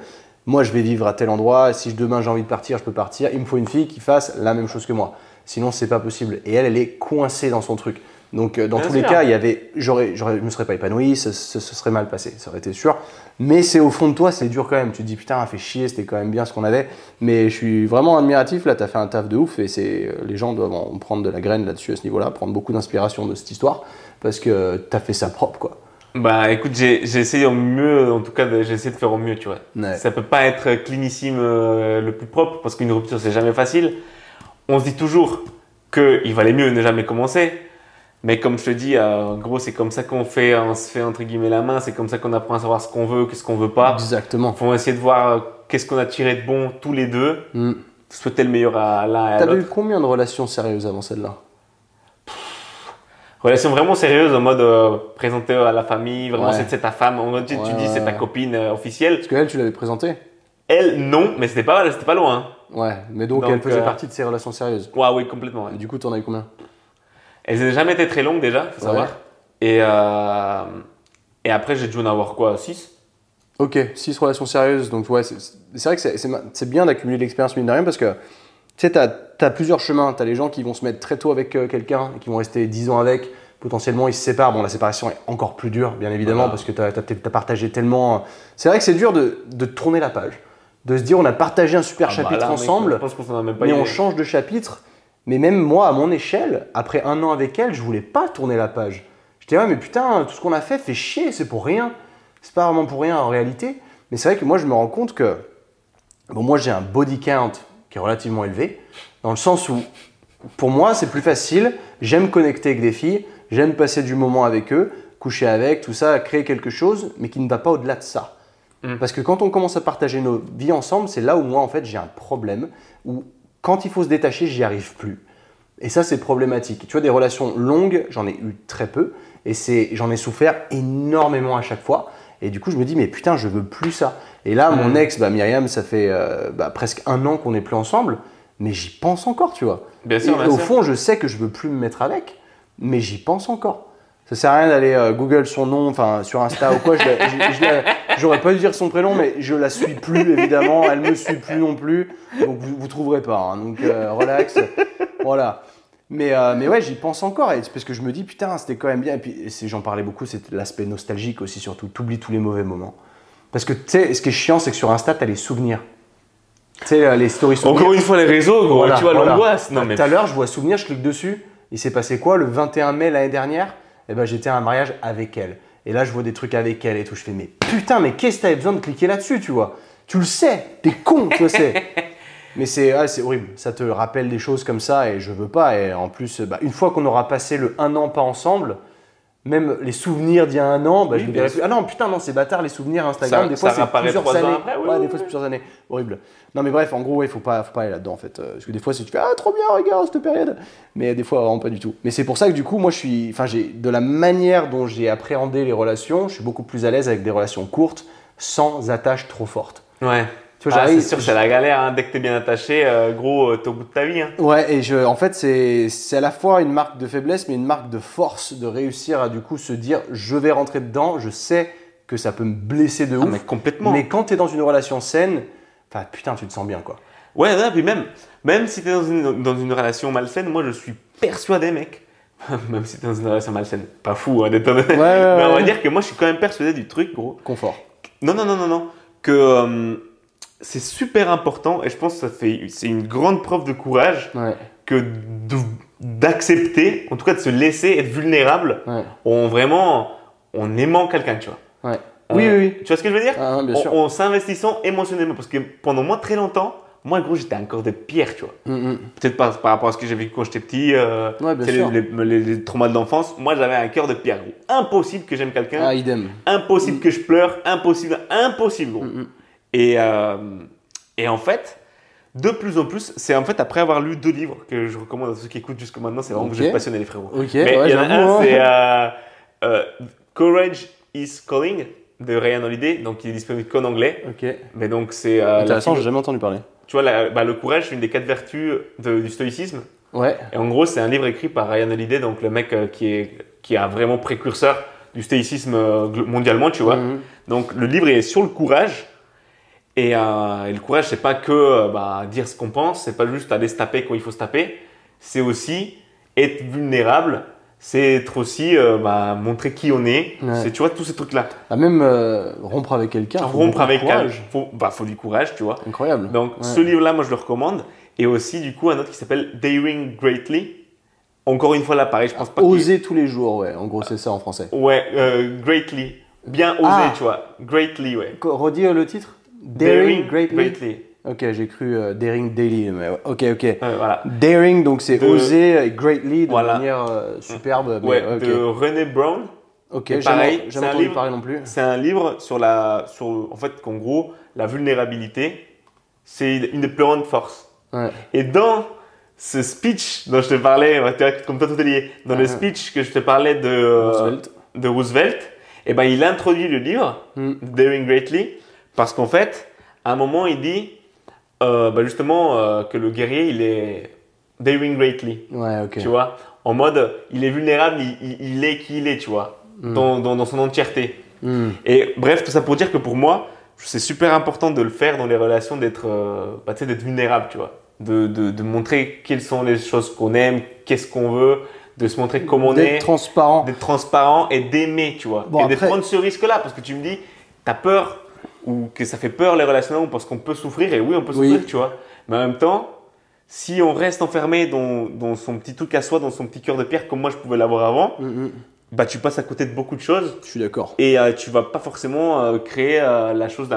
moi, je vais vivre à tel endroit. Si demain j'ai envie de partir, je peux partir. Il me faut une fille qui fasse la même chose que moi. Sinon, c'est pas possible. Et elle, elle est coincée dans son truc. Donc, euh, dans Bien tous les cas, il y avait, j'aurais, j'aurais, je me serais pas épanoui, ce, ce- ce serait mal passé, ça aurait été sûr. Mais c'est au fond de toi, c'est dur quand même. Tu te dis putain, fait chier, c'était quand même bien ce qu'on avait. Mais je suis vraiment admiratif. Là, t'as fait un taf de ouf et c'est, les gens doivent en prendre de la graine là-dessus à ce niveau-là, prendre beaucoup d'inspiration de cette histoire parce que t'as fait ça propre, quoi. Bah écoute, j'ai essayé au mieux, en tout cas, j'ai essayé de faire au mieux, tu vois. Ouais. Ça peut pas être clinissime euh, le plus propre parce qu'une rupture c'est jamais facile. On se dit toujours qu'il valait mieux ne jamais commencer. Mais comme je te dis, euh, en gros, c'est comme ça qu'on fait, on se fait entre guillemets la main, c'est comme ça qu'on apprend à savoir ce qu'on veut, qu'est-ce qu'on veut pas. Exactement. Faut essayer de voir euh, qu'est-ce qu'on a tiré de bon tous les deux, Mm. souhaiter le meilleur à l'un et à T'avais eu l'autre. combien de relations sérieuses avant celle-là? Relation vraiment sérieuse en mode euh, présenter à la famille, vraiment Ouais. c'est ta femme, en mode tu, tu dis c'est ta copine euh, officielle. Parce que elle, tu l'avais présentée. Elle, non, mais c'était pas, c'était pas loin. Ouais, mais donc, Donc, elle faisait euh, partie de ces relations sérieuses. Ouais, oui, complètement. ouais. Et du coup, t'en as eu combien? Elles n'ont jamais été très longues déjà, faut savoir. Et, euh, et après, j'ai dû en avoir quoi 6 Ok, 6 relations sérieuses. Donc, ouais, c'est vrai que c'est- bien d'accumuler l'expérience, mine de rien, parce que tu sais, t'as as plusieurs chemins. T'as les gens qui vont se mettre très tôt avec euh, quelqu'un et qui vont rester 10 ans avec. Potentiellement, ils se séparent. Bon, la séparation est encore plus dure, bien évidemment, Voilà. parce que t'as as, partagé tellement. C'est vrai que c'est dur de, de tourner la page. De se dire, on a partagé un super Ah bah chapitre là, mec, ensemble. Je pense qu'on s'en a même pas mais on change de chapitre. Mais même moi, à mon échelle, après un an avec elle, je voulais pas tourner la page. J'étais ouais, mais putain, tout ce qu'on a fait fait chier, c'est pour rien. C'est pas vraiment pour rien en réalité. Mais c'est vrai que moi, je me rends compte que, bon, moi, j'ai un body count qui est relativement élevé, dans le sens où, pour moi, c'est plus facile. J'aime connecter avec des filles, j'aime passer du moment avec eux, coucher avec, tout ça, créer quelque chose, mais qui ne va pas au-delà de ça. Mm. Parce que quand on commence à partager nos vies ensemble, c'est là où moi, en fait, j'ai un problème, où quand il faut se détacher, j'y arrive plus. Et ça, c'est problématique. Tu vois, des relations longues, j'en ai eu très peu, et c'est, j'en ai souffert énormément à chaque fois. Et du coup, je me dis, mais putain, je veux plus ça. Et là, mon Mm. ex, bah, Myriam, ça fait euh, bah, presque un an qu'on n'est plus ensemble, mais j'y pense encore, tu vois. Bien Et sûr, bien au sûr. fond, je sais que je veux plus me mettre avec, mais j'y pense encore. Ça sert à rien d'aller euh, Google son nom, enfin sur Insta ou quoi. J'aurais pas dû dire son prénom, mais je la suis plus évidemment. Elle me suit plus non plus, donc vous, vous trouverez pas. hein. donc euh, relax, voilà. Mais, euh, mais ouais, j'y pense encore, et c'est parce que je me dis putain, c'était quand même bien. Et puis j'en parlais beaucoup, c'est l'aspect nostalgique aussi surtout. T'oublies tous les mauvais moments. Parce que tu sais, ce qui est chiant, c'est que sur Insta, t'as les souvenirs. Tu sais, les stories souvenirs. Encore une fois, les réseaux, gros, Voilà, tu vois voilà. l'angoisse. Non, mais Tout à l'heure, je vois souvenir, je clique dessus. Il s'est passé quoi le 21 mai l'année dernière? Eh ben, j'étais à un mariage avec elle. Et là, je vois des trucs avec elle et tout. Je fais, mais putain, mais qu'est-ce que t'avais besoin de cliquer là-dessus, tu vois? Tu le sais, t'es con, tu le sais. Mais c'est ah, c'est horrible. Ça te rappelle des choses comme ça et je veux pas. Et en plus, bah, une fois qu'on aura passé le un an pas ensemble, même les souvenirs d'il y a un an, bah, Oui, je bien verrai plus. Ah non, putain, non, c'est bâtard les souvenirs Instagram. Ça- des fois, c'est plusieurs années. après, oui, ouais, oui, des fois, c'est plusieurs années. Horrible. Non, mais bref, en gros, il faut pas, faut pas aller là-dedans en fait. Euh, Parce que des fois, si tu fais ah trop bien, regarde cette période, mais des fois vraiment pas du tout. Mais c'est pour ça que du coup, moi, je suis, enfin, j'ai de la manière dont j'ai appréhendé les relations, je suis beaucoup plus à l'aise avec des relations courtes, sans attache trop forte. Ouais. Tu vois, Ah, c'est sûr, c'est la galère. hein. Dès que t'es bien attaché, euh, gros, euh, t'es au bout de ta vie. hein. Ouais, et je, en fait, c'est c'est à la fois une marque de faiblesse, mais une marque de force de réussir à du coup se dire je vais rentrer dedans, je sais que ça peut me blesser de Ah, ouf. mais complètement. mais quand tu es dans une relation saine, enfin putain, tu te sens bien quoi. Ouais, non, puis même, même si t'es dans une, dans une relation malsaine, moi je suis persuadé, mec. même si t'es dans une relation malsaine, pas fou hein, d'être honnête. ouais, Mais on va ouais. dire que moi je suis quand même persuadé du truc, gros. Confort. Non, non, non, non, non. Que euh, c'est super important et je pense que ça fait, c'est une grande preuve de courage Ouais, que d'accepter, en tout cas de se laisser être vulnérable ouais. en vraiment en aimant quelqu'un, tu vois. Ouais. Oui, oui, oui. Tu vois ce que je veux dire? Ah, bien En- sûr. En s'investissant émotionnellement. Parce que pendant moi, très longtemps, moi, gros, j'étais un corps de pierre, tu vois. Mm, mm. Peut-être par, par rapport à ce que j'ai vécu quand j'étais petit, euh, Ouais, les, les- les- les traumas de l'enfance. Moi, j'avais un cœur de pierre, gros. Impossible que j'aime quelqu'un. Ah, idem. Impossible que je pleure. Impossible, impossible, gros. Mm, mm. Et, euh, et en fait, de plus en plus, c'est en fait après avoir lu deux livres que je recommande à ceux qui écoutent jusqu'à maintenant. C'est vraiment que Ok. vous êtes passionnés, les frérots. Ok, Mais ouais, il y en a un, hein. c'est euh, euh, Courage is Calling de Ryan Holiday. Donc, il est disponible qu'en anglais. Ok. Mais donc, c'est. euh, la Intéressant, j'ai jamais entendu parler. Tu vois, la- bah, le courage, c'est une des quatre vertus de- du stoïcisme. Ouais. Et en gros, c'est un livre écrit par Ryan Holiday, donc le mec euh, qui est qui est un vraiment précurseur du stoïcisme euh, mondialement, tu vois. Mhm. Donc le livre est sur le courage. Et, euh, et le courage, c'est pas que euh, bah, dire ce qu'on pense, c'est pas juste aller se taper quand il faut se taper. C'est aussi être vulnérable, c'est être aussi euh, bah, montrer qui on est. Ouais. C'est tu vois tous ces trucs là. Ah, même euh, rompre avec quelqu'un. Rompre avec courage. un, faut bah faut du courage, tu vois. Incroyable. Donc Ouais. ce livre-là, moi je le recommande. Et aussi du coup un autre qui s'appelle Daring Greatly. Encore une fois là, pareil, je pense pas. Oser tous les jours, ouais. En gros, c'est ça en français. Ouais, Greatly. Bien osé, Ah. tu vois. Greatly, ouais. Redis le titre? Daring Greatly. Ok, j'ai cru euh, Daring Daily. Mais ok, ok. Voilà. Daring, donc c'est oser et greatly de Voilà. manière euh, superbe. mais Ouais, ok. de René Brown. Ok, Et pareil, un entendu livre- parler non plus. C'est un livre sur la, sur, en fait, qu'en gros, la vulnérabilité, c'est une des plus grandes forces. Ouais. Et dans ce speech dont je te parlais, vois, comme toi tout est lié, dans le Mhm. speech que je te parlais de euh, Roosevelt. de Roosevelt, eh ben, il introduit le livre, Mm. Daring Greatly, parce qu'en fait, à un moment, il dit euh, bah, justement euh, que le guerrier, il est Daring Greatly. Ouais, ok. Tu vois, en mode, il est vulnérable, il, il- il est qui il est, tu vois, Mm. dans, dans, dans son entièreté. Hmm. Et bref, tout ça pour dire que pour moi, c'est super important de le faire dans les relations, d'être euh, bah, d'être vulnérable, tu vois? De, de, de montrer quelles sont les choses qu'on aime, qu'est-ce qu'on veut, de se montrer comment on D'être est, transparent. d'être transparent et d'aimer, tu vois? Bon, et de prendre ce risque-là, parce que tu me dis, t'as peur ou que ça fait peur les relations, on pense qu'on peut souffrir, et oui, on peut Oui. souffrir, tu vois. Mais en même temps, si on reste enfermé dans, dans son petit truc à soi, dans son petit cœur de pierre, comme moi je pouvais l'avoir avant, Hmm, hmm. bah tu passes à côté de beaucoup de choses Je suis d'accord. et euh, tu vas pas forcément euh, créer euh, la chose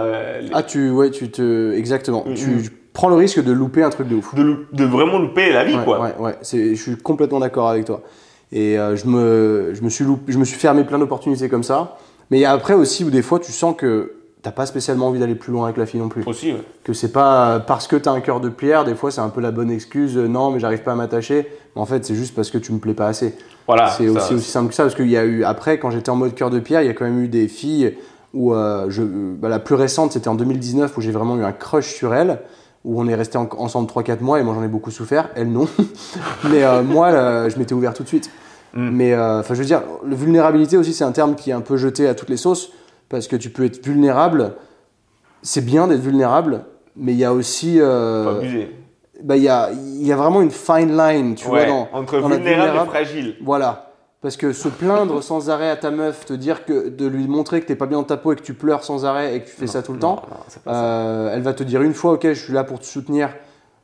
Ah, tu, ouais, tu te. Exactement. Mm, Tu mm. prends le risque de louper un truc de ouf. de, vraiment louper la vie, Ouais, quoi. ouais, ouais. Je suis complètement d'accord avec toi. Et euh, je, me, je, me suis loupé- je me suis fermé plein d'opportunités comme ça. Mais il y a après aussi où des fois tu sens que t'as pas spécialement envie d'aller plus loin avec la fille non plus. Aussi, ouais. Que c'est pas parce que t'as un cœur de pierre, des fois c'est un peu la bonne excuse, euh, non mais j'arrive pas à m'attacher. Mais en fait c'est juste parce que tu me plais pas assez. Voilà. c'est aussi, aussi simple que ça, parce qu'il y a eu, après quand j'étais en mode cœur de pierre, il y a quand même eu des filles où euh, je, bah, la plus récente c'était en 2019 où j'ai vraiment eu un crush sur elle, où on est resté en- ensemble 3-4 mois et moi j'en ai beaucoup souffert, elle non. mais euh, moi là, je m'étais ouvert tout de suite. Mm. Mais euh, enfin je veux dire, vulnérabilité aussi c'est un terme qui est un peu jeté à toutes les sauces, parce que tu peux être vulnérable, c'est bien d'être vulnérable, mais il y a aussi... euh, bah, il y, a, y a vraiment une fine line, tu Ouais, vois, dans, entre dans vulnérable, vulnérable- et fragile. voilà. Parce que se plaindre sans arrêt à ta meuf, te dire que de lui montrer que t'es pas bien dans ta peau et que tu pleures sans arrêt et que tu fais ça tout le Non, temps, non, euh, elle va te dire une fois, ok, je suis là pour te soutenir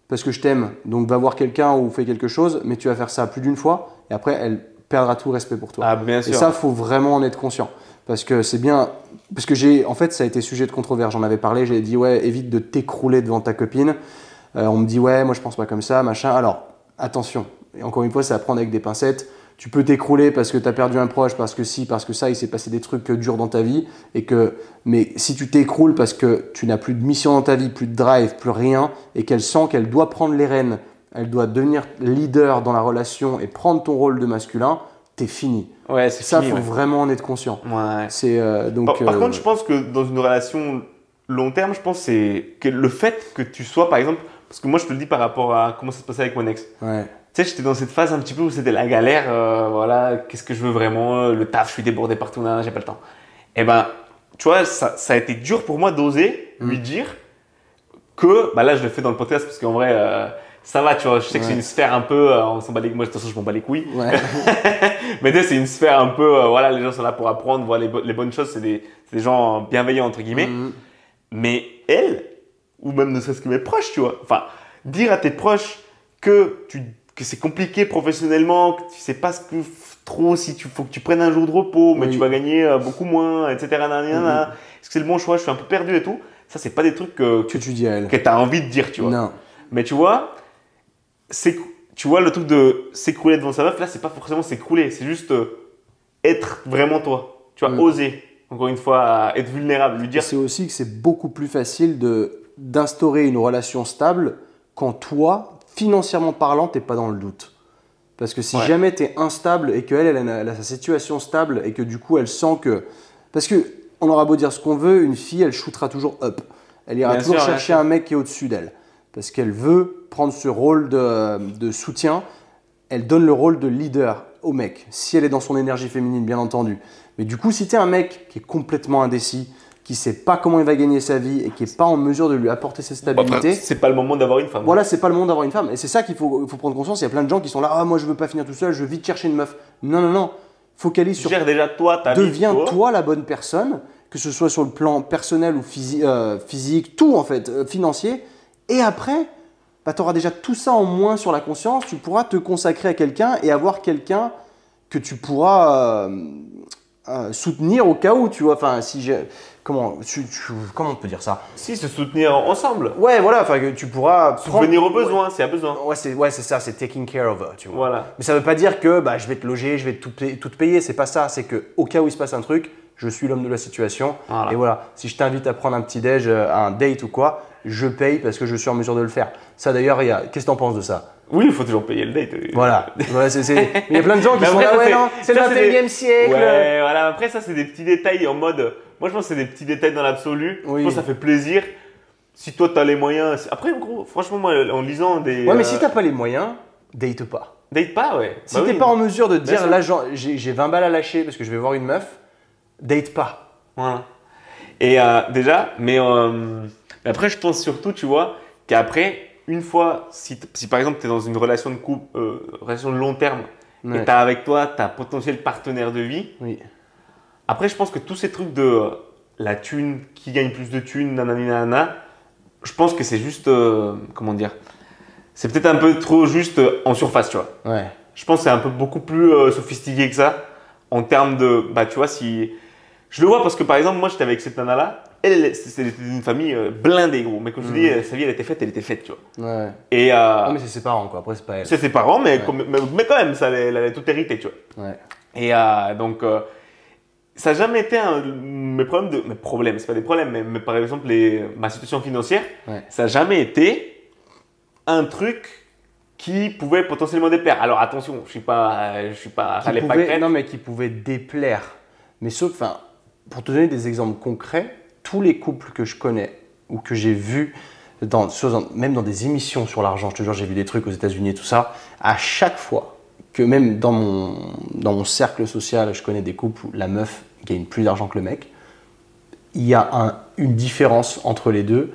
parce que je t'aime, donc va voir quelqu'un ou fais quelque chose, mais tu vas faire ça plus d'une fois et après elle perdra tout respect pour toi. Ah, bien et sûr. ça, faut vraiment en être conscient. Parce que c'est bien. Parce que j'ai. En fait, ça a été sujet de controverse. J'en avais parlé. J'ai dit, ouais, évite de t'écrouler devant ta copine. Euh, on me dit, ouais, moi je pense pas comme ça, machin. Alors, attention. Et encore une fois, c'est à prendre avec des pincettes. Tu peux t'écrouler parce que tu as perdu un proche, parce que si, parce que ça, il s'est passé des trucs durs dans ta vie. Et que, mais si tu t'écroules parce que tu n'as plus de mission dans ta vie, plus de drive, plus rien, et qu'elle sent qu'elle doit prendre les rênes, elle doit devenir leader dans la relation et prendre ton rôle de masculin, t'es fini. Ouais, c'est Ça, fini, faut ouais. vraiment en être conscient. Ouais. C'est euh, donc. Par, par euh, contre, je pense que dans une relation long terme, je pense que c'est que le fait que tu sois, par exemple, parce que moi je te le dis par rapport à comment ça se passait avec mon ex. ouais. Tu sais, j'étais dans cette phase un petit peu où c'était la galère, euh, voilà, qu'est-ce que je veux vraiment, le taf, je suis débordé partout, j'ai pas le temps. Et ben, tu vois, ça, ça a été dur pour moi d'oser Mm. lui dire que, bah là, je le fais dans le podcast parce qu'en vrai, euh, ça va, tu vois, je sais que c'est une sphère un peu, euh, on s'en bat les, moi de toute façon, je m'en bats les couilles. Ouais. Mais tu sais, c'est une sphère un peu, euh, voilà, les gens sont là pour apprendre, voir les, bo- les bonnes choses, c'est des, des gens bienveillants, entre guillemets. Mhm. Mais elle, ou même ne serait-ce que mes proches, tu vois, enfin, dire à tes proches que, tu, que c'est compliqué professionnellement, que tu sais pas ce que trop si tu faut que tu prennes un jour de repos, mais Oui. tu vas gagner euh, beaucoup moins, etc. Mhm. Est-ce que c'est le bon choix? Je suis un peu perdu et tout. Ça, c'est pas des trucs que, Que tu dis à elle. que tu as envie de dire, tu vois. Non. Mais tu vois, tu vois, le truc de s'écrouler devant sa meuf, là, c'est pas forcément s'écrouler, c'est juste euh, être vraiment toi. Tu vois, Mm. oser, encore une fois, être vulnérable, lui dire C'est aussi que c'est beaucoup plus facile de d'instaurer une relation stable quand toi, financièrement parlant, t'es pas dans le doute. Parce que si Ouais. jamais tu es instable et qu'elle, elle, a- elle a sa situation stable et que du coup, elle sent que. Parce que, on aura beau dire ce qu'on veut, une fille, elle shootera toujours up. Elle ira Bien toujours sûr, chercher un mec qui est au-dessus d'elle. Parce qu'elle veut prendre ce rôle de, de soutien. Elle donne le rôle de leader au mec. Si elle est dans son énergie féminine, bien entendu. Mais du coup, si tu es un mec qui est complètement indécis, qui sait pas comment il va gagner sa vie et qui est pas en mesure de lui apporter cette stabilité, c'est pas le moment d'avoir une femme. voilà, c'est pas le monde d'avoir une femme. Et c'est ça qu'il faut, prendre conscience. Il y a plein de gens qui sont là, ah, moi je veux pas finir tout seul, je veux vite chercher une meuf. Non, non, non. Focalise sur. Gère déjà toi ta vie. Deviens toi. toi la bonne personne, que ce soit sur le plan personnel ou euh, physique, tout en fait, euh, financier. Et après, bah, tu auras déjà tout ça en moins sur la conscience. Tu pourras te consacrer à quelqu'un et avoir quelqu'un que tu pourras euh, euh, soutenir au cas où, tu vois. Enfin, si j'ai. Comment, tu- tu- comment on peut dire ça? Si, se soutenir ensemble. Ouais, voilà, enfin que tu pourras. prendre- Subvenir aux besoins, c'est à besoin. Ouais, c'est ouais, ça, c'est taking care of tu vois. Voilà. Mais ça veut pas dire que bah, je vais te loger, je vais tout, tout te payer, c'est pas ça. C'est que au cas où il se passe un truc, je suis l'homme de la situation. Voilà. Et voilà, si je t'invite à prendre un petit déj, euh, un date ou quoi, je paye parce que je suis en mesure de le faire. Ça d'ailleurs, il y a- qu'est-ce que t'en penses de ça? Oui, il faut toujours payer le date. Voilà. Il y a plein de gens qui Mais sont après, là, ouais, c'est- non, c'est le ça, c'est des- 21 e siècle. Ouais, voilà. Après, ça, c'est des petits détails en mode. Moi, je pense que c'est des petits détails dans l'absolu. Oui. Je pense que ça fait plaisir. Si toi, t'as les moyens. Après, gros, franchement, moi, en lisant des. Ouais, mais euh, si t'as pas les moyens, date pas. Date pas, ouais. Si Bah t'es oui. pas en mesure de te dire, là, j'ai 20 balles à lâcher parce que je vais voir une meuf, date pas. Voilà. Et euh, déjà, mais, euh, mais après, je pense surtout, tu vois, qu'après, une fois, si, si par exemple, tu es dans une relation de couple, euh, relation de long terme, Ouais. et tu as avec toi ta potentiel partenaire de vie, Oui. après, je pense que tous ces trucs de euh, la thune, qui gagne plus de thunes, nanani nanana, je pense que c'est juste, euh, comment dire, c'est peut-être un peu trop juste en surface, tu vois. Ouais. Je pense que c'est un peu beaucoup plus sophistiqué que ça en termes de. Bah, tu vois, si. Je le vois parce que par exemple, moi j'étais avec cette nana-là, elle, c'était une famille euh, blindée, gros. Mais comme je te dis, euh, sa vie elle était faite, elle était faite, tu vois. Ouais. Et euh, Ah, mais c'est ses parents, quoi. Après, c'est pas elle. c'est ses parents, mais, Ouais. comme- mais, mais quand même, ça, elle, avait tout hérité, tu vois. Ouais. Et euh, donc, euh, ça n'a jamais été un, mes problèmes, de, mes problèmes, c'est pas des problèmes, mais, mais par exemple, les, ma situation financière, ça n'a jamais été un truc qui pouvait potentiellement déplaire. Alors attention, je suis pas, euh, je suis pas, qui pas non, mais qui pouvait déplaire. Mais sauf, enfin, pour te donner des exemples concrets, tous les couples que je connais ou que j'ai vus, dans, même dans des émissions sur l'argent, je te jure, j'ai vu des trucs aux États-Unis et tout ça, à chaque fois que même dans mon, dans mon cercle social, je connais des couples où la meuf gagne plus d'argent que le mec, il y a un- une différence entre les deux.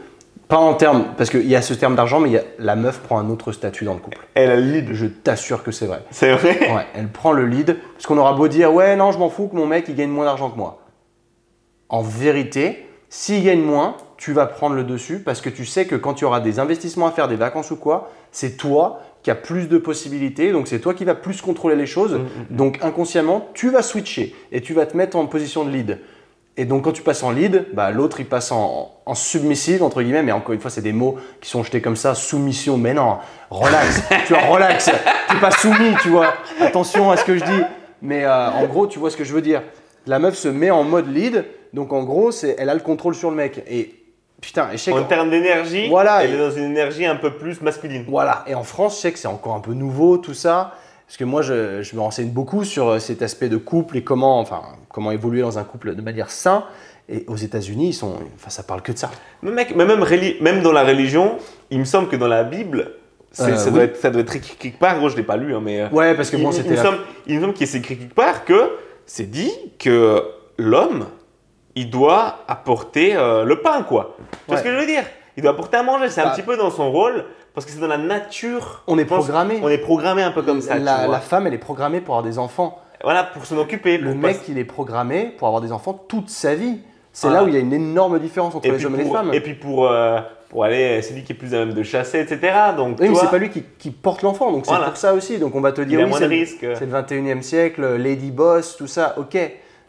Pas en termes, parce qu'il y a ce terme d'argent, mais il y a, la meuf prend un autre statut dans le couple. Elle a le lead. Je t'assure que c'est vrai. C'est vrai? Ouais, elle prend le lead, parce qu'on aura beau dire ouais non je m'en fous que mon mec il gagne moins d'argent que moi. En vérité, s'il gagne moins, tu vas prendre le dessus parce que tu sais que quand tu auras des investissements à faire, des vacances ou quoi, c'est toi qui as plus de possibilités, donc c'est toi qui vas plus contrôler les choses. Donc inconsciemment, tu vas switcher et tu vas te mettre en position de lead. Et donc quand tu passes en lead, bah, l'autre il passe en, en submissive entre guillemets, mais encore une fois c'est des mots qui sont jetés comme ça, soumission, mais non, relax, tu vois, relax, t'es pas soumis, tu vois, attention à ce que je dis, mais euh, en gros tu vois ce que je veux dire. La meuf se met en mode lead, donc en gros elle a le contrôle sur le mec. Et putain, sais En termes d'énergie, Voilà. elle est dans une énergie un peu plus masculine. voilà, et en France, je sais que c'est encore un peu nouveau tout ça, parce que moi, je, je me renseigne beaucoup sur euh, cet aspect de couple et comment, enfin, comment évoluer dans un couple de manière sain. Et aux États-Unis, ils sont, enfin, ça parle que de ça. Mais mec, mais même, même dans la religion, il me semble que dans la Bible, Euh, ça, oui. doit être, ça doit être écrit quelque part. Gros, je l'ai pas lu, hein, mais. euh, Ouais, parce que bon, c'était il me semble qu'il s'est écrit quelque part que c'est dit que l'homme, il doit apporter euh, le pain, quoi. Tu vois ce que je veux dire? Il doit apporter à manger. C'est un Bah. petit peu dans son rôle, parce que c'est dans la nature. On est programmé. On est programmé un peu comme ça. la, femme, elle est programmée pour avoir des enfants. Voilà, pour s'en occuper. Le mec, il est programmé pour avoir des enfants toute sa vie. C'est là où il y a une énorme différence entre et les hommes et les femmes. Et puis pour, euh, pour aller, c'est lui qui est plus à même de chasser, etc. Donc, Oui, tu mais c'est pas lui qui, qui porte l'enfant, donc c'est Voilà. pour ça aussi. Donc on va te dire, oui, c'est le- le 21e siècle, Lady Boss, tout ça, ok.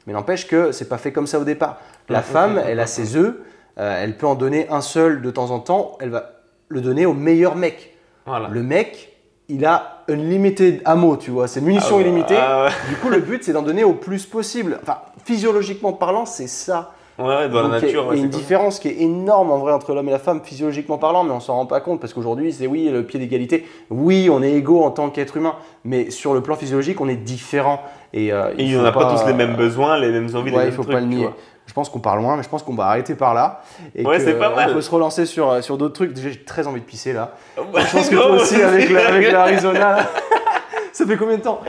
Mais n'empêche que c'est pas fait comme ça au départ. La femme, elle a ses œufs, euh, elle peut en donner un seul de temps en temps, elle va le donner au meilleur mec. Voilà. Le mec, il a unlimited ammo, tu vois, c'est munitions Ah ouais, illimitées. ah ouais. Du coup, le but, c'est d'en donner au plus possible. Enfin, physiologiquement parlant, c'est ça. Ouais, dans Donc, la il y a- nature. il y a une différence qui est énorme en vrai entre l'homme et la femme, physiologiquement parlant, mais on s'en rend pas compte parce qu'aujourd'hui, c'est oui, le pied d'égalité. Oui, on est égaux en tant qu'être humain, mais sur le plan physiologique, on est différent. Et, euh, Et il on faut n'a pas, tous les mêmes euh, besoins, les mêmes envies, les Ouais, mêmes il faut trucs. pas le nier. Je pense qu'on parle loin, mais je pense qu'on va arrêter par là. Et Ouais, c'est pas mal. On peut se relancer sur, euh, sur d'autres trucs. Déjà, j'ai très envie de pisser là. Je pense que toi aussi, avec la- avec l'Arizona. Ça fait combien de temps?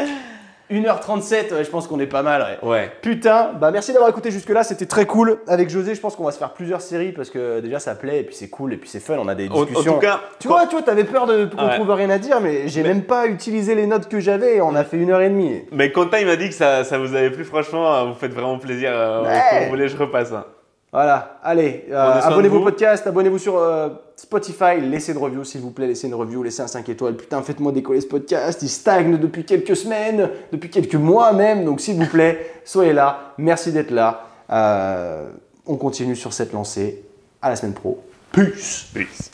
1h37, ouais, je pense qu'on est pas mal. ouais. Ouais. Putain, bah merci d'avoir écouté jusque-là, c'était très cool. Avec José, je pense qu'on va se faire plusieurs séries parce que déjà ça plaît et puis c'est cool et puis c'est fun, on a des En, en discussions. tout cas, tu vois, tu vois, t'avais peur de qu'on Ouais. trouve rien à dire, mais j'ai Mais- même pas utilisé les notes que j'avais et on a fait une heure et demie. Mais Quentin, il m'a dit que ça, ça vous avait plu, franchement, euh, vous faites vraiment plaisir. euh. Quand vous voulez, je repasse. hein. Voilà, allez, euh, abonnez-vous au podcast, abonnez-vous sur euh, Spotify, laissez une review s'il vous plaît, laissez une review, laissez un 5 étoiles. Putain, faites-moi décoller ce podcast, il stagne depuis quelques semaines, depuis quelques mois même, donc s'il vous plaît, soyez là, merci d'être là. Euh, on continue sur cette lancée, à la semaine pro. Peace Peace.